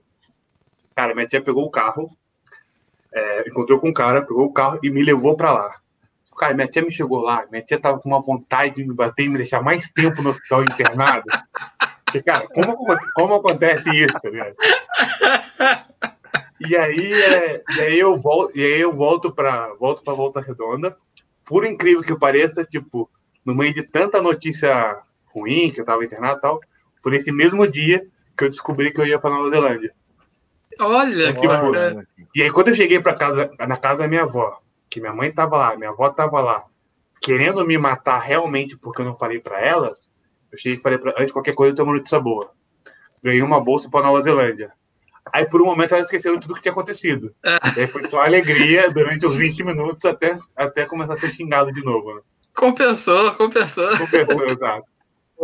Cara, minha tia pegou o carro, é, encontrou com o cara, pegou o carro e me levou para lá. Cara, minha tia me chegou lá, minha tia tava com uma vontade de me bater e me deixar mais tempo no hospital internado. Porque, cara, como, como acontece isso, tá ligado? E aí, é, e aí eu volto, e aí eu volto para volto para Volta Redonda. Por incrível que pareça, tipo, no meio de tanta notícia ruim que eu tava internado e tal, foi nesse mesmo dia que eu descobri que eu ia para Nova Zelândia. Olha, que bacana. E aí quando eu cheguei para casa na casa da minha avó, que minha mãe tava lá, minha avó tava lá, querendo me matar realmente porque eu não falei para elas, eu cheguei e falei para antes de qualquer coisa eu tenho uma notícia boa. Ganhei uma bolsa para Nova Zelândia. Aí, por um momento, elas esqueceram tudo que tinha acontecido. E aí foi só alegria durante os 20 minutos até, até começar a ser xingado de novo. Né? Compensou, compensou. Compensou, exato.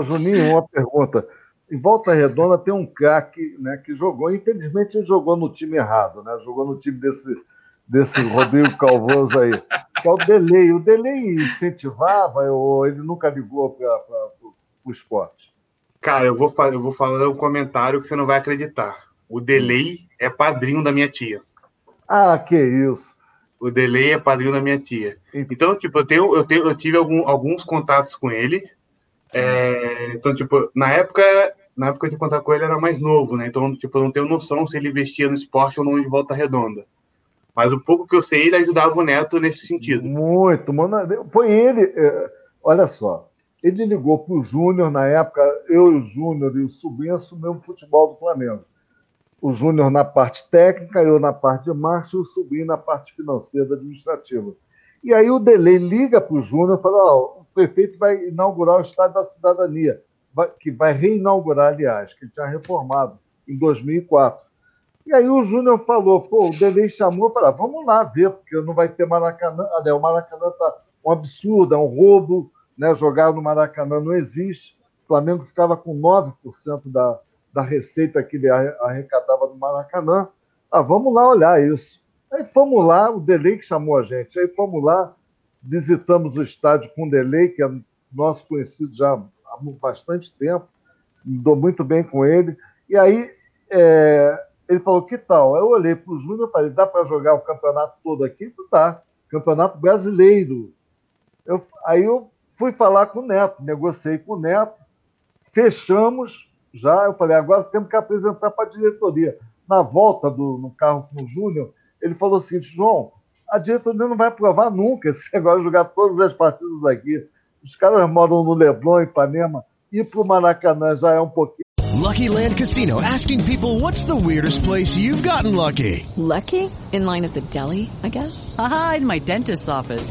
Juninho, uma pergunta. Em Volta Redonda tem um craque né, que jogou, infelizmente ele jogou no time errado, né? Jogou no time desse, desse Rodrigo Calvoso aí, que é o Delay. O Delay incentivava ou ele nunca ligou para o esporte? Cara, eu vou, eu vou falar um comentário que você não vai acreditar. O Delay é padrinho da minha tia. Ah, que isso. O Delay é padrinho da minha tia. Então, tipo, eu, tenho, eu, tenho, eu tive algum, alguns contatos com ele. É, então, tipo, na época, na época de contar com ele era mais novo, né? Então, tipo, eu não tenho noção se ele investia no esporte ou não de volta redonda. Mas o pouco que eu sei, ele ajudava o Neto nesse sentido. Muito, mano. Foi ele, é, olha só, ele ligou para o Júnior na época, eu e o Júnior e o sobrinho assumimos o futebol do Flamengo. O Júnior na parte técnica, eu na parte de marketing o sobrinho na parte financeira administrativa. E aí o Delay liga para o Júnior e fala: oh, o prefeito vai inaugurar o Estádio da Cidadania, que vai reinaugurar, aliás, que ele tinha reformado em 2004. E aí o Júnior falou: pô, o Delay chamou para vamos lá ver, porque não vai ter Maracanã. Ah, né, o Maracanã está um absurdo, é um roubo, né? jogar no Maracanã não existe. O Flamengo ficava com 9% da, da receita que ele arrecadava no Maracanã. Ah, vamos lá olhar isso. Aí fomos lá, o Delay que chamou a gente. Aí fomos lá, visitamos o estádio com o Delay, que é nosso conhecido já há bastante tempo, dou muito bem com ele. E aí é, ele falou: que tal? Eu olhei para o Júnior e falei: dá para jogar o campeonato todo aqui? Não dá. Campeonato brasileiro. Eu, aí eu fui falar com o Neto, negociei com o Neto, fechamos já. Eu falei: agora temos que apresentar para a diretoria. Na volta do, no carro com o Júnior, ele falou seguinte: João, a diretoria não vai aprovar nunca esse negócio de jogar todas as partidas aqui. Os caras moram no Leblon, Ipanema, ir para o Maracanã já é um pouquinho. Lucky Land Casino asking people what's the weirdest place you've gotten lucky? Lucky? In line at the deli, I guess? Aha, in my dentist's office.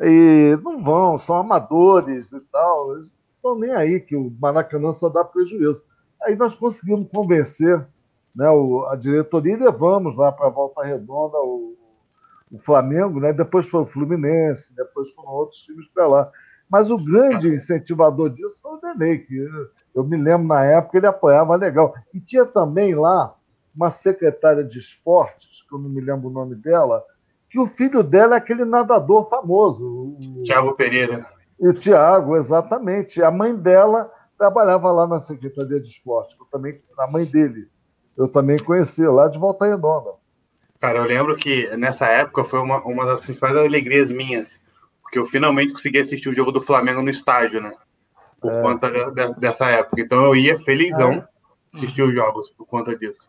E não vão, são amadores e tal. Não estão nem aí que o Maracanã só dá prejuízo. Aí nós conseguimos convencer né, o, a diretoria e levamos lá para a Volta Redonda o, o, Flamengo, né? depois foi o Fluminense, depois foram outros times para lá. Mas o grande incentivador disso foi o Denei, que eu, eu me lembro na época ele apoiava legal. E tinha também lá uma secretária de esportes, que eu não me lembro o nome dela, que o filho dela é aquele nadador famoso. Tiago Pereira. E o Tiago, exatamente. A mãe dela trabalhava lá na Secretaria de Esporte, eu também, a mãe dele. Eu também conheci, lá de Volta Redonda. Cara, eu lembro que nessa época foi uma, uma das principais alegrias minhas, porque eu finalmente consegui assistir o jogo do Flamengo no estádio, né? Por é. conta de, dessa época. Então eu ia felizão é. assistir os jogos por conta disso.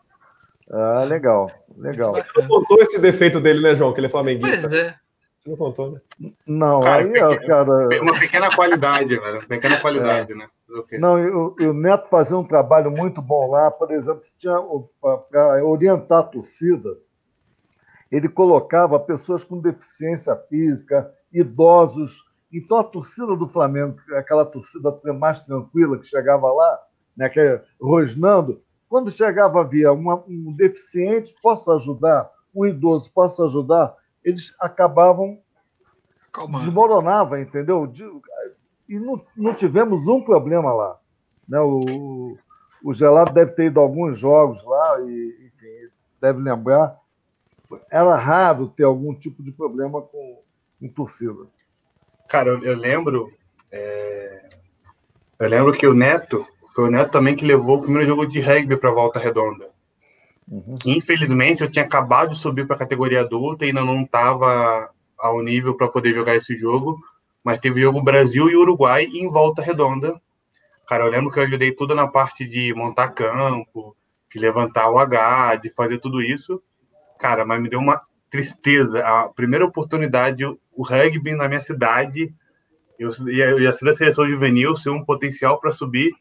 Ah, legal, legal. Você não contou esse defeito dele, né, João? Que ele é flamenguista. Pois é. Você não contou, né? Não, Cara, aí, pequena, cara. Uma pequena qualidade, velho. Pequena qualidade, É. né? Não, e o, Neto fazia um trabalho muito bom lá, por exemplo, se tinha para orientar a torcida, ele colocava pessoas com deficiência física, idosos. Então a torcida do Flamengo, aquela torcida mais tranquila que chegava lá, né, que é rosnando, quando chegava via uma, um deficiente, posso ajudar, um idoso, posso ajudar, eles acabavam Calma. desmoronava, entendeu? De- E não, não tivemos um problema lá. Né? O, o Gelado deve ter ido a alguns jogos lá, e, enfim, deve lembrar. Era raro ter algum tipo de problema com, com torcida. Cara, eu, eu lembro. é, Eu lembro que o Neto foi o Neto também que levou o primeiro jogo de rugby para Volta Redonda. Que infelizmente eu tinha acabado de subir para a categoria adulta e ainda não estava ao nível para poder jogar esse jogo. Mas teve jogo Brasil e Uruguai em Volta Redonda. Cara, eu lembro que eu ajudei tudo na parte de montar campo, de levantar o H, de fazer tudo isso. Cara, mas me deu uma tristeza. A primeira oportunidade, o rugby na minha cidade, eu ia, eu ia ser da seleção juvenil, ser um potencial para subir,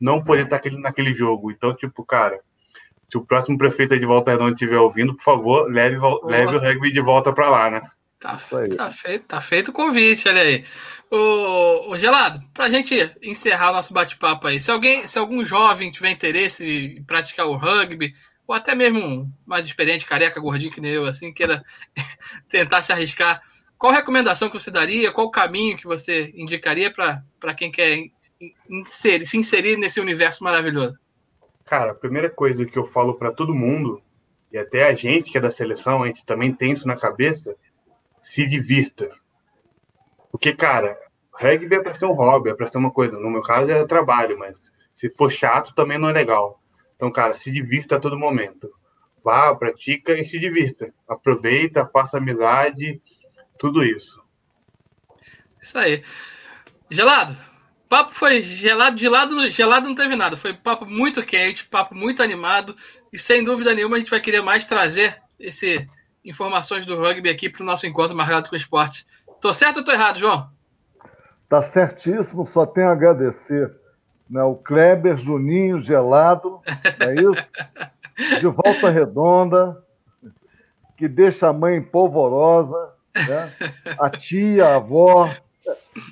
não poder estar aquele, naquele jogo. Então, tipo, cara, se o próximo prefeito aí de Volta Redonda estiver ouvindo, por favor, leve, leve o rugby de volta para lá, né? Tá, tá feito, tá feito o convite, olha aí. O, o Gelado, pra gente encerrar o nosso bate-papo aí, se alguém, se algum jovem tiver interesse em praticar o rugby, ou até mesmo um mais experiente, careca, gordinho que nem eu, assim, queira tentar se arriscar, qual recomendação que você daria, qual o caminho que você indicaria para quem quer inserir- se inserir nesse universo maravilhoso? Cara, a primeira coisa que eu falo para todo mundo, e até a gente que é da seleção, a gente também tem isso na cabeça, se divirta. Porque, cara, rugby é para ser um hobby, é para ser uma coisa. No meu caso é trabalho, mas se for chato também não é legal. Então, cara, se divirta a todo momento. Vá, pratica e se divirta. Aproveita, faça amizade, tudo isso. Isso aí. Gelado. Papo foi gelado, de lado, gelado não teve nada. Foi papo muito quente, papo muito animado. E sem dúvida nenhuma a gente vai querer mais trazer esse informações do rugby aqui para o nosso encontro marcado com o esporte. Tô certo ou tô errado, João? Tá certíssimo, só tenho a agradecer. Né, o Kleber, Juninho, Gelado, é isso? De volta redonda, que deixa a mãe polvorosa, né? a tia, a avó,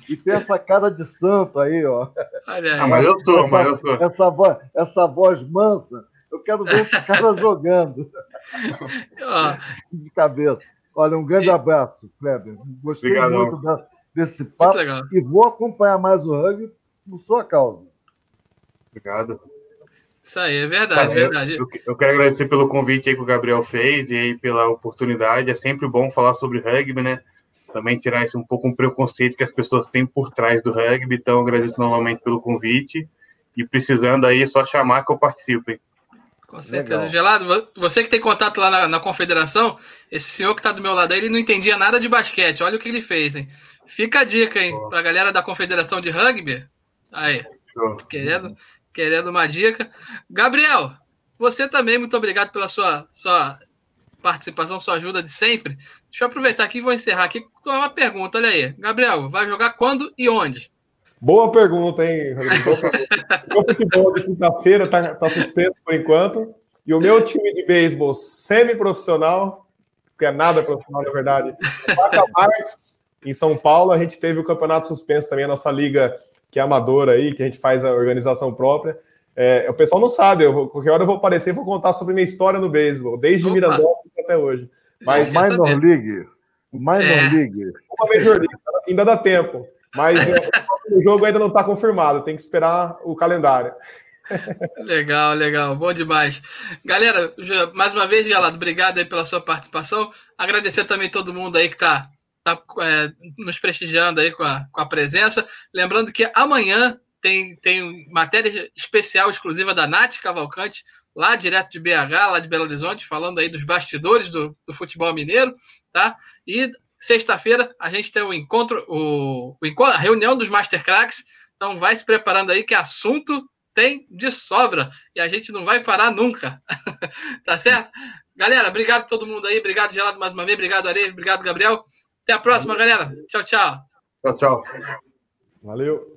e tem essa cara de santo aí, ó. Olha aí. Ah, mas eu sou, mas eu sou. Essa voz, essa voz mansa, eu quero ver esse cara jogando. De cabeça. Olha, um grande abraço, Kleber. Gostei Obrigadão. muito da- desse papo legal. e vou acompanhar mais o rugby por sua causa. Obrigado. isso aí, é verdade, Cara, eu- verdade. Eu, eu quero agradecer pelo convite aí que o Gabriel fez e aí pela oportunidade. É sempre bom falar sobre rugby, né? Também tirar isso um pouco um preconceito que as pessoas têm por trás do rugby. Então, agradeço novamente pelo convite. E precisando aí, é só chamar que eu participo, hein? Com certeza. Legal. Gelado, vo- você que tem contato lá na, na confederação, esse senhor que tá do meu lado aí, ele não entendia nada de basquete. Olha o que ele fez, hein? Fica a dica, hein? Pra galera da confederação de rugby. Aí, Show. querendo, querendo uma dica. Gabriel, você também, muito obrigado pela sua, sua participação, sua ajuda de sempre. Deixa eu aproveitar aqui e vou encerrar aqui com uma pergunta. Olha aí. Gabriel, vai jogar quando e onde? Boa pergunta, hein, Rodrigo? Boa pergunta. O futebol de quinta-feira tá, tá suspenso por enquanto. E o meu time de beisebol semi-profissional, que é nada profissional, na verdade, Marques, em São Paulo, a gente teve o campeonato suspenso também, a nossa liga, que é amadora aí, que a gente faz a organização própria. É, o pessoal não sabe, eu vou, qualquer hora eu vou aparecer e vou contar sobre minha história no beisebol, desde Opa. Mirandópolis até hoje. Mas Quer Minor saber? League. Minor É. League. uma Major League, ainda dá tempo. Mas é, o jogo ainda não está confirmado, tem que esperar o calendário. Legal, legal, bom demais. Galera, mais uma vez, Galado, obrigado aí pela sua participação. Agradecer também todo mundo aí que está tá, é, nos prestigiando aí com a, com a presença. Lembrando que amanhã tem, tem matéria especial exclusiva da Nath Cavalcante, lá direto de BH, lá de Belo Horizonte, falando aí dos bastidores do, do futebol mineiro, tá? E sexta-feira a gente tem o encontro, o, o a reunião dos Master Cracks. Então vai se preparando aí que assunto tem de sobra e a gente não vai parar nunca. tá certo? Galera, obrigado a todo mundo aí. Obrigado, Gelado, mais uma vez. Obrigado, Areia. Obrigado, Gabriel. Até a próxima, galera. Tchau, tchau. Tchau, tchau. Valeu.